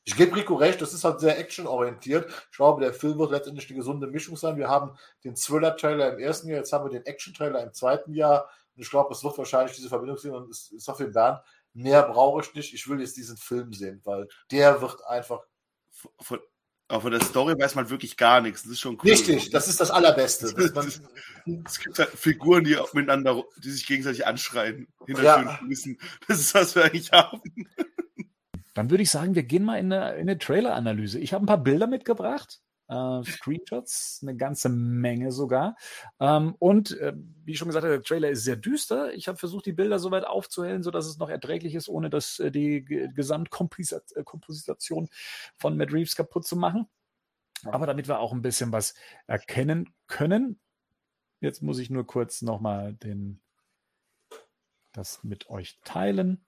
Ich gebe Rico recht, das ist halt sehr actionorientiert. Ich glaube, der Film wird letztendlich eine gesunde Mischung sein. Wir haben den Thriller-Trailer im ersten Jahr, jetzt haben wir den Action-Trailer im zweiten Jahr. Und ich glaube, es wird wahrscheinlich diese Verbindung sehen. Und es ist auf den Bernd, mehr brauche ich nicht. Ich will jetzt diesen Film sehen, weil der wird einfach. Von, von der Story weiß man wirklich gar nichts. Das ist schon cool. Richtig, das ist das Allerbeste. [laughs] es gibt halt Figuren, die miteinander, die sich gegenseitig anschreien. Hinter ja. Kulissen. Das ist, was wir eigentlich haben. Dann würde ich sagen, wir gehen mal in eine, in eine Trailer-Analyse. Ich habe ein paar Bilder mitgebracht. Äh, Screenshots, eine ganze Menge sogar. Ähm, und äh, wie ich schon gesagt habe, der Trailer ist sehr düster. Ich habe versucht, die Bilder so weit aufzuhellen, sodass es noch erträglich ist, ohne dass äh, die Gesamtkomposition von Matt Reeves kaputt zu machen. Aber damit wir auch ein bisschen was erkennen können. Jetzt muss ich nur kurz nochmal den das mit euch teilen.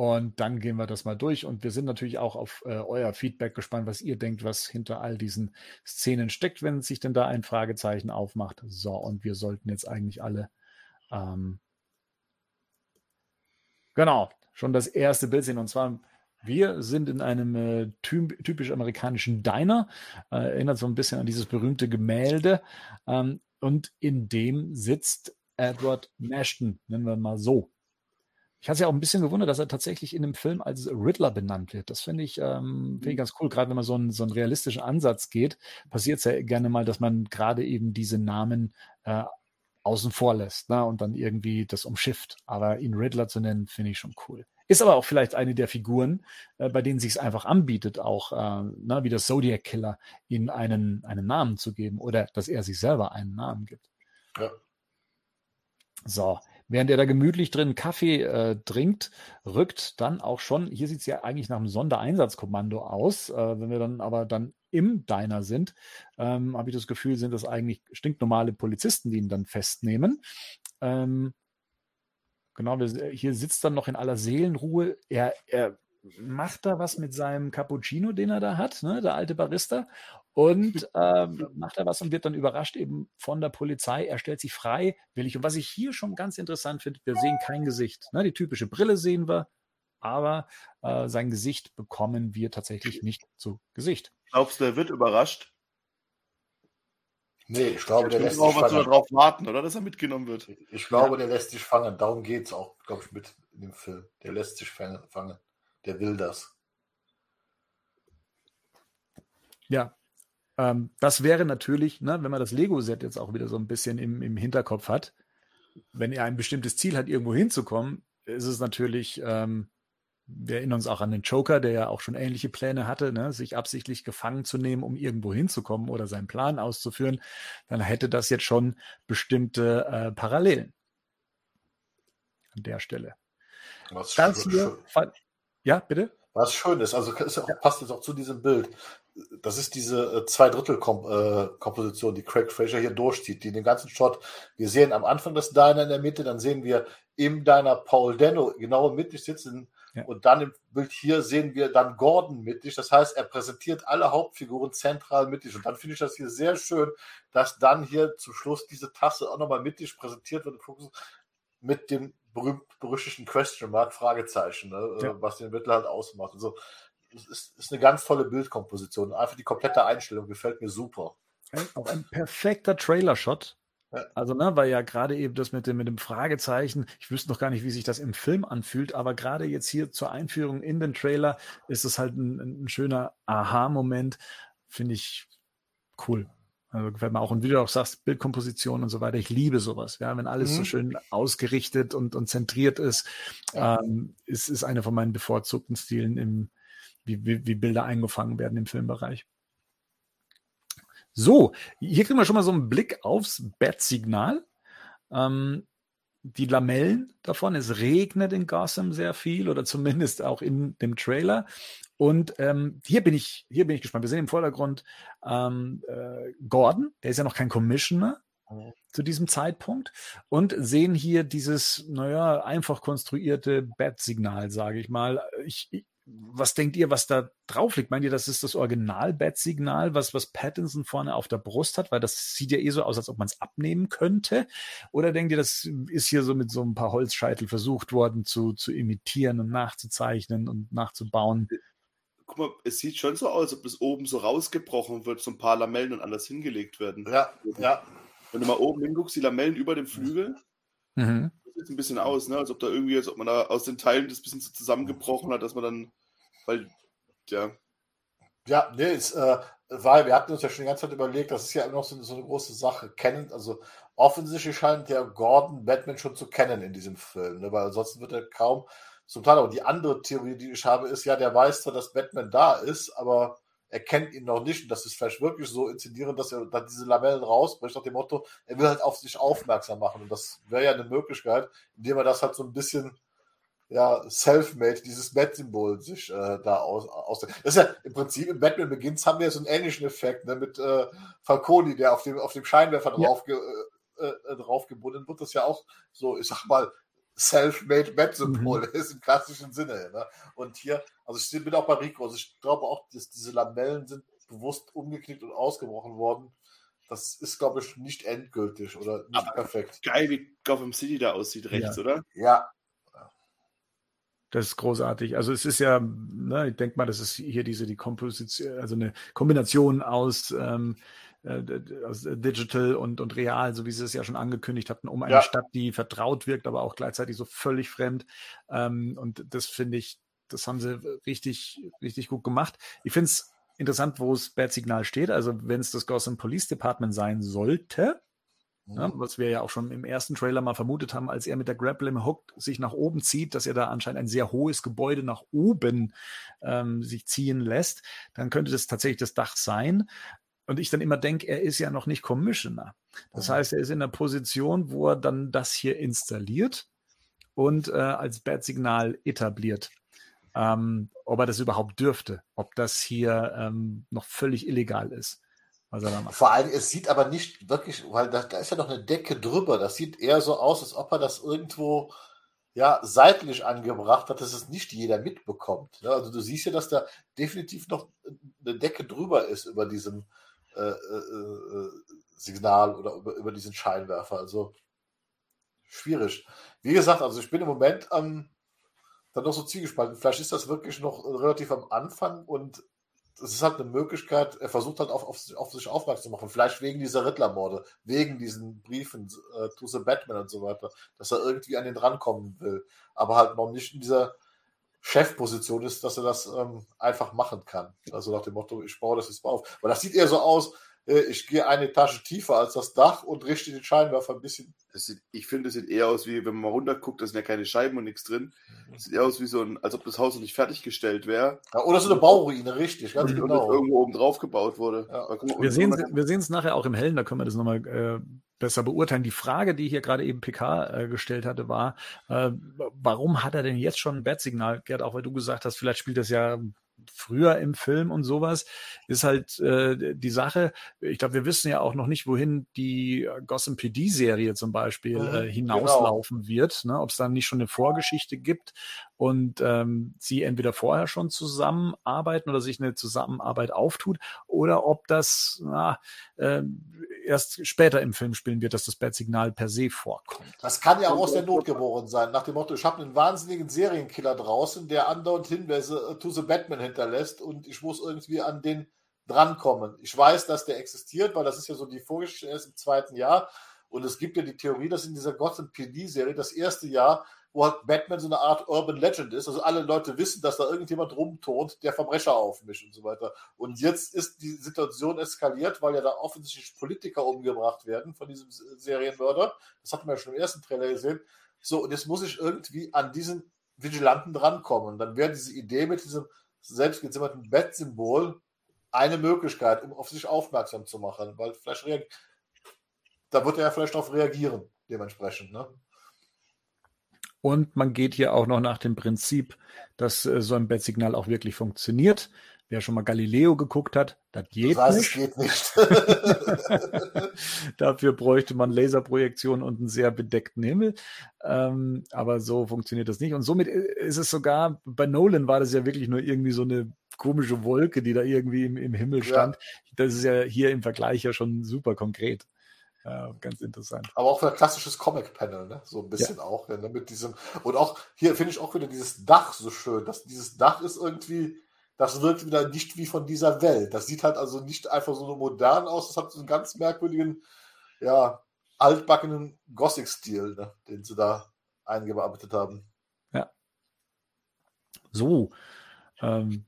Und dann gehen wir das mal durch. Und wir sind natürlich auch auf äh, euer Feedback gespannt, was ihr denkt, was hinter all diesen Szenen steckt, wenn sich denn da ein Fragezeichen aufmacht. So, und wir sollten jetzt eigentlich alle. Ähm, genau, schon das erste Bild sehen. Und zwar, wir sind in einem äh, typisch amerikanischen Diner. Äh, erinnert so ein bisschen an dieses berühmte Gemälde. Ähm, und in dem sitzt Edward Nashton, nennen wir mal so. Ich hatte ja auch ein bisschen gewundert, dass er tatsächlich in dem Film als Riddler benannt wird. Das finde ich, ähm, find ich mhm. ganz cool. Gerade wenn man so einen, so einen realistischen Ansatz geht, passiert es ja gerne mal, dass man gerade eben diese Namen äh, außen vor lässt ne? und dann irgendwie das umschifft. Aber ihn Riddler zu nennen, finde ich schon cool. Ist aber auch vielleicht eine der Figuren, äh, bei denen sich es einfach anbietet, auch äh, ne, wie das Zodiac Killer, ihnen einen, einen Namen zu geben oder dass er sich selber einen Namen gibt. Ja. So, Während er da gemütlich drin Kaffee äh, trinkt, rückt dann auch schon, hier sieht es ja eigentlich nach einem Sondereinsatzkommando aus. Äh, wenn wir dann aber dann im Diner sind, ähm, habe ich das Gefühl, sind das eigentlich stinknormale Polizisten, die ihn dann festnehmen. Ähm, genau, hier sitzt dann noch in aller Seelenruhe. Er, er macht da was mit seinem Cappuccino, den er da hat, ne, der alte Barista. Und [laughs] ähm, macht er was und wird dann überrascht eben von der Polizei. Er stellt sich frei, will ich. Und was ich hier schon ganz interessant finde, wir sehen kein Gesicht. Ne? Die typische Brille sehen wir, aber äh, sein Gesicht bekommen wir tatsächlich nicht zu Gesicht. Glaubst du, er wird überrascht? Nee, ich glaube, der lässt sich fangen. darauf warten, oder? Dass er mitgenommen wird. Ich glaube, der lässt sich fangen. Darum geht es auch, glaube ich, mit in dem Film. Der lässt sich fangen. Der will das. Ja, ähm, das wäre natürlich, ne, wenn man das Lego-Set jetzt auch wieder so ein bisschen im, im Hinterkopf hat, wenn er ein bestimmtes Ziel hat, irgendwo hinzukommen, ist es natürlich, ähm, wir erinnern uns auch an den Joker, der ja auch schon ähnliche Pläne hatte, ne, sich absichtlich gefangen zu nehmen, um irgendwo hinzukommen oder seinen Plan auszuführen, dann hätte das jetzt schon bestimmte äh, Parallelen an der Stelle. Was das hier, ja, bitte? Was schön ist, also ist auch, passt jetzt auch zu diesem Bild. Das ist diese äh, Zweidrittel-Komposition, äh, die Craig Fraser hier durchzieht, die in den ganzen Shot, wir sehen am Anfang das Diner in der Mitte, dann sehen wir im Diner Paul Dano genau mittig sitzen. Ja. und dann im Bild hier sehen wir dann Gordon mittig, das heißt, er präsentiert alle Hauptfiguren zentral mittig. Und dann finde ich das hier sehr schön, dass dann hier zum Schluss diese Tasse auch nochmal mittig präsentiert wird mit dem berühmt-berüchtigten Question Mark, Fragezeichen, ne, ja. was den Mittel halt ausmacht. Also ist, ist eine ganz tolle Bildkomposition. Einfach die komplette Einstellung gefällt mir super. Auch ein perfekter Trailer-Shot. Also, ne, weil ja gerade eben das mit dem, mit dem Fragezeichen, ich wüsste noch gar nicht, wie sich das im Film anfühlt, aber gerade jetzt hier zur Einführung in den Trailer ist es halt ein, ein schöner Aha-Moment. Finde ich cool. Also gefällt mir auch. Und wie du auch sagst, Bildkomposition und so weiter, ich liebe sowas. Ja, wenn alles mhm. so schön ausgerichtet und, und zentriert ist, ja. ähm, ist, ist einer von meinen bevorzugten Stilen im, wie, wie, wie Bilder eingefangen werden im Filmbereich. So, hier kriegen wir schon mal so einen Blick aufs Bat-Signal. Ähm, die Lamellen davon. Es regnet in Gotham sehr viel oder zumindest auch in dem Trailer. Und ähm, hier bin ich, hier bin ich gespannt. Wir sehen im Vordergrund ähm, äh, Gordon, der ist ja noch kein Commissioner mhm. zu diesem Zeitpunkt und sehen hier dieses, naja, einfach konstruierte Bat-Signal, sage ich mal. Ich, ich, was denkt ihr, was da drauf liegt? Meint ihr, das ist das Original-Bat-Signal, was, was Pattinson vorne auf der Brust hat? Weil das sieht ja eh so aus, als ob man es abnehmen könnte. Oder denkt ihr, das ist hier so mit so ein paar Holzscheitel versucht worden zu, zu imitieren und nachzuzeichnen und nachzubauen? Guck mal, es sieht schon so aus, als ob das oben so rausgebrochen wird, so ein paar Lamellen und anders hingelegt werden. Ja, ja. Wenn du mal oben hinguckst, die Lamellen über dem Flügel, mhm. sieht ein bisschen aus, ne? als ob da irgendwie, als ob man da aus den Teilen das bisschen so zusammengebrochen hat, dass man dann weil, ja. Ja, nee, es, äh, weil wir hatten uns ja schon die ganze Zeit überlegt, das ist ja immer noch so, so eine große Sache. Kennen, also offensichtlich scheint der Gordon Batman schon zu kennen in diesem Film, ne, weil ansonsten wird er kaum zum Teil. Aber die andere Theorie, die ich habe, ist ja, der weiß zwar, dass Batman da ist, aber er kennt ihn noch nicht. Und das ist vielleicht wirklich so inszenieren, dass er dann diese Lamellen rausbricht, nach dem Motto, er will halt auf sich aufmerksam machen. Und das wäre ja eine Möglichkeit, indem er das halt so ein bisschen ja, Selfmade, dieses Bat-Symbol sich äh, da aus, aus. Das ist ja im Prinzip im Batman Begins haben wir ja so einen ähnlichen Effekt, ne, mit äh, Falconi, der auf dem, auf dem Scheinwerfer ja. drauf, äh, äh, drauf gebunden wird. Das ja auch so, ich sag mal, Self-Made Bat-Symbol mhm. ist im klassischen Sinne. Ne? Und hier, also ich bin auch bei Rico, also ich glaube auch, dass diese Lamellen sind bewusst umgeknickt und ausgebrochen worden. Das ist, glaube ich, nicht endgültig oder nicht Aber perfekt. Geil, wie Gotham City da aussieht rechts, ja. oder? Ja, das ist großartig. Also es ist ja, ne, ich denke mal, das ist hier diese die Komposition, also eine Kombination aus, ähm, äh, aus Digital und, und Real, so wie sie es ja schon angekündigt hatten, um eine ja. Stadt, die vertraut wirkt, aber auch gleichzeitig so völlig fremd. Ähm, und das finde ich, das haben sie richtig, richtig gut gemacht. Ich finde es interessant, wo es Bad Signal steht. Also wenn es das Gotham Police Department sein sollte, ja, ne, was wir ja auch schon im ersten Trailer mal vermutet haben, als er mit der Grappling Hook sich nach oben zieht, dass er da anscheinend ein sehr hohes Gebäude nach oben ähm, sich ziehen lässt, dann könnte das tatsächlich das Dach sein. Und ich dann immer denke, er ist ja noch nicht Commissioner. Das mhm. heißt, er ist in der Position, wo er dann das hier installiert und äh, als Bad-Signal etabliert. Ähm, ob er das überhaupt dürfte, ob das hier ähm, noch völlig illegal ist. Vor allem, es sieht aber nicht wirklich, weil da, da, ist ja noch eine Decke drüber. Das sieht eher so aus, als ob er das irgendwo ja, seitlich angebracht hat, dass es nicht jeder mitbekommt. Ne? Also du siehst ja, dass da definitiv noch eine Decke drüber ist über diesem äh, äh, äh, Signal oder über, über diesen Scheinwerfer. Also schwierig. Wie gesagt, also ich bin im Moment ähm, dann noch so zielgespalten. Vielleicht ist das wirklich noch relativ am Anfang und es ist halt eine Möglichkeit, er versucht halt auf, auf, auf sich aufmerksam zu machen. Vielleicht wegen dieser Riddlermorde, wegen diesen Briefen äh, to the Batman und so weiter, dass er irgendwie an den rankommen will. Aber halt noch nicht in dieser Chefposition ist, dass er das ähm, einfach machen kann. Also nach dem Motto, ich baue das jetzt mal auf. Weil das sieht eher so aus, ich gehe eine Etage tiefer als das Dach und richte den Scheinwerfer ein bisschen. Sieht, ich finde, es sieht eher aus wie, wenn man mal runterguckt, da sind ja keine Scheiben und nichts drin. Es mhm. sieht eher aus wie so ein, als ob das Haus noch nicht fertiggestellt wäre. Ja, oder so eine Bauruine, richtig, ganz und, genau. Und irgendwo oben drauf gebaut wurde. Ja. Wir sehen es nachher auch im Hellen, da können wir das nochmal äh, besser beurteilen. Die Frage, die hier gerade eben PK äh, gestellt hatte, war, äh, warum hat er denn jetzt schon ein Bat-Signal? Gerd, auch weil du gesagt hast, vielleicht spielt das ja früher im Film und sowas, ist halt äh, die Sache. Ich glaube, wir wissen ja auch noch nicht, wohin die Gotham PD-Serie zum Beispiel mhm, äh, hinauslaufen genau. wird. Ne? Ob es dann nicht schon eine Vorgeschichte gibt und ähm, sie entweder vorher schon zusammenarbeiten oder sich eine Zusammenarbeit auftut oder ob das na, äh, erst später im Film spielen wird, dass das Bat-Signal per se vorkommt. Das kann ja auch aus der Not geboren sein, nach dem Motto, ich habe einen wahnsinnigen Serienkiller draußen, der andauernd Hinweise to the Batman hinterlässt und ich muss irgendwie an den drankommen. Ich weiß, dass der existiert, weil das ist ja so die Vorgeschichte erst im zweiten Jahr. Und es gibt ja die Theorie, dass in dieser Gotham PD-Serie das erste Jahr, wo halt Batman so eine Art Urban Legend ist, also alle Leute wissen, dass da irgendjemand rumtont, der Verbrecher aufmischt und so weiter. Und jetzt ist die Situation eskaliert, weil ja da offensichtlich Politiker umgebracht werden von diesem Serienmörder. Das hatten wir ja schon im ersten Trailer gesehen. So, und jetzt muss ich irgendwie an diesen Vigilanten drankommen. Dann wäre diese Idee mit diesem selbstgezimmerten Bettsymbol eine Möglichkeit, um auf sich aufmerksam zu machen, weil vielleicht da wird er ja vielleicht darauf reagieren, dementsprechend. Ne? Und man geht hier auch noch nach dem Prinzip, dass äh, so ein Bettsignal auch wirklich funktioniert. Wer schon mal Galileo geguckt hat, das geht das heißt, nicht. Geht nicht. [laughs] Dafür bräuchte man Laserprojektion und einen sehr bedeckten Himmel. Ähm, aber so funktioniert das nicht. Und somit ist es sogar, bei Nolan war das ja wirklich nur irgendwie so eine komische Wolke, die da irgendwie im, im Himmel stand. Ja. Das ist ja hier im Vergleich ja schon super konkret. Ja, ganz interessant. Aber auch für ein klassisches Comic-Panel, ne? So ein bisschen ja. auch, ne? mit diesem. Und auch hier finde ich auch wieder dieses Dach so schön. Dass dieses Dach ist irgendwie das wirkt wieder nicht wie von dieser Welt. Das sieht halt also nicht einfach so modern aus, das hat so einen ganz merkwürdigen, ja, altbackenen Gothic-Stil, ne, den sie da eingearbeitet haben. Ja. So. Ähm,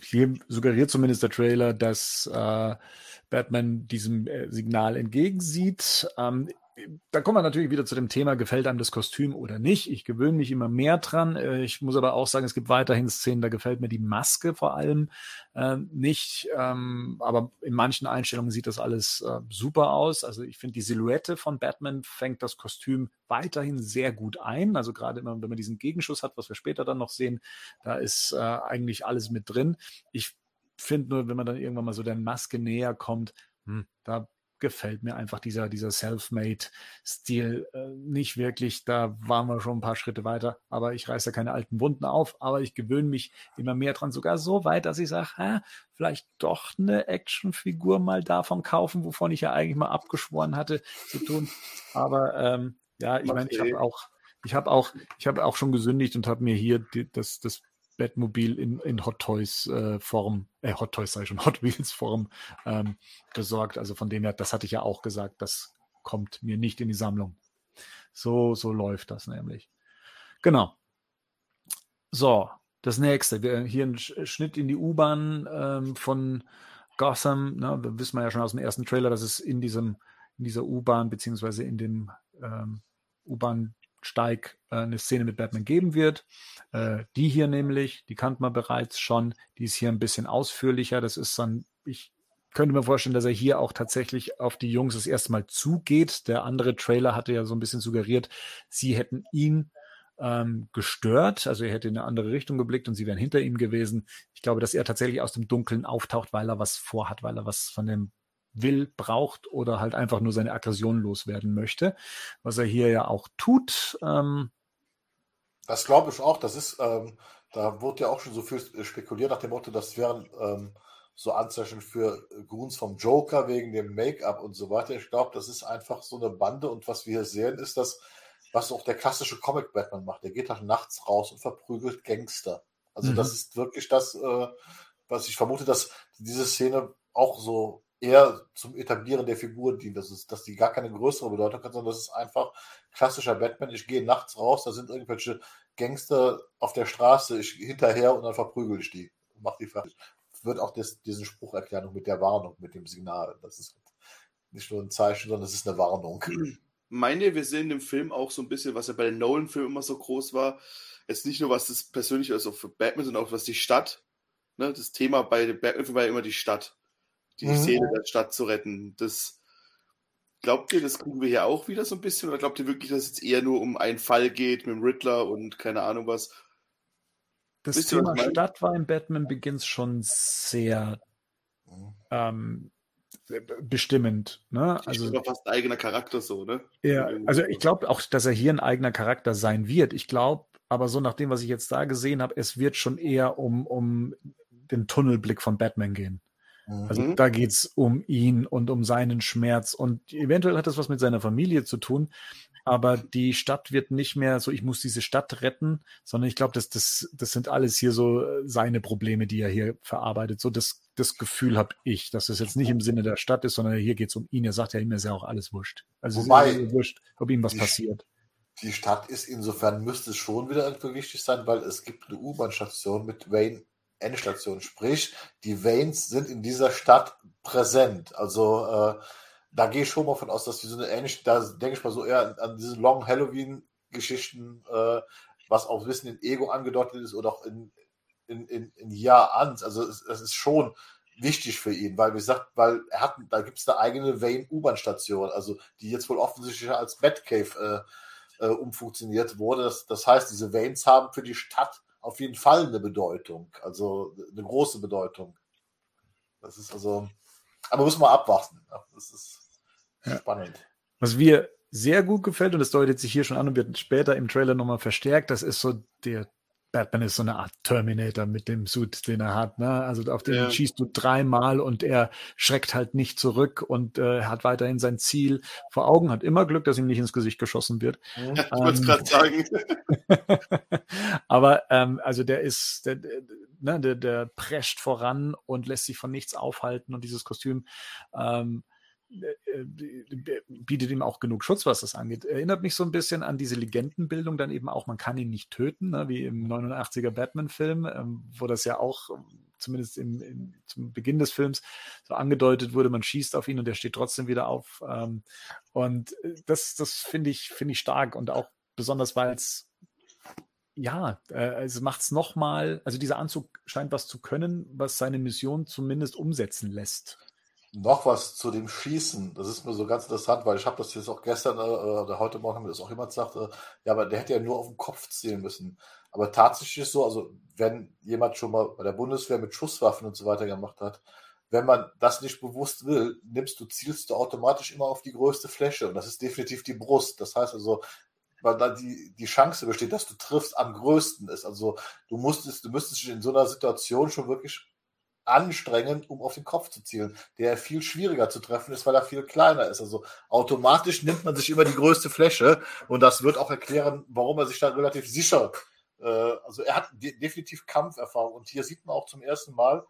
hier suggeriert zumindest der Trailer, dass äh, Batman diesem äh, Signal entgegensieht. Ähm, da kommen wir natürlich wieder zu dem Thema, gefällt einem das Kostüm oder nicht. Ich gewöhne mich immer mehr dran. Äh, ich muss aber auch sagen, es gibt weiterhin Szenen, da gefällt mir die Maske vor allem äh, nicht. Ähm, aber in manchen Einstellungen sieht das alles äh, super aus. Also ich finde, die Silhouette von Batman fängt das Kostüm weiterhin sehr gut ein. Also gerade immer, wenn man diesen Gegenschuss hat, was wir später dann noch sehen, da ist äh, eigentlich alles mit drin. Ich finde nur, wenn man dann irgendwann mal so der Maske näher kommt, hm, da gefällt mir einfach dieser, dieser Self-Made-Stil äh, nicht wirklich. Da waren wir schon ein paar Schritte weiter, aber ich reiße keine alten Wunden auf, aber ich gewöhne mich immer mehr dran, sogar so weit, dass ich sage, vielleicht doch eine Actionfigur mal davon kaufen, wovon ich ja eigentlich mal abgeschworen hatte zu tun. Aber ähm, ja, ich meine, ich habe auch, ich habe auch, ich habe auch schon gesündigt und habe mir hier die, das, das Batmobil in, in Hot Toys äh, Form, äh, Hot Toys sei schon, [laughs] Hot Wheels Form ähm, gesorgt. Also von dem her, das hatte ich ja auch gesagt, das kommt mir nicht in die Sammlung. So, so läuft das nämlich. Genau. So, das nächste. Wir, hier ein Schnitt in die U-Bahn ähm, von Gotham. Ne, da wissen wir ja schon aus dem ersten Trailer, dass es in diesem, in dieser U-Bahn beziehungsweise in dem ähm, U-Bahn Steig äh, eine Szene mit Batman geben wird. Äh, die hier nämlich, die kannte man bereits schon, die ist hier ein bisschen ausführlicher. Das ist dann, ich könnte mir vorstellen, dass er hier auch tatsächlich auf die Jungs das erste Mal zugeht. Der andere Trailer hatte ja so ein bisschen suggeriert, sie hätten ihn ähm, gestört, also er hätte in eine andere Richtung geblickt und sie wären hinter ihm gewesen. Ich glaube, dass er tatsächlich aus dem Dunkeln auftaucht, weil er was vorhat, weil er was von dem will, braucht oder halt einfach nur seine Aggression loswerden möchte, was er hier ja auch tut. Ähm, das glaube ich auch. Das ist, ähm, da wurde ja auch schon so viel spekuliert nach dem Motto, das wären ähm, so anzeichnen für Goons vom Joker wegen dem Make-up und so weiter. Ich glaube, das ist einfach so eine Bande und was wir hier sehen, ist das, was auch der klassische Comic-Batman macht. Der geht halt nachts raus und verprügelt Gangster. Also mhm. das ist wirklich das, äh, was ich vermute, dass diese Szene auch so eher zum Etablieren der Figur dient, dass, es, dass die gar keine größere Bedeutung hat, sondern das ist einfach klassischer Batman. Ich gehe nachts raus, da sind irgendwelche Gangster auf der Straße, ich hinterher und dann verprügel ich die mach die fertig. Wird auch das, diesen Spruch erklären mit der Warnung, mit dem Signal. Das ist nicht nur ein Zeichen, sondern es ist eine Warnung. [clears throat] Meine, wir sehen im Film auch so ein bisschen, was ja bei den Nolan-Filmen immer so groß war. Jetzt nicht nur was das persönlich also für Batman, sondern auch was die Stadt. Ne? Das Thema bei den Batman war ja immer die Stadt die mhm. Seele der Stadt zu retten. Das glaubt ihr, das kriegen wir hier auch wieder so ein bisschen? Oder glaubt ihr wirklich, dass es jetzt eher nur um einen Fall geht mit dem Riddler und keine Ahnung was? Das Wisst Thema Stadt war in Batman Begins schon sehr ähm, bestimmend. Ne? Also ich fast ein eigener Charakter so, ne? Ja, also ich glaube auch, dass er hier ein eigener Charakter sein wird. Ich glaube, aber so nach dem, was ich jetzt da gesehen habe, es wird schon eher um, um den Tunnelblick von Batman gehen. Also mhm. da geht es um ihn und um seinen Schmerz. Und eventuell hat das was mit seiner Familie zu tun. Aber die Stadt wird nicht mehr so, ich muss diese Stadt retten, sondern ich glaube, das, das, das sind alles hier so äh, seine Probleme, die er hier verarbeitet. So das, das Gefühl habe ich, dass das jetzt nicht im Sinne der Stadt ist, sondern hier geht es um ihn. Er sagt ja ihm ist ja auch alles wurscht. Also Wobei, es ist wurscht, ob ihm was die, passiert. Die Stadt ist insofern, müsste es schon wieder irgendwie wichtig sein, weil es gibt eine U-Bahn-Station mit Wayne Endstation. Sprich, die Waynes sind in dieser Stadt präsent. Also äh, da gehe ich schon mal von aus, dass die so eine ähnliche, da denke ich mal so eher an, an diese Long Halloween-Geschichten, äh, was auch ein bisschen in Ego angedeutet ist oder auch in, in, in, in Jahr an. Also es, es, ist schon wichtig für ihn, weil wie gesagt, weil er hat, da gibt es eine eigene Wayne U-Bahn-Station, also die jetzt wohl offensichtlich als Batcave äh, äh, umfunktioniert wurde. Das, das heißt, diese Waynes haben für die Stadt auf jeden Fall eine Bedeutung, also eine große Bedeutung. Das ist also, aber muss man abwarten. Das ist ja. spannend. Was mir sehr gut gefällt, und das deutet sich hier schon an und wird später im Trailer nochmal verstärkt, das ist so der Batman ist so eine Art Terminator mit dem Suit, den er hat. Ne? Also auf den ja. schießt du dreimal und er schreckt halt nicht zurück und äh, hat weiterhin sein Ziel vor Augen, hat immer Glück, dass ihm nicht ins Gesicht geschossen wird. Ja, ich wollte es gerade sagen. [laughs] Aber ähm, also der ist, der, der, ne, der, der prescht voran und lässt sich von nichts aufhalten und dieses Kostüm ähm, äh, bietet ihm auch genug Schutz, was das angeht. Erinnert mich so ein bisschen an diese Legendenbildung dann eben auch, man kann ihn nicht töten, ne, wie im 89er Batman-Film, ähm, wo das ja auch zumindest im, im, zum Beginn des Films so angedeutet wurde, man schießt auf ihn und er steht trotzdem wieder auf. Ähm, und äh, das, das finde ich, finde ich stark und auch besonders, weil es ja, äh, es macht es nochmal, also dieser Anzug scheint was zu können, was seine Mission zumindest umsetzen lässt. Noch was zu dem Schießen. Das ist mir so ganz interessant, weil ich habe das jetzt auch gestern äh, oder heute Morgen haben das auch jemand gesagt, äh, ja, aber der hätte ja nur auf den Kopf zielen müssen. Aber tatsächlich ist so, also wenn jemand schon mal bei der Bundeswehr mit Schusswaffen und so weiter gemacht hat, wenn man das nicht bewusst will, nimmst du, zielst du automatisch immer auf die größte Fläche und das ist definitiv die Brust. Das heißt also, weil da die, die Chance besteht, dass du triffst, am größten ist. Also du musstest, du müsstest dich in so einer Situation schon wirklich anstrengend, um auf den Kopf zu zielen, der viel schwieriger zu treffen ist, weil er viel kleiner ist. Also automatisch nimmt man sich immer die größte Fläche und das wird auch erklären, warum er sich da relativ sicher, äh, also er hat de definitiv Kampferfahrung und hier sieht man auch zum ersten Mal,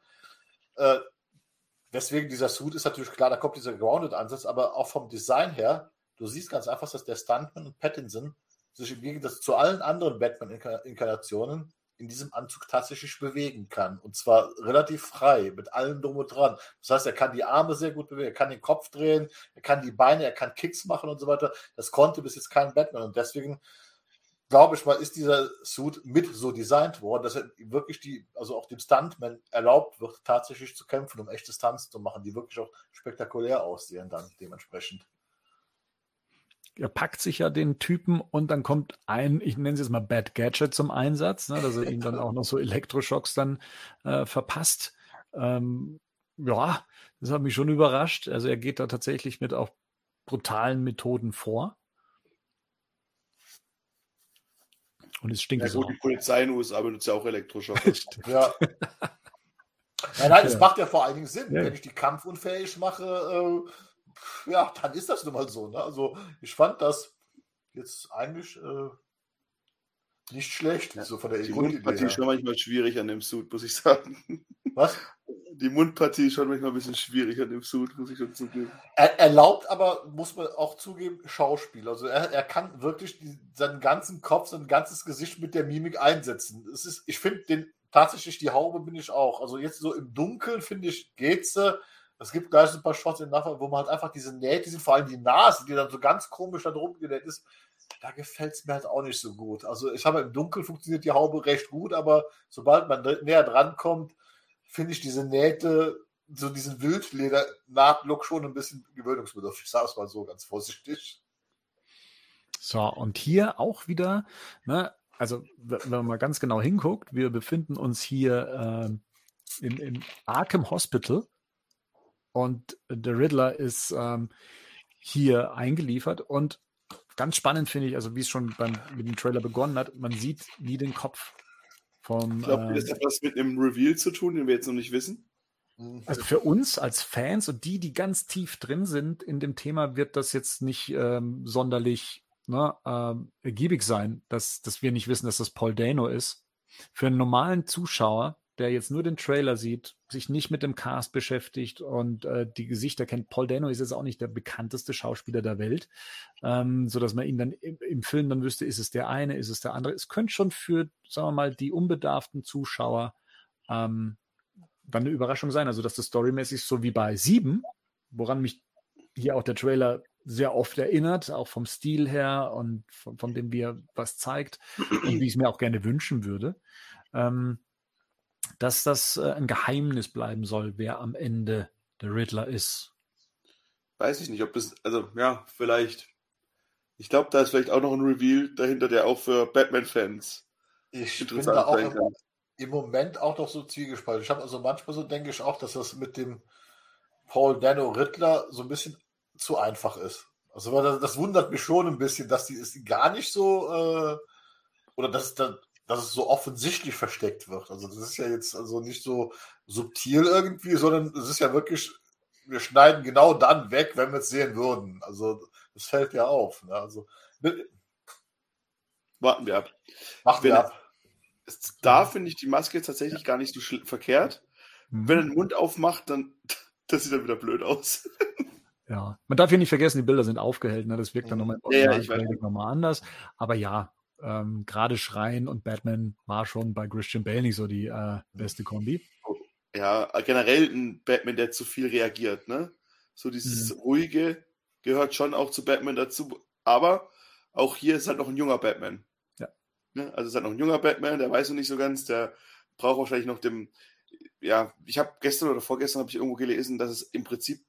äh, deswegen dieser Suit ist natürlich klar, da kommt dieser Grounded-Ansatz, aber auch vom Design her, du siehst ganz einfach, dass der Stuntman und Pattinson sich im Gegensatz zu allen anderen Batman-Inkarnationen in diesem Anzug tatsächlich bewegen kann. Und zwar relativ frei, mit allem drum und dran. Das heißt, er kann die Arme sehr gut bewegen, er kann den Kopf drehen, er kann die Beine, er kann Kicks machen und so weiter. Das konnte bis jetzt kein Batman. Und deswegen glaube ich mal, ist dieser Suit mit so designt worden, dass er wirklich die, also auch dem Stuntman erlaubt wird, tatsächlich zu kämpfen, um echte Stunts zu machen, die wirklich auch spektakulär aussehen dann dementsprechend er packt sich ja den Typen und dann kommt ein, ich nenne es jetzt mal Bad Gadget zum Einsatz, ne, dass er ihm dann [laughs] auch noch so Elektroschocks dann äh, verpasst. Ähm, ja, das hat mich schon überrascht. Also er geht da tatsächlich mit auch brutalen Methoden vor. Und es stinkt ja, so. Die Polizei in den USA benutzt ja auch Elektroschocks. [laughs] [laughs] ja. Nein, nein, es macht ja vor allen Dingen Sinn. Ja. Wenn ich die kampfunfähig mache, äh, ja, dann ist das nun mal so. Ne? Also ich fand das jetzt eigentlich äh, nicht schlecht, ja. so von der Die Mundpartie ist schon manchmal schwierig an dem Suit, muss ich sagen. Was? Die Mundpartie ist schon manchmal ein bisschen schwierig an dem Suit, muss ich schon zugeben. Er erlaubt aber, muss man auch zugeben, Schauspiel. Also er, er kann wirklich die, seinen ganzen Kopf, sein ganzes Gesicht mit der Mimik einsetzen. Es ist, ich finde den tatsächlich die Haube bin ich auch. Also jetzt so im Dunkeln finde ich geht's. Es gibt gleich ein paar Shots in Nachhinein, wo man halt einfach diese Nähte sieht, vor allem die Nase, die dann so ganz komisch da drum genäht ist da gefällt es mir halt auch nicht so gut. Also ich habe im Dunkeln funktioniert die Haube recht gut, aber sobald man näher dran kommt, finde ich diese Nähte, so diesen Wildleder-Nahtlook schon ein bisschen gewöhnungsbedürftig. Ich sage es mal so ganz vorsichtig. So, und hier auch wieder, ne, also wenn man mal ganz genau hinguckt, wir befinden uns hier äh, in, in Arkham Hospital und der Riddler ist ähm, hier eingeliefert und ganz spannend finde ich, also wie es schon beim, mit dem Trailer begonnen hat, man sieht nie den Kopf vom. Ich glaube, das hat was mit einem Reveal zu tun, den wir jetzt noch nicht wissen. Mhm. Also für uns als Fans und die, die ganz tief drin sind in dem Thema, wird das jetzt nicht ähm, sonderlich ne, ähm, ergiebig sein, dass, dass wir nicht wissen, dass das Paul Dano ist. Für einen normalen Zuschauer der jetzt nur den Trailer sieht, sich nicht mit dem Cast beschäftigt und äh, die Gesichter kennt. Paul Dano ist jetzt auch nicht der bekannteste Schauspieler der Welt, ähm, so dass man ihn dann im, im, Film dann wüsste, ist es der eine, ist es der andere. Es könnte schon für, sagen wir mal, die unbedarften Zuschauer ähm, dann eine Überraschung sein. Also dass das storymäßig so wie bei Sieben, woran mich hier auch der Trailer sehr oft erinnert, auch vom Stil her und von, von dem, wie er was zeigt und wie ich es mir auch gerne wünschen würde. Ähm, dass das äh, ein Geheimnis bleiben soll, wer am Ende der Riddler ist. Weiß ich nicht, ob das, also ja, vielleicht. Ich glaube, da ist vielleicht auch noch ein Reveal dahinter, der auch für Batman-Fans interessant bin da auch sein kann. Im, Moment auch noch so zwiegespalten. Ich habe also manchmal so, denke ich auch, dass das mit dem Paul Dano Riddler so ein bisschen zu einfach ist. Also das, das wundert mich schon ein bisschen, dass die ist gar nicht so äh, oder dass, dass dass es so offensichtlich versteckt wird. Also das ist ja jetzt also nicht so subtil irgendwie, sondern es ist ja wirklich, wir schneiden genau dann weg, wenn wir es sehen würden. Also das fällt ja auf. Ne? Also warten wir ab. Machen wir ab. Da finde ich die Maske jetzt tatsächlich gar nicht so verkehrt. Mhm. Wenn er den Mund aufmacht, dann [laughs] das sieht dann wieder blöd aus. Ja, man darf hier nicht vergessen, die Bilder sind aufgehellt. Ne? Das wirkt dann nochmal ja, ja, nochmal anders. Aber ja, ähm, gerade Schreien und Batman war schon bei Christian Bale nicht so die äh, beste Kombi. Ja, generell ein Batman, der zu viel reagiert, ne? So dieses mhm. ruhige gehört schon auch zu Batman dazu, aber auch hier ist halt noch ein junger Batman. Ja. Ne? Also es ist halt noch ein junger Batman, der weiß noch nicht so ganz, der braucht wahrscheinlich noch dem, ja, ich habe gestern oder vorgestern habe ich irgendwo gelesen, dass es im Prinzip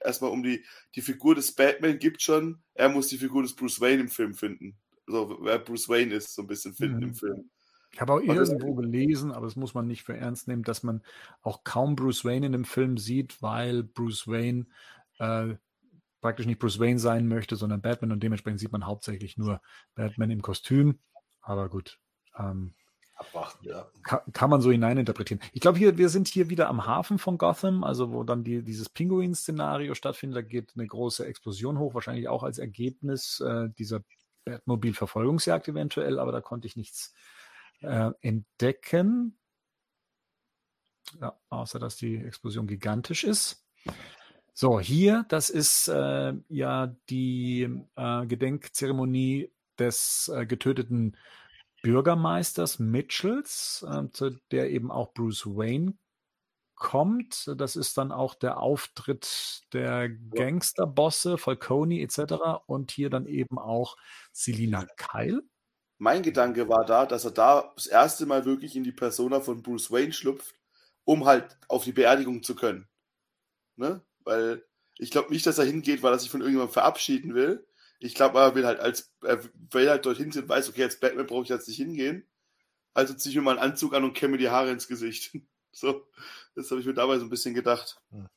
erstmal um die, die Figur des Batman gibt schon, er muss die Figur des Bruce Wayne im Film finden so wer Bruce Wayne ist, so ein bisschen finden mhm. im Film. Ich habe auch irgendwo gelesen, aber das muss man nicht für ernst nehmen, dass man auch kaum Bruce Wayne in dem Film sieht, weil Bruce Wayne äh, praktisch nicht Bruce Wayne sein möchte, sondern Batman und dementsprechend sieht man hauptsächlich nur Batman im Kostüm. Aber gut. Ähm, Abwarten, ja. Kann, kann, man so hineininterpretieren. Ich glaube, hier, wir sind hier wieder am Hafen von Gotham, also wo dann die, dieses Pinguin-Szenario stattfindet. Da geht eine große Explosion hoch, wahrscheinlich auch als Ergebnis äh, dieser Batmobil-Verfolgungsjagd eventuell, aber da konnte ich nichts äh, entdecken. Ja, außer dass die Explosion gigantisch ist. So, hier, das ist äh, ja die äh, Gedenkzeremonie des äh, getöteten Bürgermeisters Mitchells, äh, zu der eben auch Bruce Wayne kommt. Das ist dann auch der Auftritt der Gangsterbosse, Falcone etc. Und hier dann eben auch Selina Kyle. Mein Gedanke war da, dass er da das erste Mal wirklich in die Persona von Bruce Wayne schlüpft, um halt auf die Beerdigung zu können. Ne? Weil ich glaube nicht, dass er hingeht, weil er sich von irgendjemandem verabschieden will. Ich glaube, er will halt als, er will halt dorthin sind, weiß, okay, als Batman brauche ich jetzt nicht hingehen. Also ziehe ich mir mal einen Anzug an und kämme die Haare ins Gesicht. [laughs] So, das habe ich mir dabei so ein bisschen gedacht. Hm.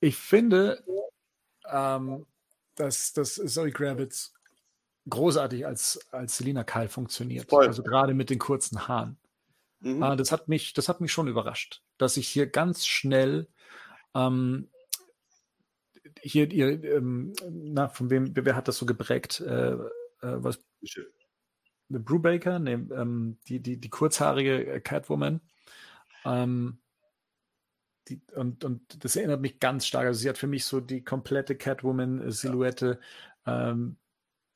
Ich finde, ähm, dass, dass Zoe Kravitz großartig als, als Selina Kyle funktioniert. Voll. Also gerade mit den kurzen Haaren. Mhm. Äh, das, hat mich, das hat mich schon überrascht, dass ich hier ganz schnell ähm, hier, ihr, ähm, na, von wem, wer hat das so geprägt? Äh, äh, was? Brubaker? Nee, ähm, die, die, die kurzhaarige Catwoman. Ähm, die, und, und das erinnert mich ganz stark. Also sie hat für mich so die komplette Catwoman-Silhouette ähm,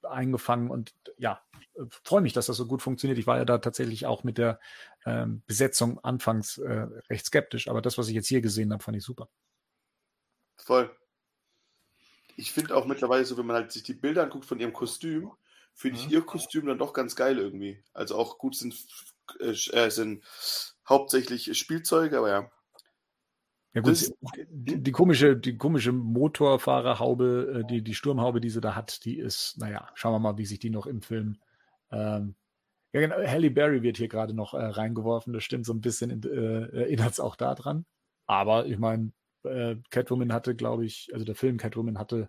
eingefangen und ja, freue mich, dass das so gut funktioniert. Ich war ja da tatsächlich auch mit der ähm, Besetzung anfangs äh, recht skeptisch, aber das, was ich jetzt hier gesehen habe, fand ich super. Voll. Ich finde auch mittlerweile so, wenn man halt sich die Bilder anguckt von ihrem Kostüm, finde ich mhm. ihr Kostüm dann doch ganz geil irgendwie. Also auch gut sind, äh, sind hauptsächlich Spielzeuge, aber ja. Ja gut, das, die, die, komische, die komische Motorfahrerhaube, äh, die, die Sturmhaube, die sie da hat, die ist, naja, schauen wir mal, wie sich die noch im Film. Ähm, ja, genau, Halle Berry wird hier gerade noch äh, reingeworfen, das stimmt so ein bisschen, äh, erinnert es auch daran. Aber ich meine, äh, Catwoman hatte, glaube ich, also der Film Catwoman hatte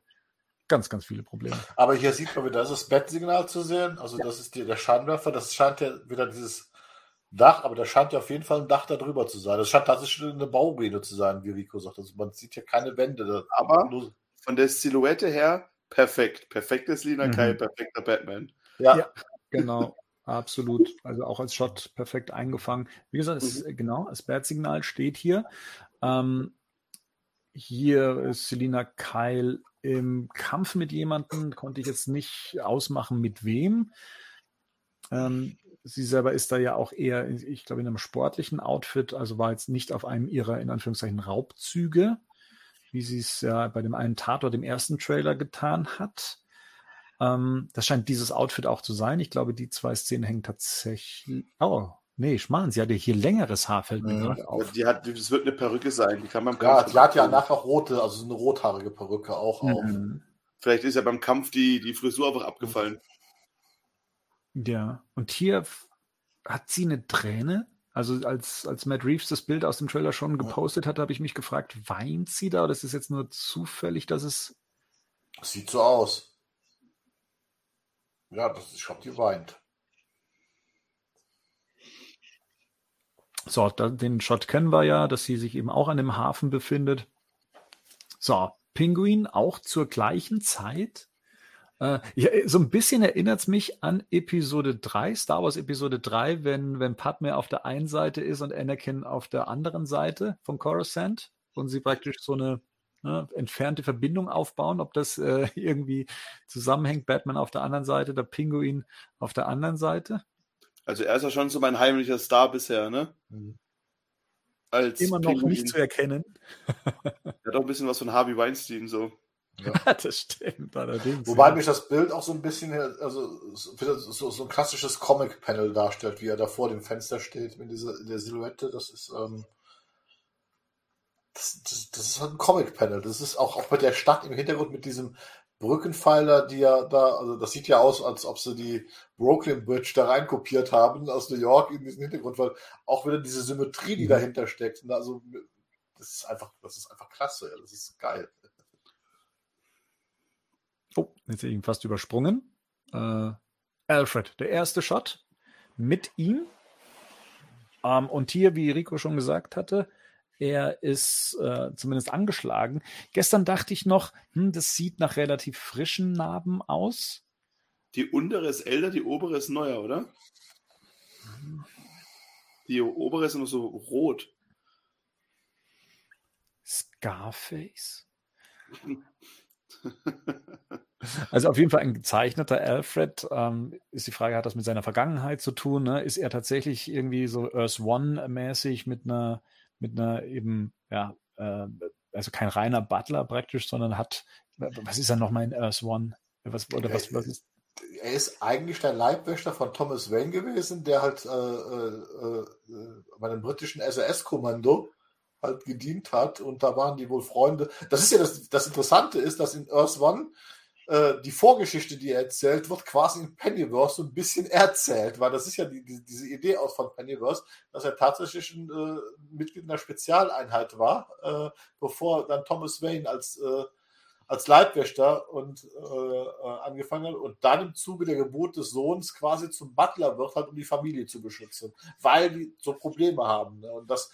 ganz, ganz viele Probleme. Aber hier sieht man wieder, das ist das Bettsignal zu sehen, also ja. das ist die, der Scheinwerfer, das scheint ja wieder dieses Dach, aber da scheint ja auf jeden Fall ein Dach da drüber zu sein. Das scheint tatsächlich eine Bauruine zu sein, wie Rico sagt. Also man sieht ja keine Wände. Aber nur... von der Silhouette her perfekt. Perfektes Lina mhm. Kai, perfekter Batman. Ja, ja genau. Absolut. Also auch als Shot perfekt eingefangen. Wie gesagt, es, mhm. genau, das Bat-Signal steht hier. Ähm, hier ist Selina Keil im Kampf mit jemandem, konnte ich jetzt nicht ausmachen, mit wem. Ähm, sie selber ist da ja auch eher, ich glaube, in einem sportlichen Outfit, also war jetzt nicht auf einem ihrer, in Anführungszeichen, Raubzüge, wie sie es ja bei dem einen Tatort im ersten Trailer getan hat. Ähm, das scheint dieses Outfit auch zu sein. Ich glaube, die zwei Szenen hängen tatsächlich. Oh, nee, Schmarrn, sie hatte hier längeres Haar, fällt mir mhm. gerade auf. Die hat, das wird eine Perücke sein. Die kann man ja, die hat ja nachher rote, also eine rothaarige Perücke auch mhm. auf. Vielleicht ist ja beim Kampf die, die Frisur einfach abgefallen. Ja, und hier hat sie eine Träne. Also als, als Matt Reeves das Bild aus dem Trailer schon gepostet hat, habe ich mich gefragt, weint sie da oder ist es jetzt nur zufällig, dass es. Sieht so aus. Ja, das ist, ich glaube, die weint. So, den Shot kennen wir ja, dass sie sich eben auch an dem Hafen befindet. So, Pinguin auch zur gleichen Zeit äh, ja, so ein bisschen erinnert es mich an Episode 3, Star Wars Episode 3, wenn, wenn Padme auf der einen Seite ist und Anakin auf der anderen Seite von Coruscant und sie praktisch so eine ne, entfernte Verbindung aufbauen, ob das äh, [laughs] irgendwie zusammenhängt, Batman auf der anderen Seite, der Pinguin auf der anderen Seite. Also er ist ja schon so mein heimlicher Star bisher, ne? Mhm. Als Immer noch Pinguin. nicht zu erkennen. er hat auch ein bisschen was von Harvey Weinstein so. Ja. [laughs] das stimmt allerdings. Wobei ja. mich das Bild auch so ein bisschen, also so, so ein klassisches Comic-Panel darstellt, wie er da vor dem Fenster steht mit dieser in der Silhouette. Das ist, ähm, das, das, das, ist halt ein Comic-Panel. Das ist auch, auch mit der Stadt im Hintergrund mit diesem Brückenpfeiler, die ja da, also das sieht ja aus, als ob sie die Brooklyn Bridge da reinkopiert haben aus New York in diesen Hintergrund, weil auch wieder diese Symmetrie, die mhm. dahinter steckt. Also, das ist einfach, das ist einfach klasse. Das ist geil. Oh, jetzt ihn fast übersprungen. Äh, Alfred, der erste Shot mit ihm. Ähm, und hier, wie Rico schon gesagt hatte, er ist äh, zumindest angeschlagen. Gestern dachte ich noch, hm, das sieht nach relativ frischen Narben aus. Die untere ist älter, die obere ist neuer, oder? Die obere ist immer so rot. Scarface? [laughs] Also auf jeden Fall ein gezeichneter Alfred. Ähm, ist die Frage, hat das mit seiner Vergangenheit zu tun? Ne? Ist er tatsächlich irgendwie so Earth One-mäßig mit einer, mit einer eben, ja, äh, also kein reiner Butler praktisch, sondern hat, was ist er nochmal in Earth One? Was, oder was, was ist? Er ist eigentlich der Leibwächter von Thomas Wayne gewesen, der halt äh, äh, äh bei dem britischen SAS-Kommando halt gedient hat und da waren die wohl Freunde. Das ist ja das, das Interessante ist, dass in Earth One äh, die Vorgeschichte, die er erzählt, wird quasi in Pennyverse so ein bisschen erzählt, weil das ist ja die, die, diese Idee aus von Pennyverse, dass er tatsächlich ein äh, Mitglied einer Spezialeinheit war, äh, bevor dann Thomas Wayne als, äh, als Leibwächter und äh, äh, angefangen hat und dann im Zuge der Geburt des Sohns quasi zum Butler wird, halt, um die Familie zu beschützen, weil die so Probleme haben. Ne? Und das,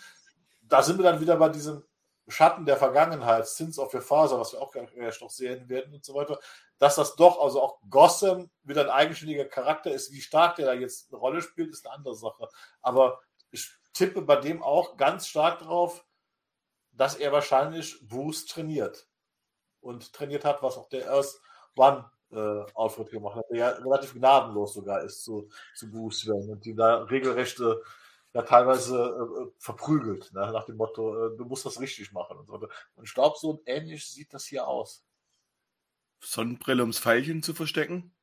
da sind wir dann wieder bei diesem Schatten der Vergangenheit, Sins of your Father, was wir auch gleich noch sehen werden und so weiter, dass das doch, also auch Gotham wieder ein eigenständiger Charakter ist. Wie stark der da jetzt eine Rolle spielt, ist eine andere Sache. Aber ich tippe bei dem auch ganz stark darauf, dass er wahrscheinlich Bruce trainiert. Und trainiert hat, was auch der Earth One äh, Outfit gemacht hat, der ja relativ gnadenlos sogar ist zu, zu Bruce Wayne und die da regelrechte ja teilweise äh, äh, verprügelt, ne? nach dem Motto, äh, du musst das richtig machen und so. Und ich glaube, so ähnlich sieht das hier aus. Sonnenbrille, ums Pfeilchen zu verstecken?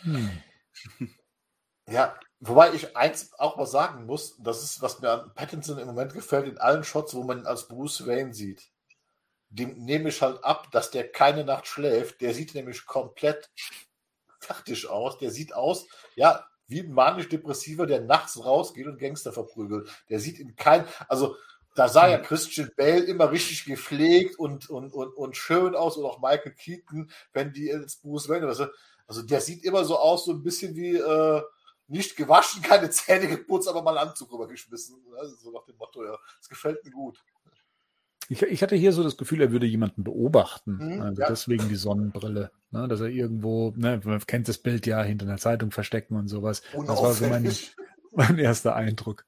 Hm. Ja, wobei ich eins auch mal sagen muss, das ist, was mir an Pattinson im Moment gefällt, in allen Shots, wo man ihn als Bruce Wayne sieht. Dem nehme ich halt ab, dass der keine Nacht schläft. Der sieht nämlich komplett fertig aus. Der sieht aus, ja, wie ein manisch-depressiver, der nachts rausgeht und Gangster verprügelt. Der sieht in kein, also da sah ja Christian Bale immer richtig gepflegt und, und, und, und schön aus und auch Michael Keaton, wenn die ins Bruce Wayne, also, also der sieht immer so aus, so ein bisschen wie äh, nicht gewaschen, [laughs] keine Zähne geputzt, aber mal einen Anzug rübergeschmissen. Also so nach dem Motto, ja, das gefällt mir gut. Ich, ich, hatte hier so das Gefühl, er würde jemanden beobachten. Mhm, also ja. deswegen die Sonnenbrille. Ne, dass er irgendwo, ne, man kennt das Bild ja, hinter einer Zeitung verstecken und sowas. Das war so mein, [laughs] mein erster Eindruck.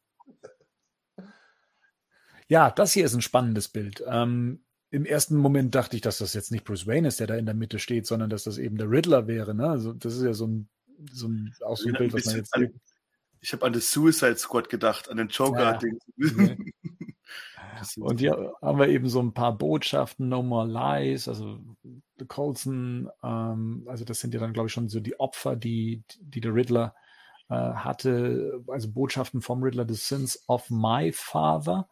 Ja, das hier ist ein spannendes Bild. Ähm, Im ersten Moment dachte ich, dass das jetzt nicht Bruce Wayne ist, der da in der Mitte steht, sondern dass das eben der Riddler wäre. Ne? Also das ist ja so ein, so ein, auch so ein Bild, was man jetzt. An, ich habe an das Suicide Squad gedacht, an den Joker. Ja. [laughs] Und hier haben wir eben so ein paar Botschaften, No More Lies, also Colson, ähm, also das sind ja dann, glaube ich, schon so die Opfer, die, die der Riddler äh, hatte, also Botschaften vom Riddler, The Sins of My Father,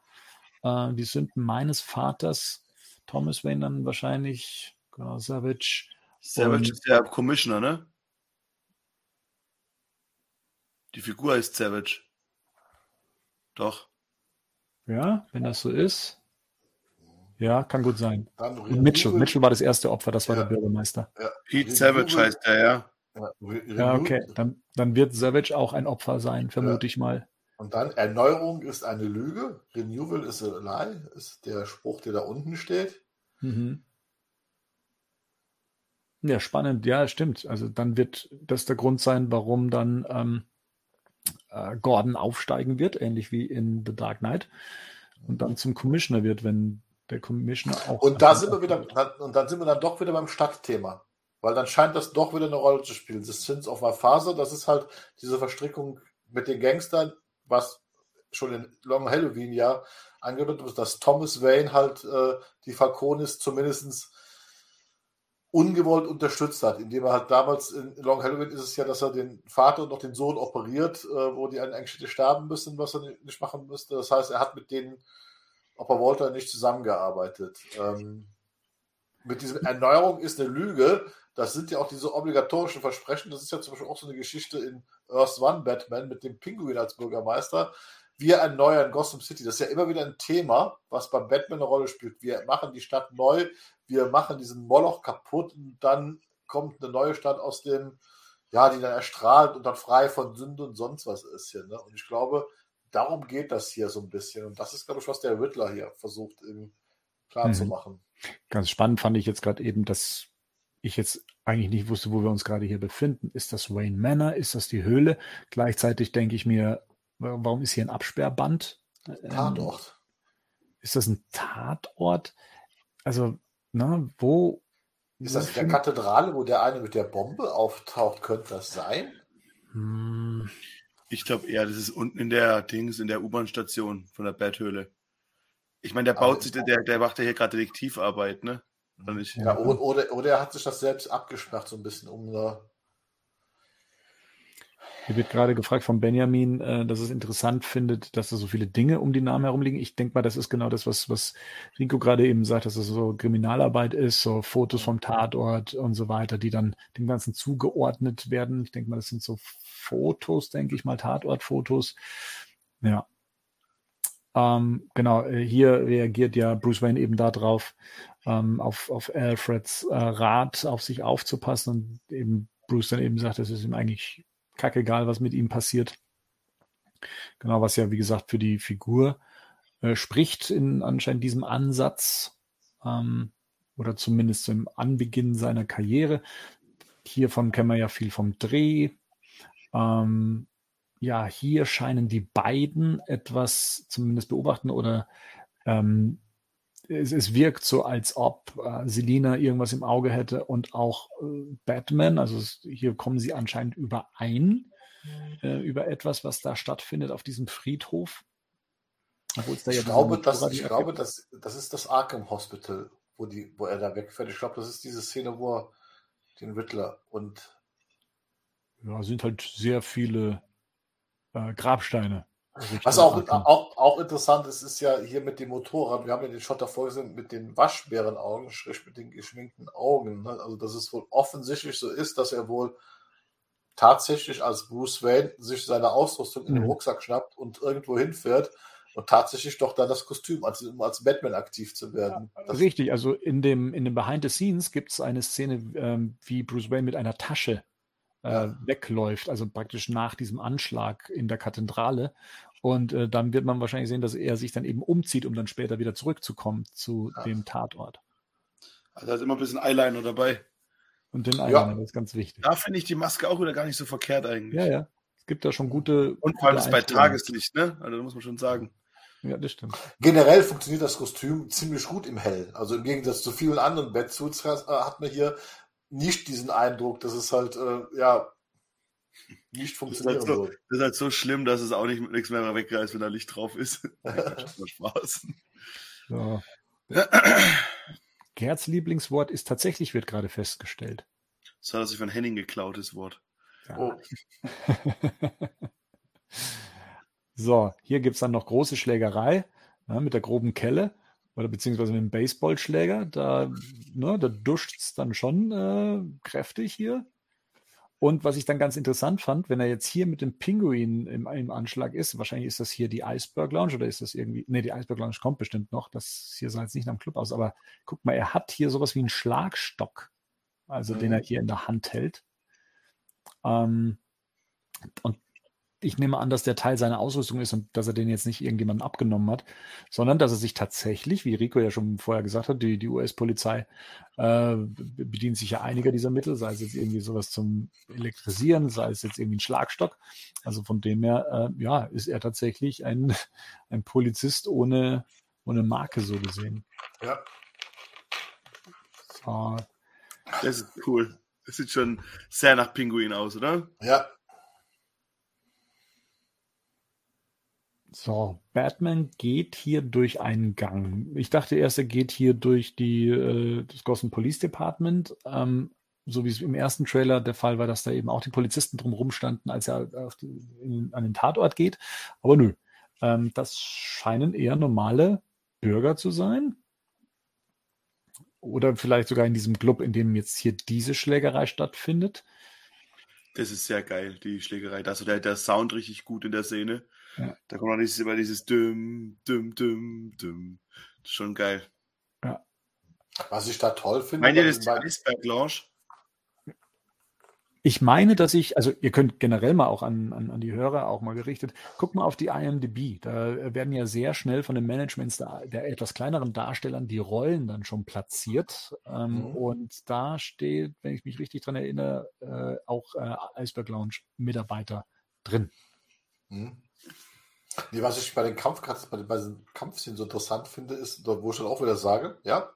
äh, die Sünden meines Vaters, Thomas Wayne dann wahrscheinlich, genau, Savage. Savage ist der Commissioner, ne? Die Figur heißt Savage. Doch. Ja, wenn das so ist. Ja, kann gut sein. Mitchell. Mitchell war das erste Opfer, das war ja. der Bürgermeister. Ja. Pete Savage heißt er, ja. Ja, okay. Dann, dann wird Savage auch ein Opfer sein, vermute ja. ich mal. Und dann Erneuerung ist eine Lüge. Renewal is a lie, ist der Spruch, der da unten steht. Mhm. Ja, spannend. Ja, stimmt. Also dann wird das der Grund sein, warum dann ähm, äh, Gordon aufsteigen wird, ähnlich wie in The Dark Knight, und dann zum Commissioner wird, wenn der Commissioner auch. Und da sind wir wieder, und dann sind wir dann doch wieder beim Stadtthema. Weil dann scheint das doch wieder eine Rolle zu spielen. The Sins of My Father, das ist halt diese Verstrickung mit den Gangstern, was schon in Long Halloween ja angedeutet wird, dass Thomas Wayne halt äh, die Falconis zumindest ungewollt unterstützt hat, indem er halt damals in Long Halloween ist es ja, dass er den Vater und noch den Sohn operiert, äh, wo die eigentlich hätte sterben müssen, was er nicht machen müsste. Das heißt, er hat mit denen, ob er wollte, nicht zusammengearbeitet. Ähm, mit dieser Erneuerung ist eine Lüge. Das sind ja auch diese obligatorischen Versprechen. Das ist ja zum Beispiel auch so eine Geschichte in Earth One Batman mit dem Pinguin als Bürgermeister. Wir erneuern Gotham City. Das ist ja immer wieder ein Thema, was beim Batman eine Rolle spielt. Wir machen die Stadt neu, wir machen diesen Moloch kaputt und dann kommt eine neue Stadt aus dem, ja, die dann erstrahlt und dann frei von Sünde und sonst was ist hier. Ne? Und ich glaube, darum geht das hier so ein bisschen. Und das ist, glaube ich, was der Riddler hier versucht, eben klar mhm. zu machen. Ganz spannend fand ich jetzt gerade eben, dass ich jetzt eigentlich nicht wusste, wo wir uns gerade hier befinden. Ist das Wayne Manor? Ist das die Höhle? Gleichzeitig denke ich mir, warum ist hier ein Absperrband? Tatort. Ähm, ist das ein Tatort? Also na, wo? Ist das in der Kathedrale, wo der eine mit der Bombe auftaucht? Könnte das sein? Hm. Ich glaube eher, das ist unten in der Dings, in der U-Bahn-Station von der Betthöhle. Ich meine, der baut sich, der, der macht ja hier gerade Detektivarbeit, ne? Ja, oder, oder er hat sich das selbst abgesperrt, so ein bisschen, um da hier wird gerade gefragt von Benjamin, äh, dass es interessant findet, dass da so viele Dinge um die Namen herumliegen. Ich denke mal, das ist genau das, was, was Rico gerade eben sagt, dass es so Kriminalarbeit ist, so Fotos vom Tatort und so weiter, die dann dem Ganzen zugeordnet werden. Ich denke mal, das sind so Fotos, denke ich mal, Tatortfotos. Ja. Ähm, genau, äh, hier reagiert ja Bruce Wayne eben darauf, ähm, auf, auf Alfreds äh, Rat auf sich aufzupassen und eben Bruce dann eben sagt, es ist ihm eigentlich kackegal, was mit ihm passiert. Genau, was ja, wie gesagt, für die Figur äh, spricht in anscheinend diesem Ansatz ähm, oder zumindest im Anbeginn seiner Karriere. Hiervon kennen wir ja viel vom Dreh. Ähm, ja, hier scheinen die beiden etwas zumindest beobachten oder ähm, es, es, wirkt so, als ob äh, Selina irgendwas im Auge hätte und auch äh, Batman. Also es, hier kommen sie anscheinend überein äh, über etwas, was da stattfindet auf diesem Friedhof. ich, ja glaube, das, ich glaube, das, das ist das Arkham Hospital, wo, die, wo er da wegfährt. Ich glaube, das ist diese Szene, wo er den Riddler und. Ja, sind halt sehr viele äh, Grabsteine. Was auch, auch, auch interessant ist, ist ja hier mit dem Motorrad. Wir haben ja den Shot davor gesehen mit den Waschbärenaugen, sprich mit den geschminkten Augen. Ne? Also, dass es wohl offensichtlich so ist, dass er wohl tatsächlich als Bruce Wayne sich seine Ausrüstung in den mhm. Rucksack schnappt und irgendwo hinfährt und tatsächlich doch dann das Kostüm, als, um als Batman aktiv zu werden. Ja, richtig, also in dem, in dem Behind the Scenes gibt es eine Szene, ähm, wie Bruce Wayne mit einer Tasche äh, ja. wegläuft, also praktisch nach diesem Anschlag in der Kathedrale. Und äh, dann wird man wahrscheinlich sehen, dass er sich dann eben umzieht, um dann später wieder zurückzukommen zu ja. dem Tatort. Also da ist immer ein bisschen Eyeliner dabei. Und den Eyeliner, ja. das ist ganz wichtig. Da finde ich die Maske auch wieder gar nicht so verkehrt eigentlich. Ja, ja. Es gibt da schon gute. Und vor allem ist bei Tageslicht, ne? Also da muss man schon sagen. Ja, das stimmt. Generell funktioniert das Kostüm ziemlich gut im Hell. Also im Gegensatz zu vielen anderen Batsuits hat man hier nicht diesen Eindruck, dass es halt, äh, ja, nicht funktionieren das ist, halt so, das ist halt so schlimm, dass es auch nicht nichts mehr wegreißt, wenn da Licht drauf ist. [laughs] Spaß. So. [clears throat] Gerds Lieblingswort ist tatsächlich, wird gerade festgestellt. Das hat sich von Henning geklautes Wort. Ja. Oh. [laughs] so, hier gibt es dann noch große Schlägerei ne, mit der groben Kelle oder beziehungsweise mit dem Baseballschläger. Da, ne, da duscht es dann schon äh, kräftig hier. Und was ich dann ganz interessant fand, wenn er jetzt hier mit dem Pinguin im, im, Anschlag ist, wahrscheinlich ist das hier die Iceberg Lounge oder ist das irgendwie, ne, die Iceberg Lounge kommt bestimmt noch, das hier sah jetzt nicht nach dem Club aus, aber guck mal, er hat hier sowas wie einen Schlagstock, also mhm. den er hier in der Hand hält. Ähm, und ich nehme an, dass der Teil seiner Ausrüstung ist und dass er den jetzt nicht irgendjemandem abgenommen hat, sondern dass er sich tatsächlich, wie Rico ja schon vorher gesagt hat, die, die US-Polizei äh, bedient sich ja einiger dieser Mittel, sei es jetzt irgendwie sowas zum Elektrisieren, sei es jetzt irgendwie ein Schlagstock. Also von dem her, äh, ja, ist er tatsächlich ein, [laughs] ein Polizist ohne, ohne Marke so gesehen. Ja. So. Das ist cool. Das sieht schon sehr nach Pinguin aus, oder? Ja, So, Batman geht hier durch einen Gang. Ich dachte erst, er geht hier durch die, äh, das Gotham Police Department, ähm, so wie es im ersten Trailer der Fall war, dass da eben auch die Polizisten drumherum standen, als er die, in, an den Tatort geht. Aber nö, ähm, das scheinen eher normale Bürger zu sein. Oder vielleicht sogar in diesem Club, in dem jetzt hier diese Schlägerei stattfindet. Das ist sehr geil, die Schlägerei. Also der, der Sound richtig gut in der Szene. Ja. Da kommt noch dieses, immer dieses Düm, Düm, Düm, Düm. Schon geil. Ja. Was ich da toll finde. Meint ihr das die Eisberg Lounge? Ich meine, dass ich, also ihr könnt generell mal auch an, an, an die Hörer auch mal gerichtet, guckt mal auf die IMDb. Da werden ja sehr schnell von den Managements der, der etwas kleineren Darstellern die Rollen dann schon platziert. Ähm, mhm. Und da steht, wenn ich mich richtig dran erinnere, äh, auch äh, Iceberg Lounge Mitarbeiter drin. Mhm. Nee, was ich bei den Kampfkatzen, bei, bei den Kampfszenen so interessant finde, ist, wo ich dann auch wieder sage, ja,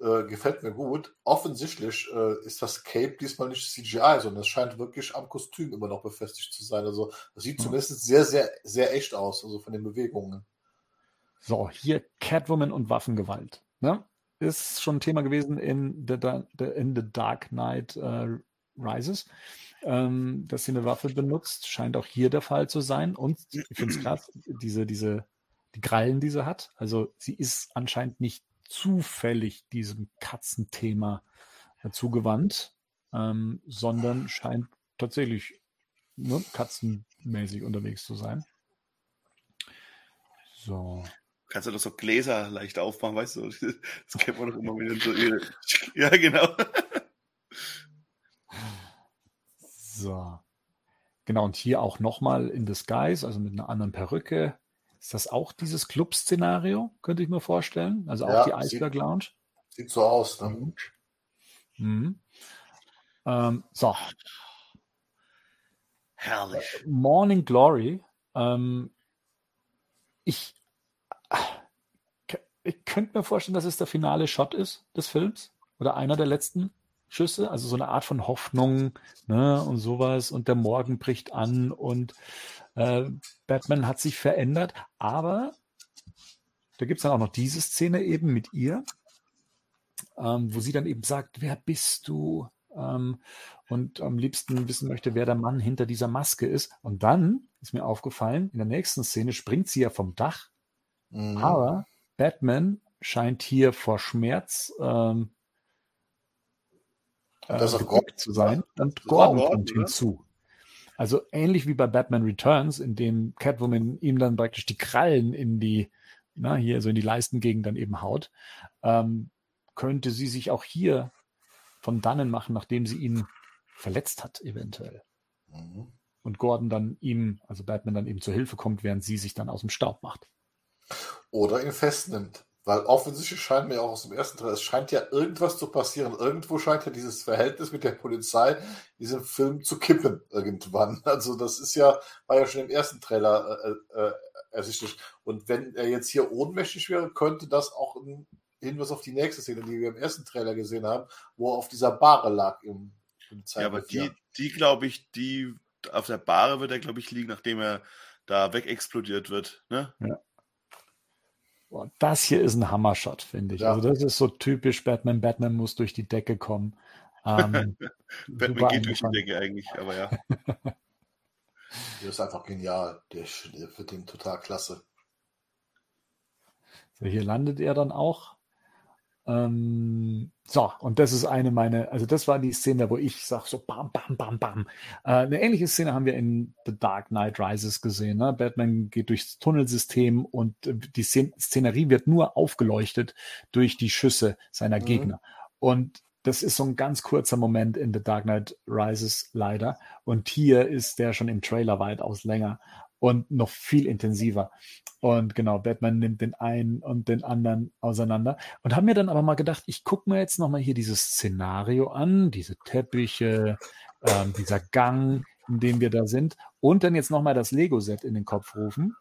äh, gefällt mir gut. Offensichtlich äh, ist das Cape diesmal nicht CGI, sondern es scheint wirklich am Kostüm immer noch befestigt zu sein. Also das sieht mhm. zumindest sehr, sehr, sehr echt aus, also von den Bewegungen. So, hier Catwoman und Waffengewalt. Ne? Ist schon ein Thema gewesen in The, the in the Dark Knight uh, Rises ähm, dass sie eine Waffe benutzt. Scheint auch hier der Fall zu sein. Und ich finde es [clears throat] krass, diese, diese, die Krallen, die sie hat. Also sie ist anscheinend nicht zufällig diesem Katzenthema äh, zugewandt, ähm, sondern scheint tatsächlich ne, katzenmäßig unterwegs zu sein. So. Kannst du doch so Gläser leicht aufmachen, weißt du? [laughs] Das kennt man doch immer wieder so. Ja, genau. So. Genau, und hier auch nochmal in Disguise, also mit einer anderen Perücke. Ist das auch dieses Club-Szenario, könnte ich mir vorstellen? Also auch Ja, die Iceberg Lounge? Sieht so aus. Ne? Mhm. Ähm, so, Herrlich. Morning Glory. Ähm, ich, ich könnte mir vorstellen, dass es der finale Shot ist des Films oder einer der letzten Schüsse, also so eine Art von Hoffnung ne, und sowas und der Morgen bricht an und äh, Batman hat sich verändert, aber da gibt es dann auch noch diese Szene eben mit ihr, ähm, wo sie dann eben sagt, wer bist du? Ähm, und am liebsten wissen möchte, wer der Mann hinter dieser Maske ist. Und dann ist mir aufgefallen, in der nächsten Szene springt sie ja vom Dach, Mhm. aber Batman scheint hier vor Schmerz ähm, äh, Das ist auch gedrückt zu sein. Und Gordon kommt oder? hinzu. Also ähnlich wie bei Batman Returns, in dem Catwoman ihm dann praktisch die Krallen in die, na, hier so in die Leistengegend dann eben haut, ähm, könnte sie sich auch hier von dannen machen, nachdem sie ihn verletzt hat, eventuell. Mhm. Und Gordon dann ihm, also Batman dann eben zur Hilfe kommt, während sie sich dann aus dem Staub macht. Oder ihn festnimmt. Weil offensichtlich scheint mir auch aus dem ersten Teil, es scheint ja irgendwas zu passieren. Irgendwo scheint ja dieses Verhältnis mit der Polizei in diesem Film zu kippen irgendwann. [laughs] Also das ist ja, war ja schon im ersten Trailer äh, äh, ersichtlich. Und wenn er jetzt hier ohnmächtig wäre, könnte das auch ein Hinweis auf die nächste Szene, die wir im ersten Trailer gesehen haben, wo er auf dieser Bahre lag im, im Ja, aber die, die glaube ich, die auf der Bahre wird er, glaube ich, liegen, nachdem er da wegexplodiert wird. Ne? Boah, das hier ist ein Hammershot, finde ich. Ja. Also das ist so typisch Batman. Batman muss durch die Decke kommen. Ähm, [laughs] Batman geht durch die. Decke eigentlich, aber ja. [laughs] Der ist einfach genial. Der, der wird den total klasse. So, hier landet er dann auch. Ähm, so, und das ist eine meiner, also das war die Szene, wo ich sage so bam, bam, bam, bam. Äh, eine ähnliche Szene haben wir in The Dark Knight Rises gesehen. Ne? Batman geht durchs Tunnelsystem und äh, die Szen Szenerie wird nur aufgeleuchtet durch die Schüsse seiner Mhm. Gegner. Und das ist so ein ganz kurzer Moment in The Dark Knight Rises leider. Und hier ist der schon im Trailer weitaus länger und noch viel intensiver. Und genau, Batman nimmt den einen und den anderen auseinander. Und habe mir dann aber mal gedacht, ich gucke mir jetzt nochmal hier dieses Szenario an, diese Teppiche, ähm, dieser Gang, in dem wir da sind. Und dann jetzt nochmal das Lego-Set in den Kopf rufen.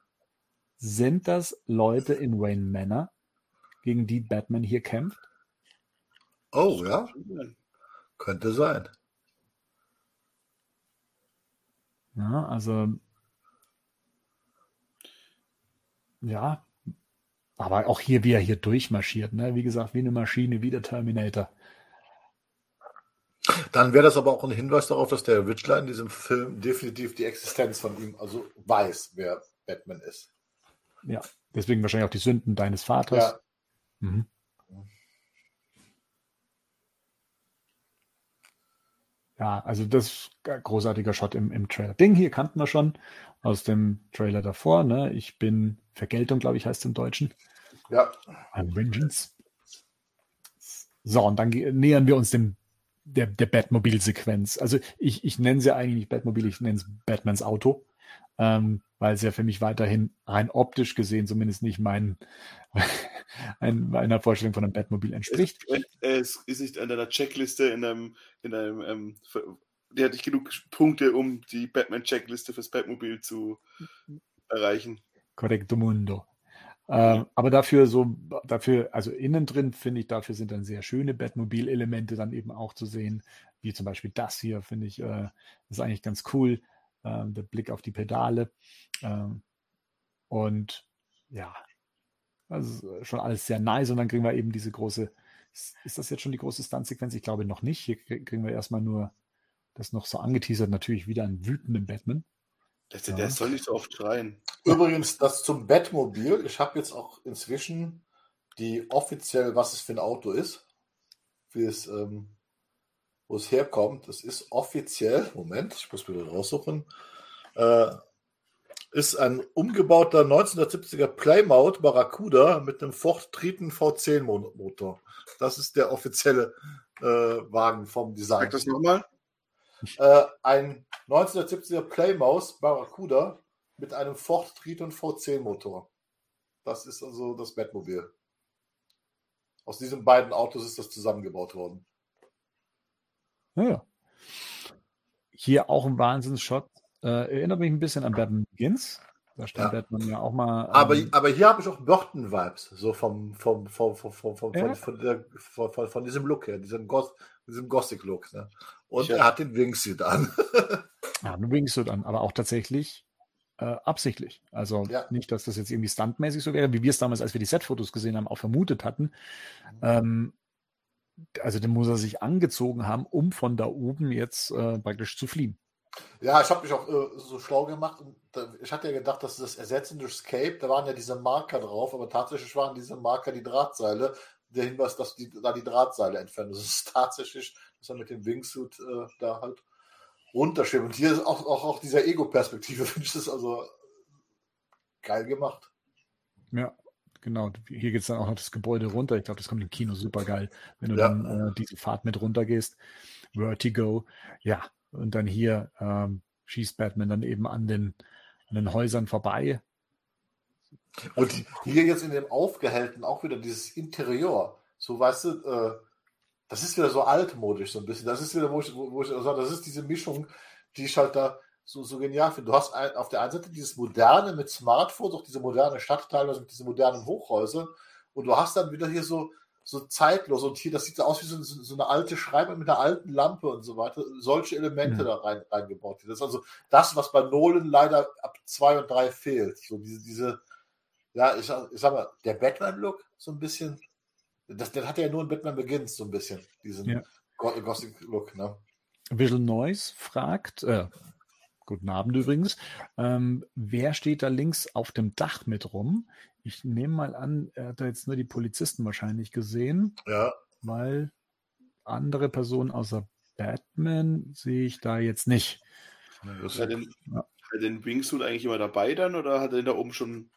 Sind das Leute in Wayne Manor, gegen die Batman hier kämpft? Oh, ja, könnte sein. Ja, also ja, aber auch hier, wie er hier durchmarschiert, ne? Wie gesagt, wie eine Maschine, wie der Terminator. Dann wäre das aber auch ein Hinweis darauf, dass der Witchler in diesem Film definitiv die Existenz von ihm, also weiß, wer Batman ist. Ja, deswegen wahrscheinlich auch die Sünden deines Vaters. Ja, Mhm. Ja, also das ist ein großartiger Shot im, im Trailer. Ding hier kannten wir schon aus dem Trailer davor. Ne? Ich bin Vergeltung, glaube ich, heißt im Deutschen. ja. I'm Vengeance. So, und dann nähern wir uns dem, der, der Batmobil-Sequenz. Also ich, ich nenne sie eigentlich nicht Batmobil, ich nenne es Batmans Auto, ähm, weil es ja für mich weiterhin rein optisch gesehen zumindest nicht mein, [laughs] ein, meiner Vorstellung von einem Batmobil entspricht. Es, es ist nicht an deiner Checkliste in einem, in einem ähm, ver- der hat nicht genug Punkte, um die Batman-Checkliste fürs Batmobil zu erreichen. Correcto Mundo. Ähm, aber dafür so, dafür, also innen drin finde ich, dafür sind dann sehr schöne Batmobil-Elemente dann eben auch zu sehen, wie zum Beispiel das hier, finde ich, äh, ist eigentlich ganz cool. Ähm, der Blick auf die Pedale. Ähm, und ja, also schon alles sehr nice. Und dann kriegen wir eben diese große, ist das jetzt schon die große Stuntsequenz? Ich glaube noch nicht. Hier krie- kriegen wir erstmal nur das noch so angeteasert, natürlich wieder einen wütenden Batman. Der, Ja. der soll nicht so oft schreien. Übrigens, das zum Batmobil. Ich habe jetzt auch inzwischen die offiziell, was es für ein Auto ist, wie es, ähm, wo es herkommt. Es ist offiziell, Moment, ich muss wieder raussuchen, äh, ist ein umgebauter 1970er Plymouth Barracuda mit einem Ford Triton V10 Motor. Das ist der offizielle äh, Wagen vom Design. Sag das nochmal. Äh, ein 1970er Plymouth Barracuda mit einem Ford Triton V10 Motor. Das ist also das Batmobil. Aus diesen beiden Autos ist das zusammengebaut worden. Ja. Hier auch ein Wahnsinnsshot. Äh, erinnert mich ein bisschen an Batman Begins. Da stand ja. Batman ja auch mal. Ähm, aber, aber hier habe ich auch Burton-Vibes, so vom, vom, vom, vom, vom, ja. von, von, von, von, diesem Look her, diesem, Goth, diesem Gothic-Look. Ne? Und ich er hat den Wingsuit an. [laughs] ja, einen Wingsuit an, aber auch tatsächlich äh, absichtlich. Also ja. nicht, dass das jetzt irgendwie stuntmäßig so wäre, wie wir es damals, als wir die Set-Fotos gesehen haben, auch vermutet hatten. Mhm. Ähm, also den muss er sich angezogen haben, um von da oben jetzt äh, praktisch zu fliehen. Ja, ich habe mich auch äh, so schlau gemacht. Und da, ich hatte ja gedacht, dass das Ersetzen durch Scape, da waren ja diese Marker drauf, aber tatsächlich waren diese Marker die Drahtseile. Der Hinweis, dass die, da die Drahtseile entfernen. Das ist tatsächlich, dass er mit dem Wingsuit äh, da halt runterschwimmt. Und hier ist auch, auch, auch dieser Ego-Perspektive, [laughs] finde ich das also geil gemacht. Ja, genau. Hier geht es dann auch noch das Gebäude runter. Ich glaube, das kommt im Kino super geil, wenn du ja. dann äh, diese Fahrt mit runtergehst. Vertigo, ja, und dann hier ähm, schießt Batman dann eben an den, an den Häusern vorbei. Und hier jetzt in dem Aufgehellten auch wieder dieses Interieur. So, weißt du, äh, das ist wieder so altmodisch so ein bisschen. Das ist wieder, wo ich, wo ich also, das ist diese Mischung, die ich halt da so, so genial finde. Du hast ein, auf der einen Seite dieses moderne mit Smartphones, auch diese moderne Stadt teilweise mit diesen modernen Hochhäusern. Und du hast dann wieder hier so so zeitlos und hier, das sieht so aus wie so, so eine alte Schreibe mit einer alten Lampe und so weiter. Solche Elemente mhm. da rein, reingebaut. Das ist also das, was bei Nolan leider ab zwei und drei fehlt. So diese, diese ja, ich, ich sag mal, der Batman-Look so ein bisschen, das, den hat er ja nur in Batman Begins so ein bisschen, diesen ja. Gothic-Look, ne? Visual Noise fragt, äh, guten Abend übrigens, ähm, wer steht da links auf dem Dach mit rum? Ich nehme mal an, er hat da jetzt nur die Polizisten wahrscheinlich gesehen. Ja. Weil andere Personen außer Batman sehe ich da jetzt nicht. Hat er den, ja. den Wingsuit eigentlich immer dabei dann oder hat er den da oben schon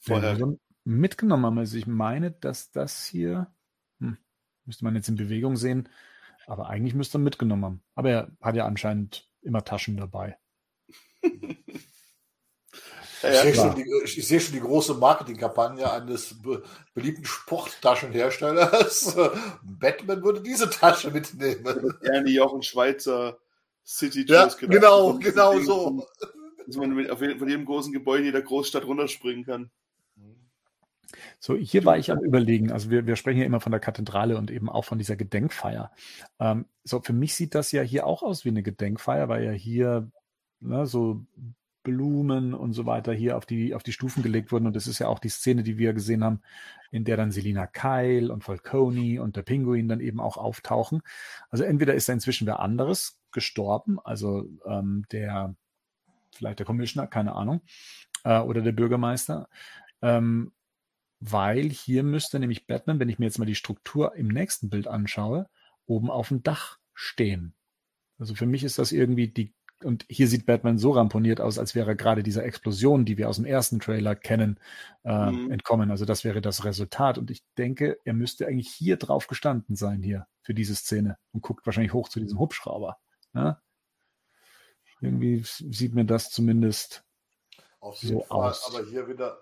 vorher ja, mitgenommen? Also ich meine, dass das hier, hm, müsste man jetzt in Bewegung sehen, aber eigentlich müsste er mitgenommen haben. Aber er hat ja anscheinend immer Taschen dabei. Ja, ich, sehe die, ich, sehe schon die, große Marketingkampagne eines be beliebten Sporttaschenherstellers. [laughs] Batman würde diese Tasche mitnehmen. Gerne Jochen Schweizer City ja, Genau, genau so. Dass man mit, auf von jedem großen Gebäude in der Großstadt runterspringen kann. So, hier war ich am Überlegen. Also, wir, wir sprechen ja immer von der Kathedrale und eben auch von dieser Gedenkfeier. Ähm, so, für mich sieht das ja hier auch aus wie eine Gedenkfeier, weil ja hier ne, so Blumen und so weiter hier auf die, auf die Stufen gelegt wurden. Und das ist ja auch die Szene, die wir gesehen haben, in der dann Selina Kyle und Falcone und der Pinguin dann eben auch auftauchen. Also entweder ist da inzwischen wer anderes gestorben, also ähm, der, vielleicht der Commissioner, keine Ahnung, äh, oder der Bürgermeister. Ähm, weil hier müsste nämlich Batman, wenn ich mir jetzt mal die Struktur im nächsten Bild anschaue, oben auf dem Dach stehen. Also für mich ist das irgendwie die und hier sieht Batman so ramponiert aus, als wäre gerade dieser Explosion, die wir aus dem ersten Trailer kennen, äh, mhm. entkommen. Also das wäre das Resultat. Und ich denke, er müsste eigentlich hier drauf gestanden sein, hier für diese Szene und guckt wahrscheinlich hoch zu diesem Hubschrauber. Ne? Irgendwie sieht mir das zumindest Auf jeden so Fall, aus. Aber hier wieder,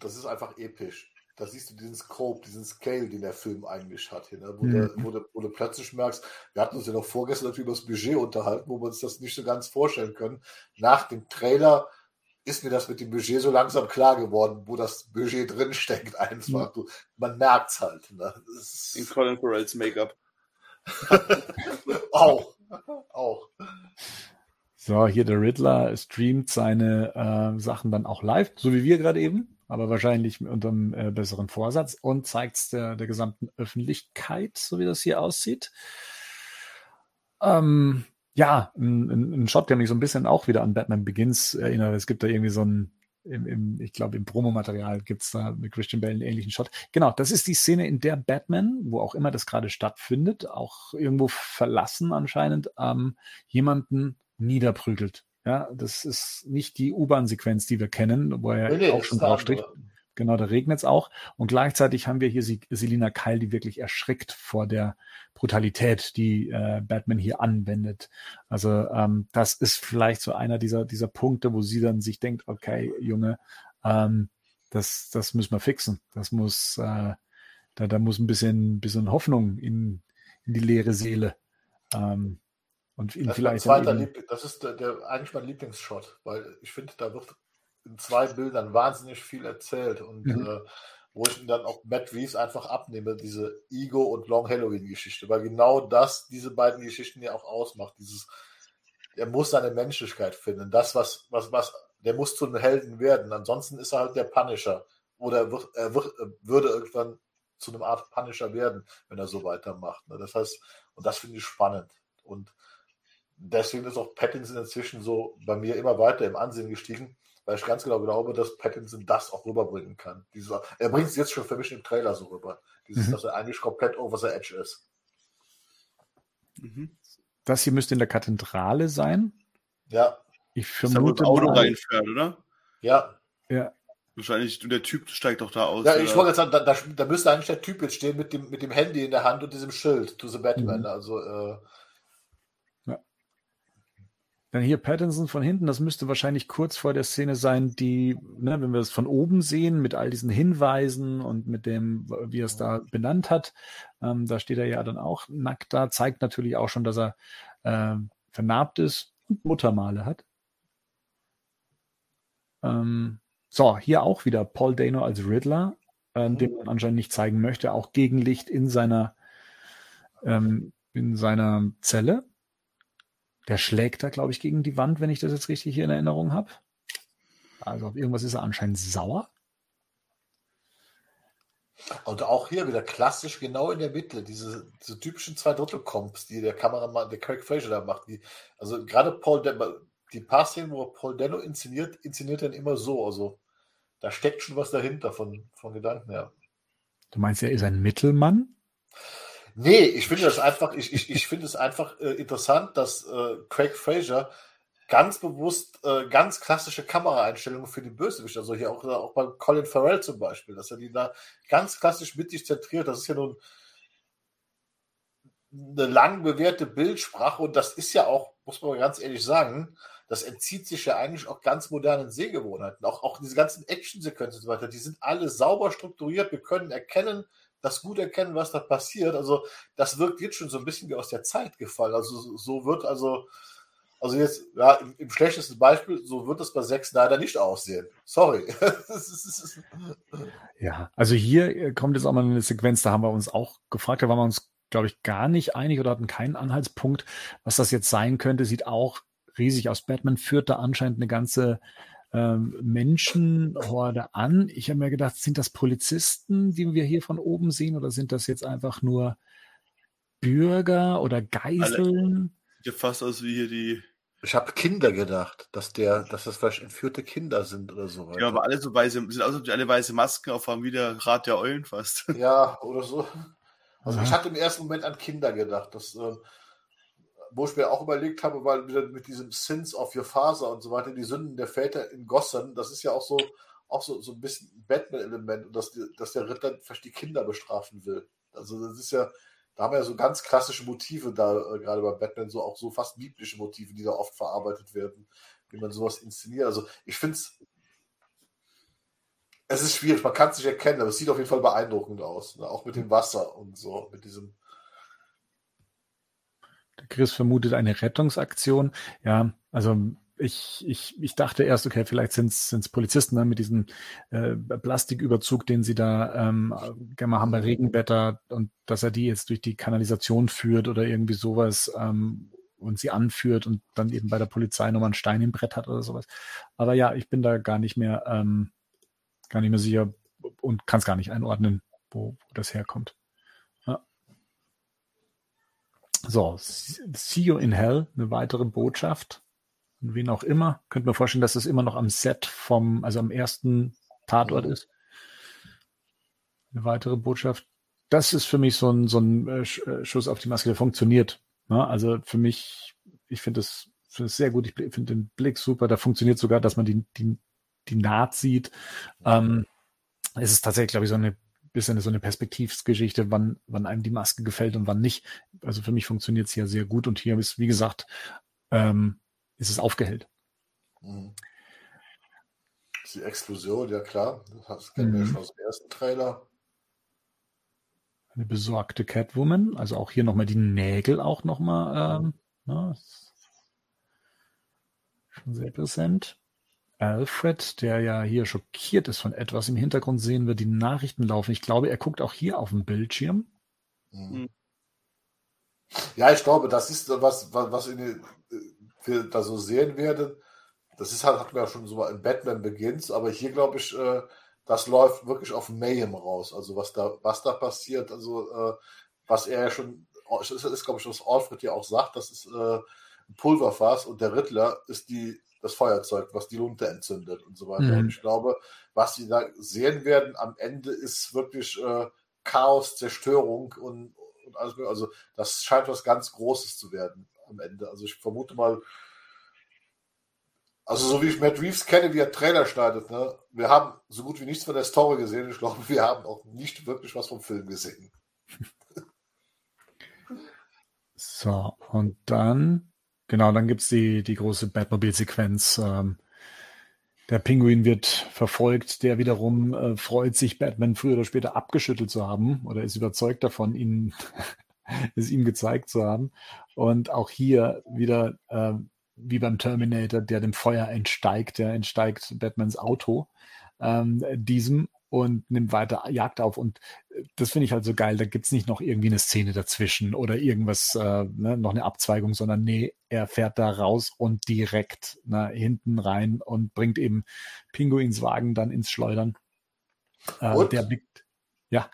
das ist einfach episch da siehst du diesen Scope, diesen Scale, den der Film eigentlich hat. Hier, ne? wo, mhm. der, wo, der, wo, du plötzlich merkst, wir hatten uns ja noch vorgestern natürlich über das Budget unterhalten, wo wir uns das nicht so ganz vorstellen können. Nach dem Trailer ist mir das mit dem Budget so langsam klar geworden, wo das Budget drin steckt. Einfach. Mhm. man merkt es halt. Ne? In Colin Farrells Make-up. [laughs] auch. auch. So, hier der Riddler streamt seine äh, Sachen dann auch live, so wie wir gerade eben aber wahrscheinlich unter einem äh, besseren Vorsatz und zeigt es der, der gesamten Öffentlichkeit, so wie das hier aussieht. Ähm, ja, ein, ein, Shot, der mich so ein bisschen auch wieder an Batman Begins erinnert. Es gibt da irgendwie so ein, im, im, ich glaube, im Promomaterial gibt es da mit Christian Bale einen ähnlichen Shot. Genau, das ist die Szene, in der Batman, wo auch immer das gerade stattfindet, auch irgendwo verlassen anscheinend, ähm, jemanden niederprügelt Ja, das ist nicht die U-Bahn-Sequenz, die wir kennen, wo er Nee, auch schon draufsteht. andere. Genau, da regnet es auch. Und gleichzeitig haben wir hier Selina Kyle, die wirklich erschrickt vor der Brutalität, die äh, Batman hier anwendet. Also ähm, das ist vielleicht so einer dieser, dieser Punkte, wo sie dann sich denkt, okay, Junge, ähm, das, das müssen wir fixen. Das muss, äh, da, da muss ein bisschen, bisschen Hoffnung in, in die leere Seele. Ähm, und ihn Das vielleicht Liebling, das ist der, der, eigentlich mein Lieblingsshot, weil ich finde, da wird in zwei Bildern wahnsinnig viel erzählt und Mhm. äh, wo ich ihm dann auch Matt Reeves einfach abnehme, diese Ego und Long Halloween Geschichte, weil genau das diese beiden Geschichten ja auch ausmacht. Dieses, er muss seine Menschlichkeit finden, das was was was, der muss zu einem Helden werden. Ansonsten ist er halt der Punisher oder er, wird, er wird, würde irgendwann zu einem Art Punisher werden, wenn er so weitermacht. Ne? Das heißt, und das finde ich spannend und deswegen ist auch Pattinson inzwischen so bei mir immer weiter im Ansehen gestiegen, weil ich ganz genau glaube, dass Pattinson das auch rüberbringen kann. Diese, er bringt es jetzt schon für mich im Trailer so rüber. Dieses, Mhm. dass er eigentlich komplett over the edge ist. Mhm. das hier müsste in der Kathedrale sein. Ja, Ich vermute das Auto mal, reinfährt, oder? ja. ja, Wahrscheinlich, und der Typ steigt doch da aus. ja ich wollte jetzt sagen, da, da, da müsste eigentlich der Typ jetzt stehen mit dem, mit dem Handy in der Hand und diesem Schild to the Batman. Mhm. Also, äh, Dann hier Pattinson von hinten, das müsste wahrscheinlich kurz vor der Szene sein, die, ne, wenn wir es von oben sehen, mit all diesen Hinweisen und mit dem, wie er es da benannt hat, ähm, da steht er ja dann auch nackt da, zeigt natürlich auch schon, dass er äh, vernarbt ist und Muttermale hat. Ähm, so, hier auch wieder Paul Dano als Riddler, ähm, den man anscheinend nicht zeigen möchte, auch Gegenlicht in seiner, ähm, in seiner Zelle. Der schlägt da, glaube ich, gegen die Wand, wenn ich das jetzt richtig hier in Erinnerung habe. Also auf irgendwas ist er anscheinend sauer. Und auch hier wieder klassisch genau in der Mitte, diese, diese typischen zwei Drittel Comps, die der Kameramann, der Craig Fraser da macht. Die, also gerade Paul, Dano, die paar Szenen, wo Paul Dano inszeniert, inszeniert er immer so. Also da steckt schon was dahinter von, von Gedanken her. Du meinst, er ist ein Mittelmann? Nee, ich finde das einfach, ich, ich, ich finde es einfach äh, interessant, dass äh, Craig Fraser ganz bewusst äh, ganz klassische Kameraeinstellungen für die Bösewicht, also hier auch, auch bei Colin Farrell zum Beispiel, dass er die da ganz klassisch mittig zentriert. Das ist ja nun eine lang bewährte Bildsprache und das ist ja auch, muss man ganz ehrlich sagen, das entzieht sich ja eigentlich auch ganz modernen Sehgewohnheiten. Auch, auch diese ganzen Actionsequenzen und so weiter, die sind alle sauber strukturiert. Wir können erkennen, das gut erkennen, was da passiert. Also das wirkt jetzt schon so ein bisschen wie aus der Zeit gefallen. Also so- wird also, also jetzt, ja, im, im schlechtesten Beispiel, so wird es bei Zack Snyder nicht aussehen. Sorry. [laughs] Das das Ja, also hier äh, kommt jetzt auch mal eine Sequenz, da haben wir uns auch gefragt, da waren wir uns, glaube ich, gar nicht einig oder hatten keinen Anhaltspunkt, was das jetzt sein könnte. Sieht auch riesig aus. Batman führt da anscheinend eine ganze ähm, Menschenhorde an. Ich habe mir gedacht, sind das Polizisten, die wir hier von oben sehen, oder sind das jetzt einfach nur Bürger oder Geiseln? Sieht ja fast aus wie hier die. Ich habe Kinder gedacht, dass der, dass das vielleicht entführte Kinder sind oder so weiter. Ja, aber alle so weiße, sind aus, alle weiße Masken aufhaben, wie der Rat der Eulen fast. Ja, oder so. Also Aha. ich hatte im ersten Moment an Kinder gedacht, das, ähm, wo ich mir auch überlegt habe, weil mit diesem Sins of Your Father und so weiter, die Sünden der Väter in Gotham, das ist ja auch so, auch so, so ein bisschen ein Batman-Element dass, dass der Ritter vielleicht die Kinder bestrafen will. Also das ist ja, da haben wir ja so ganz klassische Motive da, äh, gerade bei Batman, so auch so fast biblische Motive, die da oft verarbeitet werden, wie man sowas inszeniert. Also ich finde es, es ist schwierig, man kann es nicht erkennen, aber es sieht auf jeden Fall beeindruckend aus. Ne? Auch mit dem Wasser und so, mit diesem. Chris vermutet eine Rettungsaktion. Ja, also ich, ich, ich dachte erst, okay, vielleicht sind es Polizisten ne, mit diesem äh, Plastiküberzug, den sie da ähm, gerne mal haben bei Regenwetter und dass er die jetzt durch die Kanalisation führt oder irgendwie sowas ähm, und sie anführt und dann eben bei der Polizei nochmal einen Stein im Brett hat oder sowas. Aber ja, ich bin da gar nicht mehr, ähm, gar nicht mehr sicher und kann es gar nicht einordnen, wo, wo das herkommt. Ja. So, See You in Hell, eine weitere Botschaft. Und wen auch immer. Könnte mir vorstellen, dass es immer noch am Set vom, also am ersten Tatort ist. Eine weitere Botschaft. Das ist für mich so ein, so ein äh, äh, Schuss auf die Maske, der funktioniert. Ne? Also für mich, ich finde es sehr gut. Ich finde den Blick super. Da funktioniert sogar, dass man die, die, die Naht sieht. Ähm, es ist tatsächlich, glaube ich, so eine bisschen so eine Perspektivsgeschichte, wann, wann einem die Maske gefällt und wann nicht. Also für mich funktioniert es hier sehr gut und hier ist, wie gesagt, ähm, ist es aufgehellt. Mhm. Die Explosion, ja klar, das kennen wir mhm. schon aus dem ersten Trailer. Eine besorgte Catwoman, also auch hier nochmal die Nägel auch nochmal, ähm, na, schon sehr präsent. Alfred, der ja hier schockiert ist von etwas. Im Hintergrund sehen wir die Nachrichten laufen. Ich glaube, er guckt auch hier auf dem Bildschirm. Mhm. Ja, ich glaube, das ist was, was, was in, wir da so sehen werden. Das ist halt, hatten wir ja schon so in Batman Begins, aber hier glaube ich, äh, das läuft wirklich auf Mayhem raus. Also was da, was da passiert, also äh, was er ja schon, das ist, glaube ich, was Alfred ja auch sagt, das ist äh, ein Pulverfass und der Riddler ist die das Feuerzeug, was die Lunte entzündet und so weiter. Mhm. Und ich glaube, was sie da sehen werden am Ende ist wirklich äh, Chaos, Zerstörung und, und alles. Also das scheint was ganz Großes zu werden am Ende. Also ich vermute mal, also so wie ich Matt Reeves kenne, wie er Trailer schneidet, ne, wir haben so gut wie nichts von der Story gesehen. Ich glaube, wir haben auch nicht wirklich was vom Film gesehen. So, und dann Genau, dann gibt's die, die große Batmobile-Sequenz. Ähm, der Pinguin wird verfolgt, der wiederum äh, freut sich, Batman früher oder später abgeschüttelt zu haben oder ist überzeugt davon, ihn [laughs] es ihm gezeigt zu haben. Und auch hier wieder äh, wie beim Terminator, der dem Feuer entsteigt, der entsteigt Batmans Auto, ähm, diesem und nimmt weiter Jagd auf. Und äh, das finde ich halt so geil. Da gibt's nicht noch irgendwie eine Szene dazwischen oder irgendwas, äh, ne, noch eine Abzweigung, sondern nee, er fährt da raus und direkt ne, hinten rein und bringt eben Pinguins Wagen dann ins Schleudern. Äh, der blickt, ja.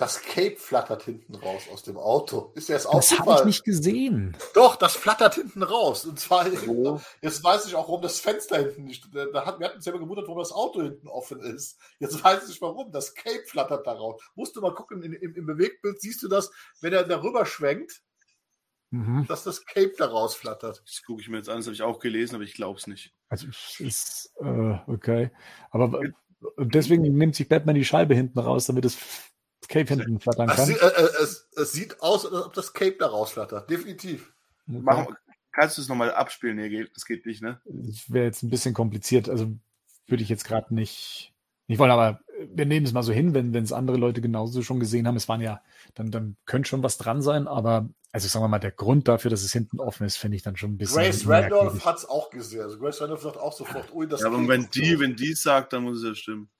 Das Cape flattert hinten raus aus dem Auto. Ist dir das aufgefallen? Das habe ich nicht gesehen. Doch, das flattert hinten raus. Und zwar, oh. [laughs] jetzt weiß ich auch, warum das Fenster hinten nicht, da hat, wir hatten uns ja immer gewundert, warum das Auto hinten offen ist. Jetzt weiß ich warum. Das Cape flattert da raus. Musst du mal gucken, in, im, im Bewegtbild siehst du das, wenn er darüber schwenkt, mhm. dass das Cape da rausflattert. Das gucke ich mir jetzt an, das habe ich auch gelesen, aber ich glaube es nicht. Also, ist, äh, okay. Aber deswegen nimmt sich Batman die Scheibe hinten raus, damit es Cape hinten flattern kann. Es, äh, es, es, sieht aus, als ob das Cape da rausflattert. Definitiv. Okay. Mach, kannst du es nochmal abspielen? Nee, das geht nicht, ne? Das wäre jetzt ein bisschen kompliziert. Also würde ich jetzt gerade nicht, nicht wollen, aber wir nehmen es mal so hin, wenn es andere Leute genauso schon gesehen haben. Es waren ja, dann, dann könnte schon was dran sein, aber also sagen wir mal, der Grund dafür, dass es hinten offen ist, finde ich dann schon ein bisschen. Grace Randolph hat es auch gesehen. Also Grace Randolph sagt auch sofort, ui, das Ja, aber wenn die, wenn die sagt, dann muss es ja stimmen.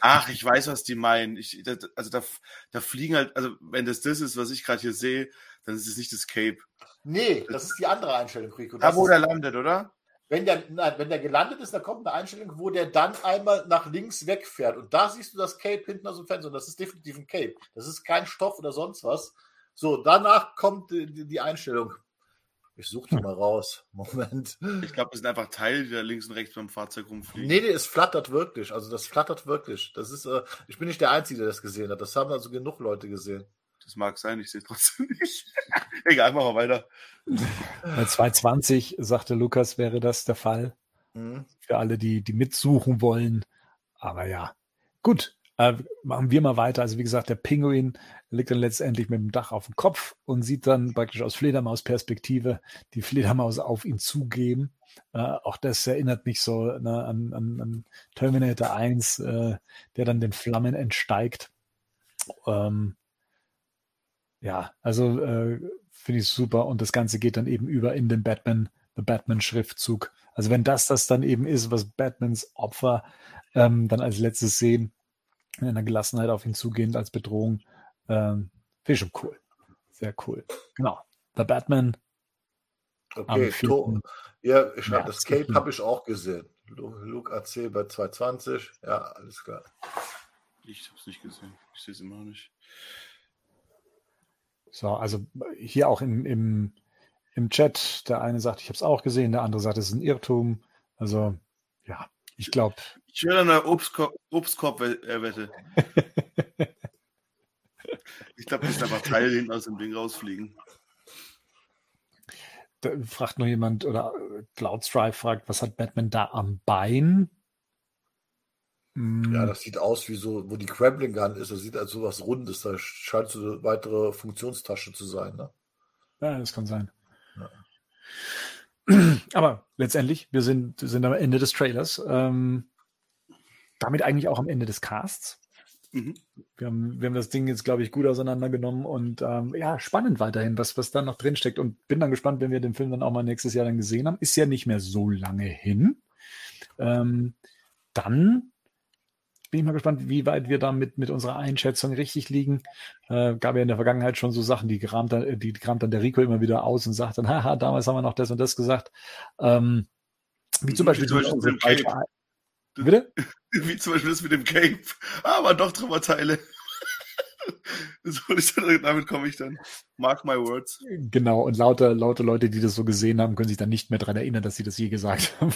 Ach, ich weiß, was die meinen. Ich, also da, da fliegen halt, also wenn das das ist, was ich gerade hier sehe, dann ist es nicht das Cape. Nee, das ist die andere Einstellung, Rico. Da, wo der landet, oder? Wenn der, nein, wenn der gelandet ist, da kommt eine Einstellung, wo der dann einmal nach links wegfährt. Und da siehst du das Cape hinten aus dem Fenster. Und das ist definitiv ein Cape. Das ist kein Stoff oder sonst was. So, danach kommt die, die Einstellung. Ich suche die mal raus. [laughs] Moment. Ich glaube, das sind einfach Teile, die da links und rechts beim Fahrzeug rumfliegen. Nee, nee, es flattert wirklich. Also das flattert wirklich. Das ist, äh, ich bin nicht der Einzige, der das gesehen hat. Das haben also genug Leute gesehen. Das mag sein, ich sehe trotzdem [laughs] nicht. Egal, machen wir weiter. Bei 220, sagte Lukas, wäre das der Fall. Mhm. Für alle, die, die mitsuchen wollen. Aber ja, gut. Äh, machen wir mal weiter. Also wie gesagt, der Pinguin liegt dann letztendlich mit dem Dach auf dem Kopf und sieht dann praktisch aus Fledermaus-Perspektive die Fledermaus auf ihn zugehen. Äh, auch das erinnert mich so ne, an, an, an, Terminator 1, äh, der dann den Flammen entsteigt. Ähm, ja, also äh, finde ich super und das Ganze geht dann eben über in den Batman, The Batman-Schriftzug. Also wenn das das dann eben ist, was Batmans Opfer ähm, dann als letztes sehen, in einer Gelassenheit auf ihn zugehend als Bedrohung. Ähm, Finde ich schon cool. Sehr cool. Genau. The Batman. Okay, Tom. Ja, ich hab, das Cape habe ich auch gesehen. Luke AC bei 220. Ja, alles klar. Ich habe es nicht gesehen. Ich sehe es immer noch nicht. So, also hier auch im, im, im Chat, der eine sagt, ich habe es auch gesehen, der andere sagt, es ist ein Irrtum. Also, ja, ich glaube, ich will eine Obstkorb, Obstkorb-Wette. [laughs] ich glaube, das ist einfach Teil hinten aus dem Ding rausfliegen. da fragt noch jemand, oder Cloudstrive fragt, was hat Batman da am Bein? Ja, das sieht aus wie so, wo die Crabbling Gun ist. Das sieht als so was Rundes. Da scheint so eine weitere Funktionstasche zu sein. Ne? Ja, das kann sein. Ja. [clears throat] Aber letztendlich, wir sind, sind am Ende des Trailers. Ähm, damit eigentlich auch am Ende des Casts. Mhm. Wir, haben, wir haben das Ding jetzt, glaube ich, gut auseinandergenommen und ähm, ja, spannend weiterhin, was, was da noch drinsteckt. Und bin dann gespannt, wenn wir den Film dann auch mal nächstes Jahr dann gesehen haben. Ist ja nicht mehr so lange hin. Ähm, dann bin ich mal gespannt, wie weit wir da mit, mit unserer Einschätzung richtig liegen. Äh, gab ja in der Vergangenheit schon so Sachen, die kramt dann, die kramt dann der Rico immer wieder aus und sagt dann, [laughs] haha, damals haben wir noch das und das gesagt. Ähm, wie zum Beispiel, wie zum Beispiel Cape. Bitte? [laughs] Wie zum Beispiel das mit dem Cape. Aber ah, doch drüber Teile. [laughs] damit komme ich dann. Mark my words. Genau, und lauter, lauter Leute, die das so gesehen haben, können sich dann nicht mehr daran erinnern, dass sie das je gesagt haben.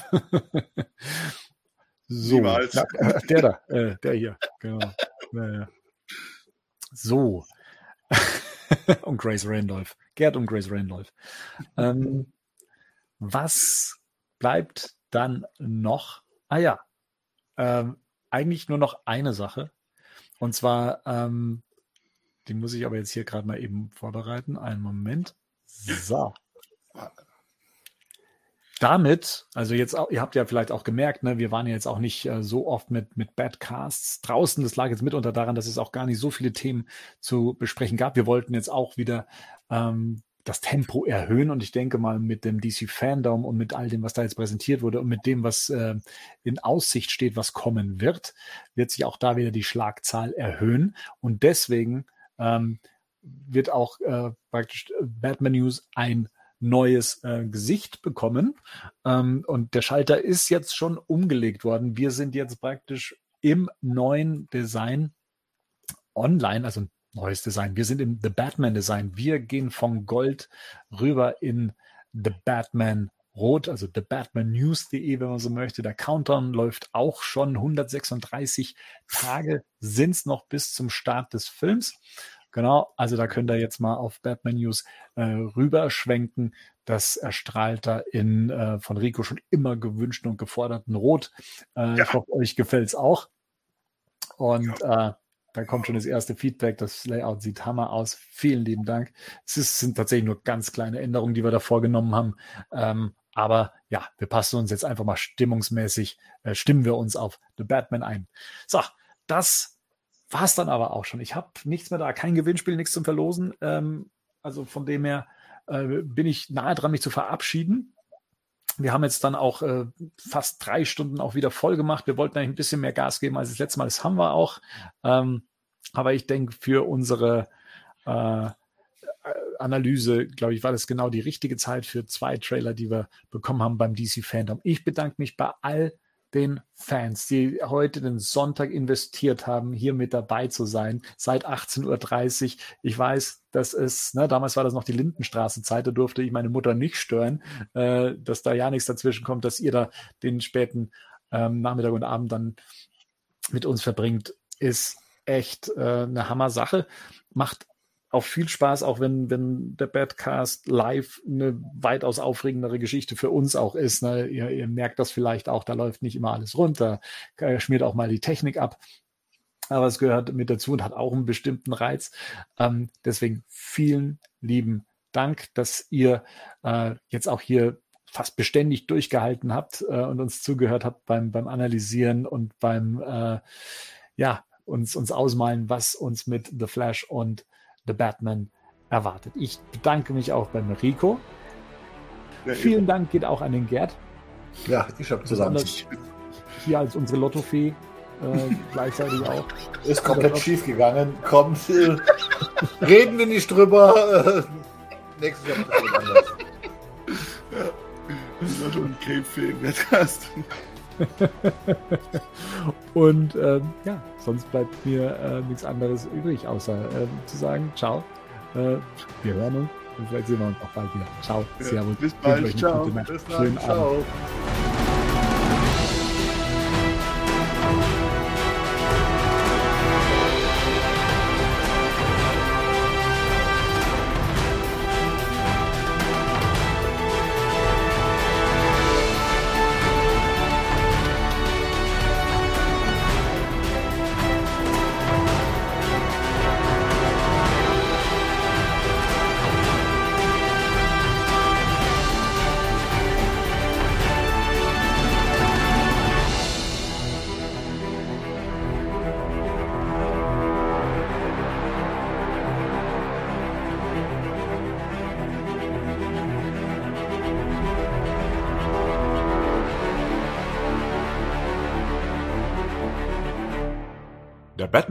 So, ja, der da, äh, der hier, genau. Ja, so. [laughs] und Grace Randolph. Gerd und Grace Randolph. Ähm, was bleibt dann noch? Ah ja, ähm, eigentlich nur noch eine Sache. Und zwar, ähm, die muss ich aber jetzt hier gerade mal eben vorbereiten. Einen Moment. So damit, also jetzt, ihr habt ja vielleicht auch gemerkt, ne, wir waren ja jetzt auch nicht äh, so oft mit, mit Badcasts draußen. Das lag jetzt mitunter daran, dass es auch gar nicht so viele Themen zu besprechen gab. Wir wollten jetzt auch wieder ähm, das Tempo erhöhen und ich denke mal mit dem DC Fandom und mit all dem, was da jetzt präsentiert wurde und mit dem, was äh, in Aussicht steht, was kommen wird, wird sich auch da wieder die Schlagzahl erhöhen und deswegen ähm, wird auch äh, praktisch Batman News ein neues äh, Gesicht bekommen. Ähm, und der Schalter ist jetzt schon umgelegt worden. Wir sind jetzt praktisch im neuen Design online, also neues Design. Wir sind im The Batman Design. Wir gehen von Gold rüber in The Batman Rot, also thebatmannews.de, wenn man so möchte. Der Countdown läuft auch schon 136 Tage sind es noch bis zum Start des Films. Genau, also da könnt ihr jetzt mal auf Batman News äh, rüberschwenken. Das erstrahlt da in äh, von Rico schon immer gewünschten und geforderten Rot. Äh, ja. Ich hoffe, euch gefällt es auch. Und ja. äh, da kommt schon das erste Feedback. Das Layout sieht hammer aus. Vielen lieben Dank. Es ist, sind tatsächlich nur ganz kleine Änderungen, die wir da vorgenommen haben. Ähm, aber ja, wir passen uns jetzt einfach mal stimmungsmäßig, äh, stimmen wir uns auf The Batman ein. So, das war es dann aber auch schon. Ich habe nichts mehr da, kein Gewinnspiel, nichts zum Verlosen. Ähm, also von dem her äh, bin ich nahe dran, mich zu verabschieden. Wir haben jetzt dann auch äh, fast drei Stunden auch wieder voll gemacht. Wir wollten eigentlich ein bisschen mehr Gas geben als das letzte Mal. Das haben wir auch. Ähm, aber ich denke, für unsere äh, Analyse, glaube ich, war das genau die richtige Zeit für zwei Trailer, die wir bekommen haben beim DC Fandom. Ich bedanke mich bei all den Fans, die heute den Sonntag investiert haben, hier mit dabei zu sein, seit 18.30 Uhr. Ich weiß, dass es, ne, damals war das noch die Lindenstraßenzeit, da durfte ich meine Mutter nicht stören, äh, dass da ja nichts dazwischen kommt, dass ihr da den späten ähm, Nachmittag und Abend dann mit uns verbringt, ist echt äh, eine Hammer-Sache. Macht auch viel Spaß, auch wenn, wenn der Badcast live eine weitaus aufregendere Geschichte für uns auch ist. Ne? Ihr, ihr merkt das vielleicht auch, da läuft nicht immer alles runter, schmiert auch mal die Technik ab. Aber es gehört mit dazu und hat auch einen bestimmten Reiz. Ähm, deswegen vielen lieben Dank, dass ihr äh, jetzt auch hier fast beständig durchgehalten habt äh, und uns zugehört habt beim, beim Analysieren und beim äh, ja, uns, uns ausmalen, was uns mit The Flash und The Batman erwartet. Ich bedanke mich auch beim Rico. Ja, Vielen Dank geht auch an den Gerd. Ja, ich habe zusammen. Hier als unsere Lottofee äh, [laughs] gleichzeitig auch. Ist komplett schief gegangen. Kommt, äh, reden wir nicht drüber. Äh, [laughs] nächstes Jahr wird anders. Ja. Lotto und Cape-Film, Podcast. [laughs] Und ähm, ja, sonst bleibt mir äh, nichts anderes übrig, außer äh, zu sagen, ciao. Äh, wir hören uns und vielleicht sehen wir uns auch bald wieder. Ciao. Ja, Servus. Bis bald. Ciao. Bis dann. Schönen ciao. Abend.